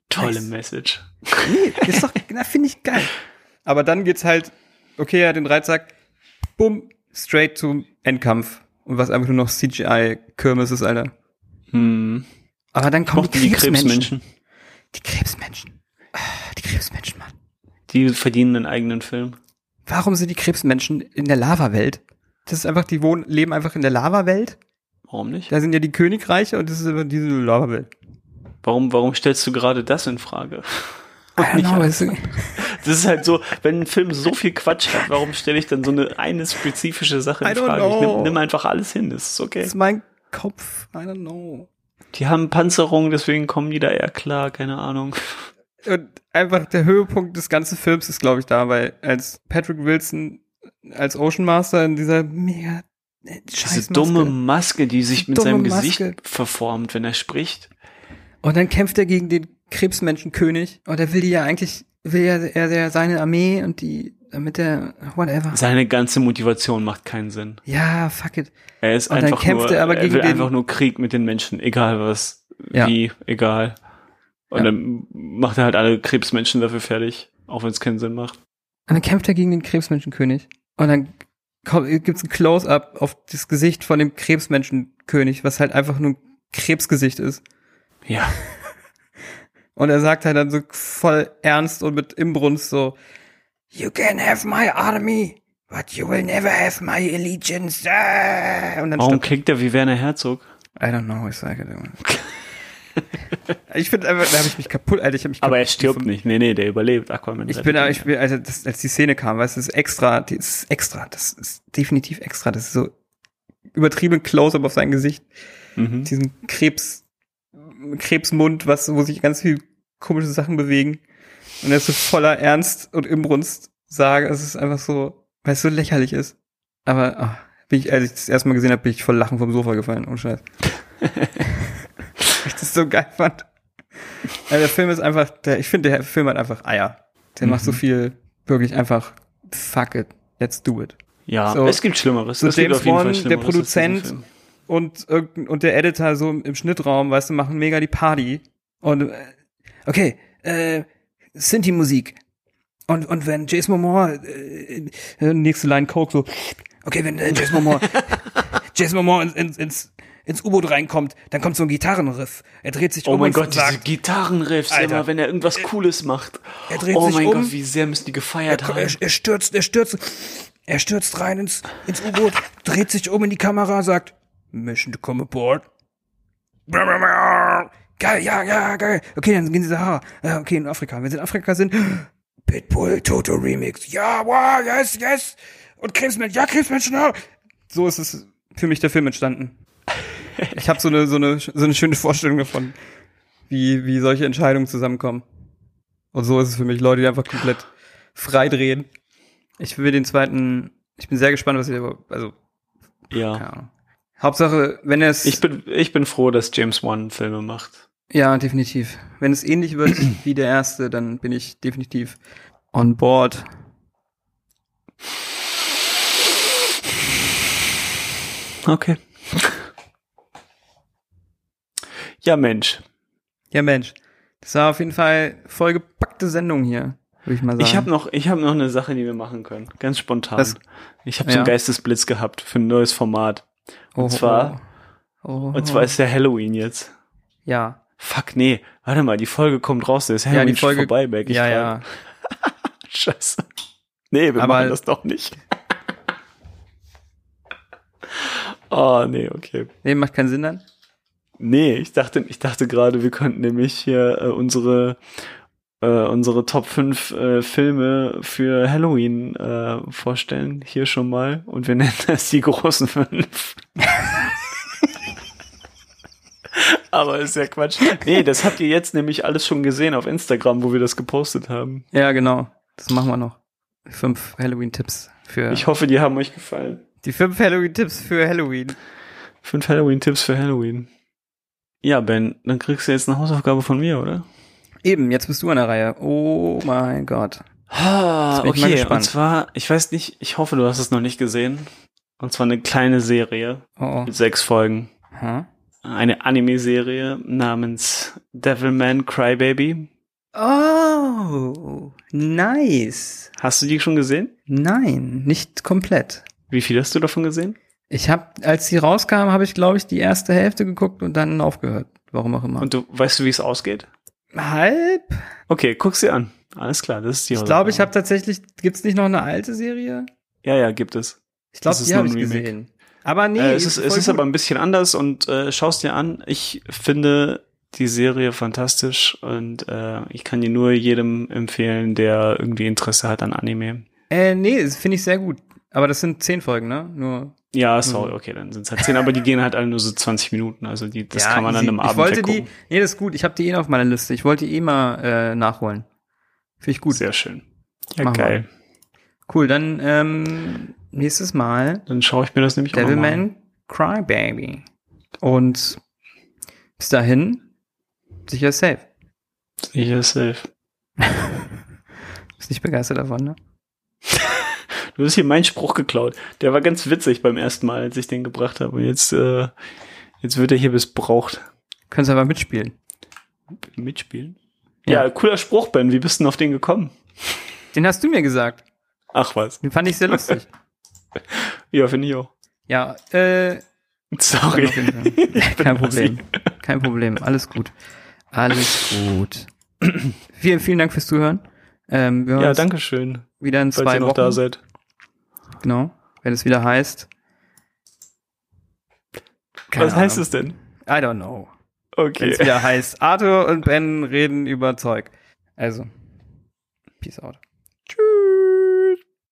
Tolle Nice. Message. Nee, ist doch, na, finde ich geil. Aber dann geht's halt, okay, er hat den Dreizack, bumm, straight zum Endkampf. Und was einfach nur noch CGI-Kirmes ist, Alter. Hm. Aber dann kommen die die Krebsmenschen. Krebsmenschen. Die Krebsmenschen. Die Krebsmenschen, Mann. Die verdienen einen eigenen Film. Warum sind die Krebsmenschen in der Lava-Welt? Das ist einfach, die wohnen, leben einfach in der Lava-Welt. Warum nicht? Da sind ja die Königreiche und das ist immer diese Lava-Welt. Warum, warum stellst du gerade das in Frage? Know, Das ist halt so, wenn ein Film so viel Quatsch hat, warum stelle ich dann so eine, eine spezifische Sache in Frage? Ich nimm, nimm einfach alles hin, das ist okay. das ist mein Kopf. I don't know. Die haben Panzerung, deswegen kommen die da eher klar, keine Ahnung. Und einfach der Höhepunkt des ganzen Films ist, glaube ich, da, weil als Patrick Wilson als Ocean Master in dieser mega äh, Diese Scheißmaske. dumme Maske, die sich Diese mit seinem Gesicht Maske. verformt, wenn er spricht. Und dann kämpft er gegen den Krebsmenschenkönig und er will die ja eigentlich, will ja er ja seine Armee und die, damit er, whatever. Seine ganze Motivation macht keinen Sinn. Ja, fuck it. Er ist Und einfach nur, er er will den- einfach nur Krieg mit den Menschen, egal was, Ja. wie, egal. Und Ja. dann macht er halt alle Krebsmenschen dafür fertig, auch wenn es keinen Sinn macht. Und dann kämpft er gegen den Krebsmenschenkönig. Und dann gibt's ein Close-up auf das Gesicht von dem Krebsmenschenkönig, was halt einfach nur ein Krebsgesicht ist. Ja. Und er sagt halt dann so voll ernst und mit Imbrunst so, You can have my army, but you will never have my allegiance. Und dann Warum klingt er wie Werner Herzog? I don't know, ich sage dir. Ich finde einfach, da habe ich mich kaputt, Alter, ich habe mich Aber er kaputt stirbt nicht. Nee, nee, der überlebt. Aquaman. Ich bin, aber ich bin, also das, als die Szene kam, weißt du, das ist extra, das ist extra, das ist definitiv extra, das ist so übertrieben Close-up auf sein Gesicht, Mhm. diesen Krebs, Krebsmund, was, wo sich ganz viel komische Sachen bewegen. Und er ist so voller Ernst und Imbrunst sage, es ist einfach so, weil es so lächerlich ist. Aber, ah, bin ich, als ich das erste Mal gesehen habe, bin ich voll Lachen vom Sofa gefallen, ohne Scheiß. Ich das so geil fand. Also der Film ist einfach, der, ich finde, der Film hat einfach Eier. Der macht Mhm. so viel, wirklich einfach, fuck it, let's do it. Ja, So- es gibt Schlimmeres. so es James Wan, der Produzent, und und der Editor so im Schnittraum, weißt du, machen mega die Party. Und äh, okay, äh, Sinti-Musik. Und, und wenn Jason Momoa, äh, äh, nächste Line Coke so, okay, wenn äh, Jason Momoa, Jason Momoa ins, ins, ins, ins U-Boot reinkommt, dann kommt so ein Gitarrenriff. Er dreht sich Oh um mein und Gott, diese sagt, Gitarrenriffs Alter. immer, wenn er irgendwas Cooles macht. er dreht oh sich mein um. Gott, wie sehr müssen die gefeiert er, haben. er, er stürzt, er stürzt, er stürzt rein ins, ins U-Boot, dreht sich um in die Kamera, sagt, Mission to come aboard. Geil, ja, ja, geil. Okay, dann gehen sie Sahara. Ja, okay, in Afrika. Wenn sie in Afrika sind, Pitbull, Toto Remix. Ja, wow, yes, yes. Und Krebsmensch, ja, Krebsmenschen, ja. So ist es für mich der Film entstanden. Ich habe so eine, so eine, so eine schöne Vorstellung davon, wie, wie solche Entscheidungen zusammenkommen. Und so ist es für mich, Leute, die einfach komplett frei drehen. Ich will den zweiten, ich bin sehr gespannt, was ihr, also, Ja. keine Ahnung. Hauptsache, wenn er es, Ich bin, ich bin froh, dass James Wan Filme macht. ja, definitiv. Wenn es ähnlich wird wie der erste, dann bin ich definitiv on board. Okay. Ja, Mensch. Ja, Mensch. Das war auf jeden Fall vollgepackte Sendung hier, würde ich mal sagen. Ich habe noch, ich habe noch eine Sache, die wir machen können. Ganz spontan. Was? Ich habe so Ja. einen Geistesblitz gehabt für ein neues Format. oh, und zwar- oh, oh, Und zwar ist ja Halloween jetzt. ja, Fuck, nee. Warte mal, die Folge kommt raus. Der ist ja, Halloween die Folge, schon vorbei, ich ja, ja. Scheiße. Nee, wir Aber- machen das doch nicht. oh, nee, okay. Nee, macht keinen Sinn dann. Nee, ich dachte, ich dachte gerade, wir könnten nämlich hier äh, unsere äh, unsere Top 5 äh, Filme für Halloween äh, vorstellen, hier schon mal. Und wir nennen das die großen fünf. Aber ist ja Quatsch. Nee, das habt ihr jetzt nämlich alles schon gesehen auf Instagram, wo wir das gepostet haben. Ja, genau. Das machen wir noch. Fünf Halloween-Tipps für Ich hoffe, die haben euch gefallen. die fünf Halloween-Tipps für Halloween. Fünf Halloween-Tipps für Halloween. Ja, Ben, dann kriegst du jetzt eine Hausaufgabe von mir, oder? Eben, jetzt bist du an der Reihe. Oh mein Gott. Ah, okay. Und zwar, ich weiß nicht, ich hoffe, du hast es noch nicht gesehen. Und zwar eine kleine Serie Oh, mit sechs Folgen. oh. Huh? Eine Anime-Serie namens Devilman Crybaby. oh, nice. Hast du die schon gesehen? Nein, nicht komplett. Wie viel hast du davon gesehen? Ich habe, als sie rauskam, habe ich, glaube ich, die erste Hälfte geguckt und dann aufgehört. Warum auch immer. Und du weißt du, wie es ausgeht? halb? Okay, guck sie an. Alles klar, das ist die Ich glaube, ich habe tatsächlich, gibt's nicht noch eine alte Serie? Ja, ja, gibt es. Ich glaube, die habe ich Remake. gesehen. Aber nee, äh, es ist, es ist gut. aber ein bisschen anders und äh, schaust dir an. Ich finde die Serie fantastisch und äh, ich kann die nur jedem empfehlen, der irgendwie Interesse hat an Anime. Äh, nee, finde ich sehr gut. Aber das sind zehn Folgen, ne? Nur. Ja, sorry, okay, dann sind es halt zehn, aber die gehen halt alle nur so 20 Minuten. Also die, das Ja, kann man an easy. einem Abend Ich wollte die, weggucken. nee, das ist gut. Ich habe die eh noch auf meiner Liste. Ich wollte die eh mal äh, nachholen. Finde ich gut. Sehr schön. Ja, wir. geil. Cool, dann ähm, nächstes Mal Dann schaue ich mir das nämlich auch noch mal an. Devilman Crybaby. Und bis dahin sicher safe. Sicher safe. Bist nicht begeistert davon, ne? Du hast hier meinen Spruch geklaut. Der war ganz witzig beim ersten Mal, als ich den gebracht habe. Und jetzt, äh, jetzt wird er hier missbraucht. Könntest aber mitspielen. Mitspielen? Ja. Ja. cooler Spruch, Ben. Wie bist du denn auf den gekommen? Den hast du mir gesagt. Ach was. Den fand ich sehr lustig. Ja, finde ich auch. ja, äh, Sorry. kein Problem. Kein Problem. Alles gut. Alles gut. vielen, vielen Dank fürs Zuhören. Ähm, Ja, danke schön, wieder in falls zwei ihr noch Wochen. da seid. Genau. Wenn es wieder heißt. Keine Was heißt Ahnung. es denn? I don't know. Okay. Wenn es wieder heißt, Arthur und Ben reden über Zeug. Also, peace out.